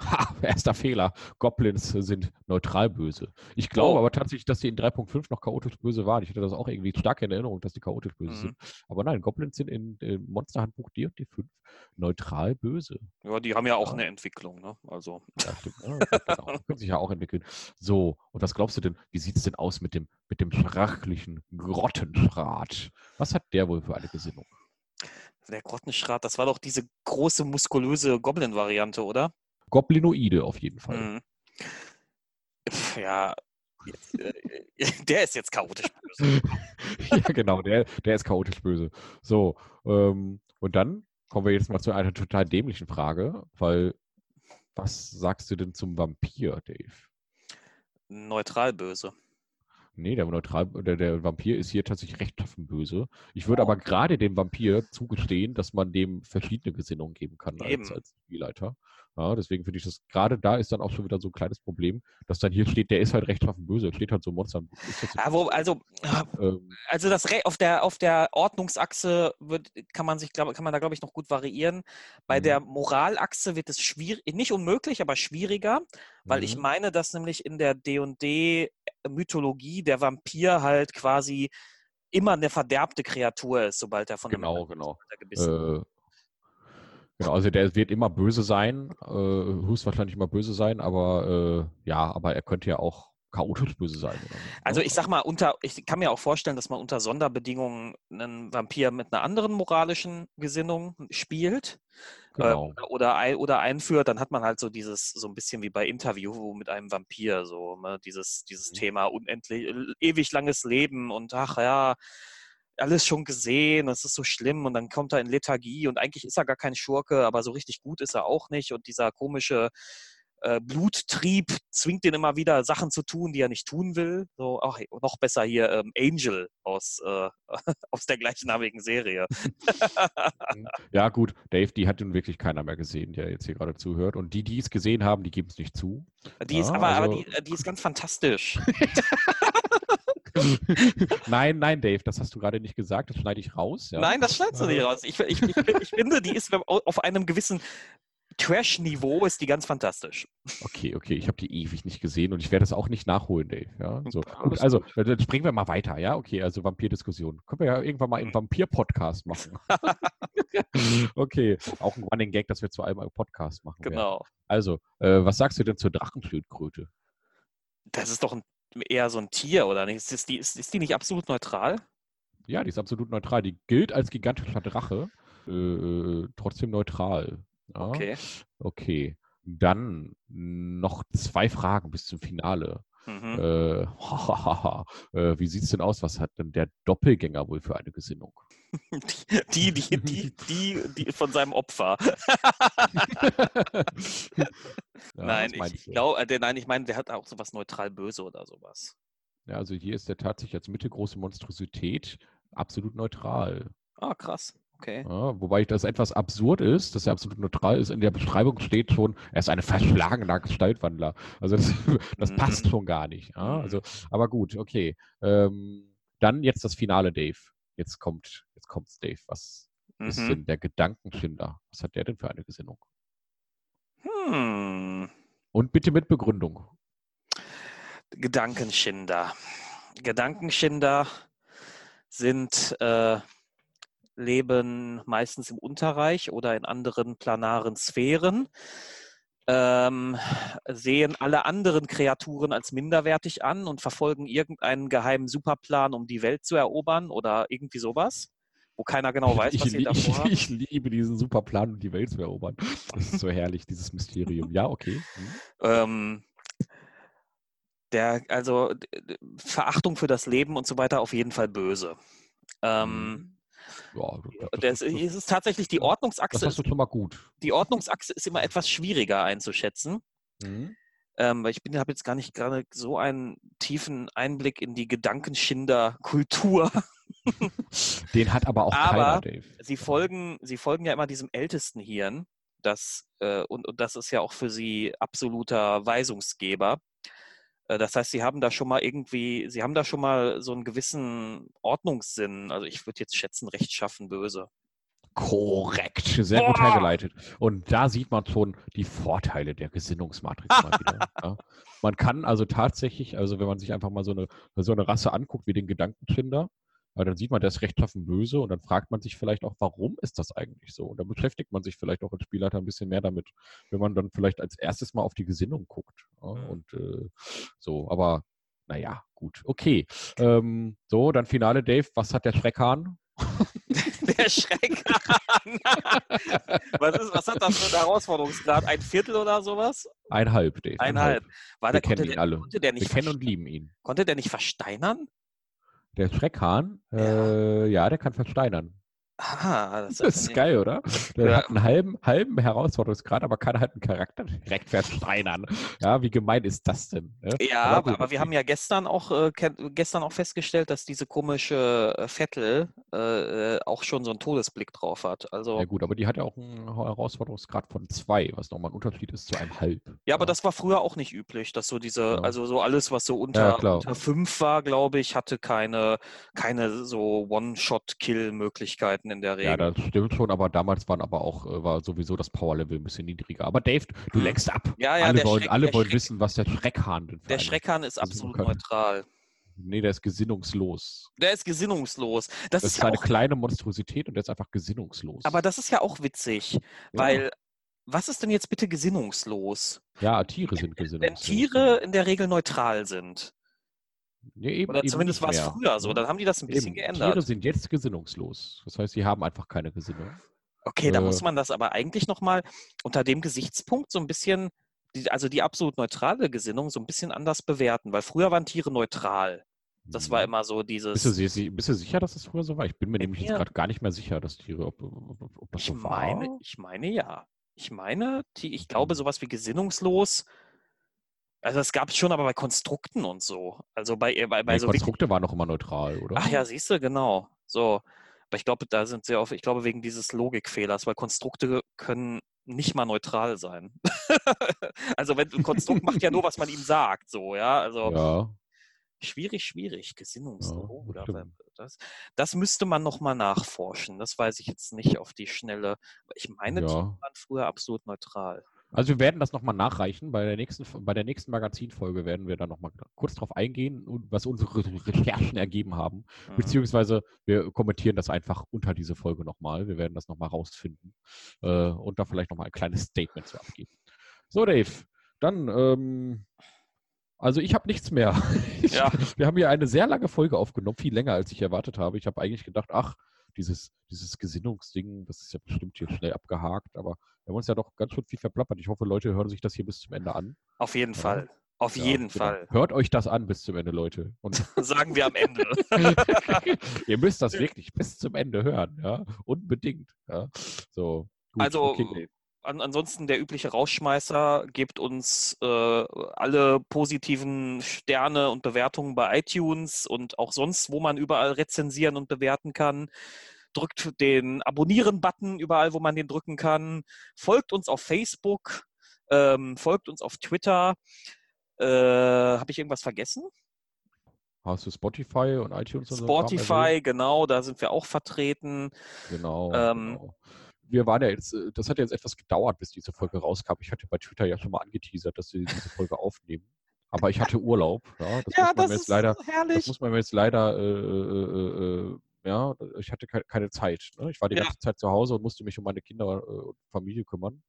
Ha, erster Fehler. Goblins sind neutral böse. Ich glaube oh. aber tatsächlich, dass die in 3.5 noch chaotisch böse waren. Ich hatte das auch irgendwie stark in Erinnerung, dass die chaotisch böse mhm. sind. Aber nein, Goblins sind in, in Monsterhandbuch D&D 5 neutral böse. Ja, die haben ja auch ja. eine Entwicklung, ne? Also. Ja, stimmt. Ja, genau. können sich ja auch entwickeln. So, und was glaubst du denn, wie sieht es denn aus mit dem, mit dem sprachlichen Grottenschrat? Was hat der wohl für eine Gesinnung? Der Grottenschrat, das war doch diese große, muskulöse Goblin-Variante, oder? Goblinoide auf jeden Fall. Mhm. Ja, jetzt, äh, der ist jetzt chaotisch böse. ja, genau, der, der ist chaotisch böse. So, ähm, und dann kommen wir jetzt mal zu einer total dämlichen Frage, weil was sagst du denn zum Vampir, Dave? Neutral böse. Nee, der, Neutral, der, der Vampir ist hier tatsächlich recht böse. Ich würde oh. aber gerade dem Vampir zugestehen, dass man dem verschiedene Gesinnungen geben kann als, als Spielleiter. Ja, deswegen finde ich das, gerade da ist dann auch schon wieder so ein kleines Problem, dass dann hier steht, der ist halt rechtschaffen böse, steht halt so Monster. Ja, wo, also, ähm, also das Re auf der, auf der Ordnungsachse wird, kann man sich, glaub, kann man da, glaube ich, noch gut variieren. Bei mhm. der Moralachse wird es schwierig, nicht unmöglich, aber schwieriger, weil mhm. ich meine, dass nämlich in der D&D-Mythologie der Vampir halt quasi immer eine verderbte Kreatur ist, sobald er von genau, einem genau. gebissen äh, Genau, also der wird immer böse sein, äh, höchstwahrscheinlich immer böse sein, aber äh, ja, aber er könnte ja auch chaotisch böse sein. So, also ne? ich sag mal, unter, ich kann mir auch vorstellen, dass man unter Sonderbedingungen einen Vampir mit einer anderen moralischen Gesinnung spielt. Äh, genau. Äh, oder, oder einführt, dann hat man halt so dieses, so ein bisschen wie bei Interview mit einem Vampir, so ne? dieses, dieses mhm. Thema unendlich, ewig langes Leben und ach ja, alles schon gesehen, es ist so schlimm und dann kommt er in Lethargie und eigentlich ist er gar kein Schurke, aber so richtig gut ist er auch nicht und dieser komische äh, Bluttrieb zwingt ihn immer wieder Sachen zu tun, die er nicht tun will. So, ach, noch besser hier ähm, Angel aus, äh, aus der gleichnamigen Serie. ja gut, Dave, die hat nun wirklich keiner mehr gesehen, der jetzt hier gerade zuhört und die, die es gesehen haben, die geben es nicht zu. Die ist aber, also... aber die, die ist ganz fantastisch. nein, nein, Dave, das hast du gerade nicht gesagt. Das schneide ich raus. Ja? Nein, das schneidest du nicht raus. Ich, ich, ich, ich finde, die ist auf einem gewissen Trash-Niveau ist die ganz fantastisch. Okay, okay, ich habe die ewig nicht gesehen und ich werde das auch nicht nachholen, Dave. Ja, so. Gut, also, dann springen wir mal weiter, ja? Okay, also Vampir-Diskussion. Können wir ja irgendwann mal einen mhm. Vampir-Podcast machen. okay, auch ein Running Gag, dass wir zu einem Podcast machen. Genau. Werden. Also, äh, was sagst du denn zur Drachenschildkröte? Das ist doch ein eher so ein Tier, oder nicht? Ist die, ist, ist die nicht absolut neutral? Ja, die ist absolut neutral. Die gilt als gigantischer Drache, äh, äh trotzdem neutral. Ja? Okay. Okay. Dann noch zwei Fragen bis zum Finale. Mhm. Äh, äh, wie sieht es denn aus? Was hat denn der Doppelgänger wohl für eine Gesinnung? Die, die, die, die, die von seinem Opfer. ja, nein, ich glaube, äh, nein, ich meine, der hat auch sowas neutral böse oder sowas. Ja, also hier ist der tatsächlich als mittelgroße Monstrosität absolut neutral. Ah, krass. Okay. Ja, wobei das etwas absurd ist, dass er absolut neutral ist. In der Beschreibung steht schon, er ist ein verschlagener Gestaltwandler. Also das, das mhm. passt schon gar nicht. Ja? Also, aber gut, okay. Ähm, dann jetzt das Finale, Dave. Jetzt kommt, jetzt kommt's, Dave. Was mhm. ist denn der Gedankenschinder? Was hat der denn für eine Gesinnung? Hm. Und bitte mit Begründung. Gedankenschinder. Gedankenschinder sind äh, leben meistens im Unterreich oder in anderen planaren Sphären, ähm, sehen alle anderen Kreaturen als minderwertig an und verfolgen irgendeinen geheimen Superplan, um die Welt zu erobern oder irgendwie sowas, wo keiner genau weiß, was ich, sie davor haben. Ich liebe diesen Superplan, um die Welt zu erobern. Das ist so herrlich, dieses Mysterium. Ja, okay. Mhm. Ähm, der, also Verachtung für das Leben und so weiter auf jeden Fall böse. Ähm, mhm. Ja, das, das, das, ist tatsächlich die Ordnungsachse. Das hast du schon mal gut. Die Ordnungsachse ist immer etwas schwieriger einzuschätzen. Mhm. Ähm, weil ich habe jetzt gar nicht gerade so einen tiefen Einblick in die Gedankenschinder-Kultur. Den hat aber auch aber keiner, Dave. Sie folgen, sie folgen ja immer diesem ältesten Hirn. Das, äh, und, und das ist ja auch für sie absoluter Weisungsgeber. Äh, das heißt, sie haben da schon mal irgendwie, sie haben da schon mal so einen gewissen Ordnungssinn. Also ich würde jetzt schätzen, rechtschaffen böse. Korrekt, sehr gut hergeleitet. Und da sieht man schon die Vorteile der Gesinnungsmatrix mal wieder. Ja. Man kann also tatsächlich, also wenn man sich einfach mal so eine, so eine Rasse anguckt wie den Gedankenfinder, dann sieht man, der ist rechtschaffen böse und dann fragt man sich vielleicht auch, warum ist das eigentlich so? Und dann beschäftigt man sich vielleicht auch als Spielleiter ein bisschen mehr damit, wenn man dann vielleicht als erstes mal auf die Gesinnung guckt. Ja, mhm. und äh, so, aber naja, gut, okay. Ähm, so, dann Finale, Dave. Was hat der Schreckhahn? der Schreckhahn. was, ist, was hat das für einen Herausforderungsgrad? Ein Viertel oder sowas? Ein halb, Dave. Ein, halb. War Wir der, kennen ihn der, alle. Wir kennen und lieben ihn. Konnte der nicht versteinern? Der Schreckhahn, ja. Äh, ja, der kann versteinern. Ah, das, das ist geil, oder? Der ja. hat einen halben, halben Herausforderungsgrad, aber kann halt einen Charakter direkt versteinern. Ja, wie gemein ist das denn? Ne? Ja, aber, aber wir haben ja gestern auch, äh, gestern auch festgestellt, dass diese komische äh, Vettel äh, äh, auch schon so einen Todesblick drauf hat. Also, ja gut, aber die hat ja auch einen Herausforderungsgrad von zwei, was nochmal ein Unterschied ist zu einem halb. Ja, ja, aber das war früher auch nicht üblich, dass so diese, ja. also so alles, was so unter, unter fünf war, glaube ich, hatte keine, keine so One-Shot-Kill-Möglichkeiten. Möglichkeiten in der Regel. Ja, das stimmt schon, aber damals waren aber auch, äh, war sowieso das Power-Level ein bisschen niedriger. Aber Dave, du hm. lenkst ab. Ja, ja, alle wollen, Schreck, alle wollen wissen, was der Schreckhahn denn Der Schreckhahn ist absolut neutral. Nee, der ist gesinnungslos. Der ist gesinnungslos. Das, das ist, ist eine kleine Monstrosität und der ist einfach gesinnungslos. Aber das ist ja auch witzig, ja. weil was ist denn jetzt bitte gesinnungslos? Ja, Tiere sind gesinnungslos. Wenn Tiere in der Regel neutral sind. Ja, eben, Oder zumindest war es früher so. Dann haben die das ein bisschen eben. geändert. Tiere sind jetzt gesinnungslos. Das heißt, sie haben einfach keine Gesinnung. Okay, äh, da muss man das aber eigentlich nochmal unter dem Gesichtspunkt so ein bisschen, also die absolut neutrale Gesinnung so ein bisschen anders bewerten, weil früher waren Tiere neutral. Das war mhm. immer so dieses. Bist du, bist du sicher, dass es früher so war? Ich bin mir nämlich jetzt gerade gar nicht mehr sicher, dass Tiere, ob, ob, ob das ich so meine, war. Ich meine ja. Ich meine, ich glaube, mhm. sowas wie gesinnungslos also es gab es schon, aber bei Konstrukten und so. Also bei, äh, bei, bei nee, so Konstrukte waren noch immer neutral, oder? Ach ja, siehst du, genau. So. Aber ich glaube, da sind sie auf, ich glaube, wegen dieses Logikfehlers, weil Konstrukte können nicht mal neutral sein. also wenn ein Konstrukt macht ja nur, was man ihm sagt, so, ja. Also ja. schwierig, schwierig, Gesinnungslogo. Ja, das, das müsste man nochmal nachforschen. Das weiß ich jetzt nicht auf die Schnelle. Ich meine, ja. die waren früher absolut neutral. Also wir werden das nochmal nachreichen. Bei der nächsten, bei der nächsten Magazinfolge werden wir da nochmal kurz drauf eingehen, was unsere Recherchen ergeben haben. Mhm. Beziehungsweise wir kommentieren das einfach unter diese Folge nochmal. Wir werden das nochmal rausfinden äh, und da vielleicht nochmal ein kleines Statement zu abgeben. So, Dave, dann, ähm, also ich habe nichts mehr. Ja. wir haben hier eine sehr lange Folge aufgenommen, viel länger als ich erwartet habe. Ich habe eigentlich gedacht, ach, dieses, dieses Gesinnungsding, das ist ja bestimmt hier schnell abgehakt, aber wir haben uns ja doch ganz schön viel verplappert. Ich hoffe, Leute hören sich das hier bis zum Ende an. Auf jeden ja. Fall. Auf ja, jeden genau. Fall. Hört euch das an bis zum Ende, Leute. Und Sagen wir am Ende. Ihr müsst das wirklich bis zum Ende hören, ja. Unbedingt. Ja. So, gut. Also okay. An, ansonsten der übliche Rausschmeißer, gebt uns äh, alle positiven Sterne und Bewertungen bei iTunes und auch sonst, wo man überall rezensieren und bewerten kann drückt den Abonnieren-Button überall, wo man den drücken kann. Folgt uns auf Facebook, ähm, folgt uns auf Twitter. Äh, Habe ich irgendwas vergessen? Hast du Spotify und iTunes und Spotify, so genau, da sind wir auch vertreten. Genau, ähm, genau. Wir waren ja jetzt, äh, das hat jetzt etwas gedauert, bis diese Folge rauskam. Ich hatte bei Twitter ja schon mal angeteasert, dass wir diese Folge aufnehmen. Aber ich hatte Urlaub. Ja, das, ja, muss, man das jetzt leider, herrlich. das muss man mir jetzt leider äh, äh, äh ja, ich hatte keine Zeit. Ne? Ich war die ja. ganze Zeit zu Hause und musste mich um meine Kinder äh, und Familie kümmern.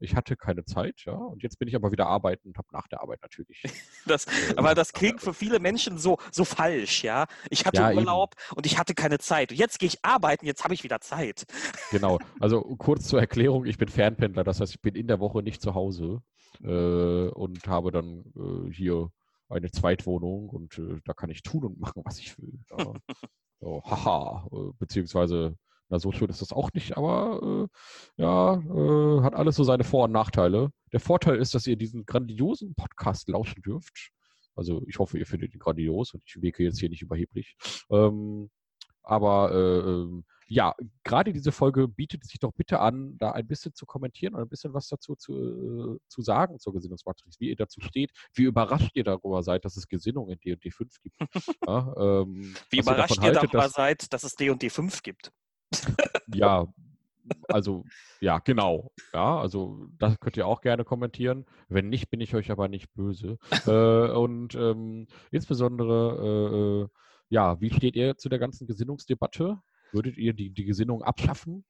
Ich hatte keine Zeit, ja. Und jetzt bin ich aber wieder arbeiten und habe nach der Arbeit natürlich. Das, äh, aber das klingt für viele Menschen so, so falsch, ja. Ich hatte ja, Urlaub eben. und ich hatte keine Zeit. Und jetzt gehe ich arbeiten, jetzt habe ich wieder Zeit. Genau. Also kurz zur Erklärung, ich bin Fernpendler, das heißt, ich bin in der Woche nicht zu Hause äh, und habe dann äh, hier eine Zweitwohnung und äh, da kann ich tun und machen, was ich will. Ja. So, haha, äh, beziehungsweise, na, so schön ist das auch nicht, aber äh, ja, äh, hat alles so seine Vor- und Nachteile. Der Vorteil ist, dass ihr diesen grandiosen Podcast lauschen dürft. Also ich hoffe, ihr findet ihn grandios und ich wirke jetzt hier nicht überheblich. Ähm, aber äh, ähm, ja, gerade diese Folge bietet sich doch bitte an, da ein bisschen zu kommentieren und ein bisschen was dazu zu, äh, zu sagen zur Gesinnungsmatrix, wie ihr dazu steht, wie überrascht ihr darüber seid, dass es Gesinnung in D&D 5 gibt. ja, ähm, wie überrascht ihr, ihr darüber dass, seid, dass es D&D 5 gibt. Ja, also, ja, genau. Ja, also das könnt ihr auch gerne kommentieren. Wenn nicht, bin ich euch aber nicht böse. äh, und ähm, insbesondere, äh, äh, ja, wie steht ihr zu der ganzen Gesinnungsdebatte? Würdet ihr die, die Gesinnung abschaffen?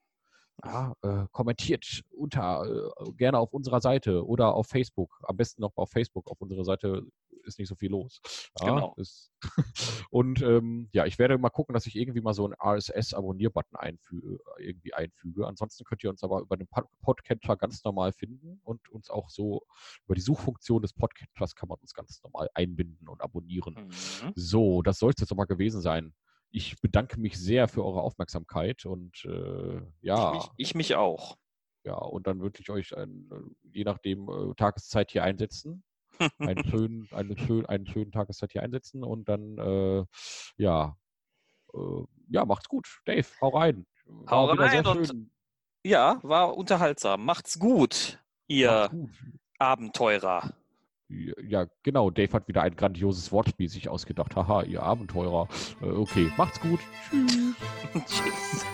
Ja, äh, kommentiert unter, äh, gerne auf unserer Seite oder auf Facebook. Am besten noch auf Facebook. Auf unserer Seite ist nicht so viel los. Ja, genau. Ist, und ähm, ja, ich werde mal gucken, dass ich irgendwie mal so einen RSS-Abonnier-Button einfüge, irgendwie einfüge. Ansonsten könnt ihr uns aber über den Podcatcher ganz normal finden und uns auch so über die Suchfunktion des Podcatchers kann man uns ganz normal einbinden und abonnieren. Mhm. So, das soll es jetzt aber gewesen sein ich bedanke mich sehr für eure Aufmerksamkeit und äh, ja. Ich mich, ich mich, auch. Ja, und dann würde ich euch ein, äh, je nachdem äh, Tageszeit hier einsetzen. Einen, schönen, einen, schönen, einen schönen Tageszeit hier einsetzen und dann, äh, ja, äh, ja, macht's gut. Dave, hau rein. War hau rein und ja, war unterhaltsam. Macht's gut, ihr macht's gut. Abenteurer. Ja, genau. Dave hat wieder ein grandioses Wortspiel sich ausgedacht. Haha, ihr Abenteurer. Äh, okay, macht's gut. Tschüss. Tschüss.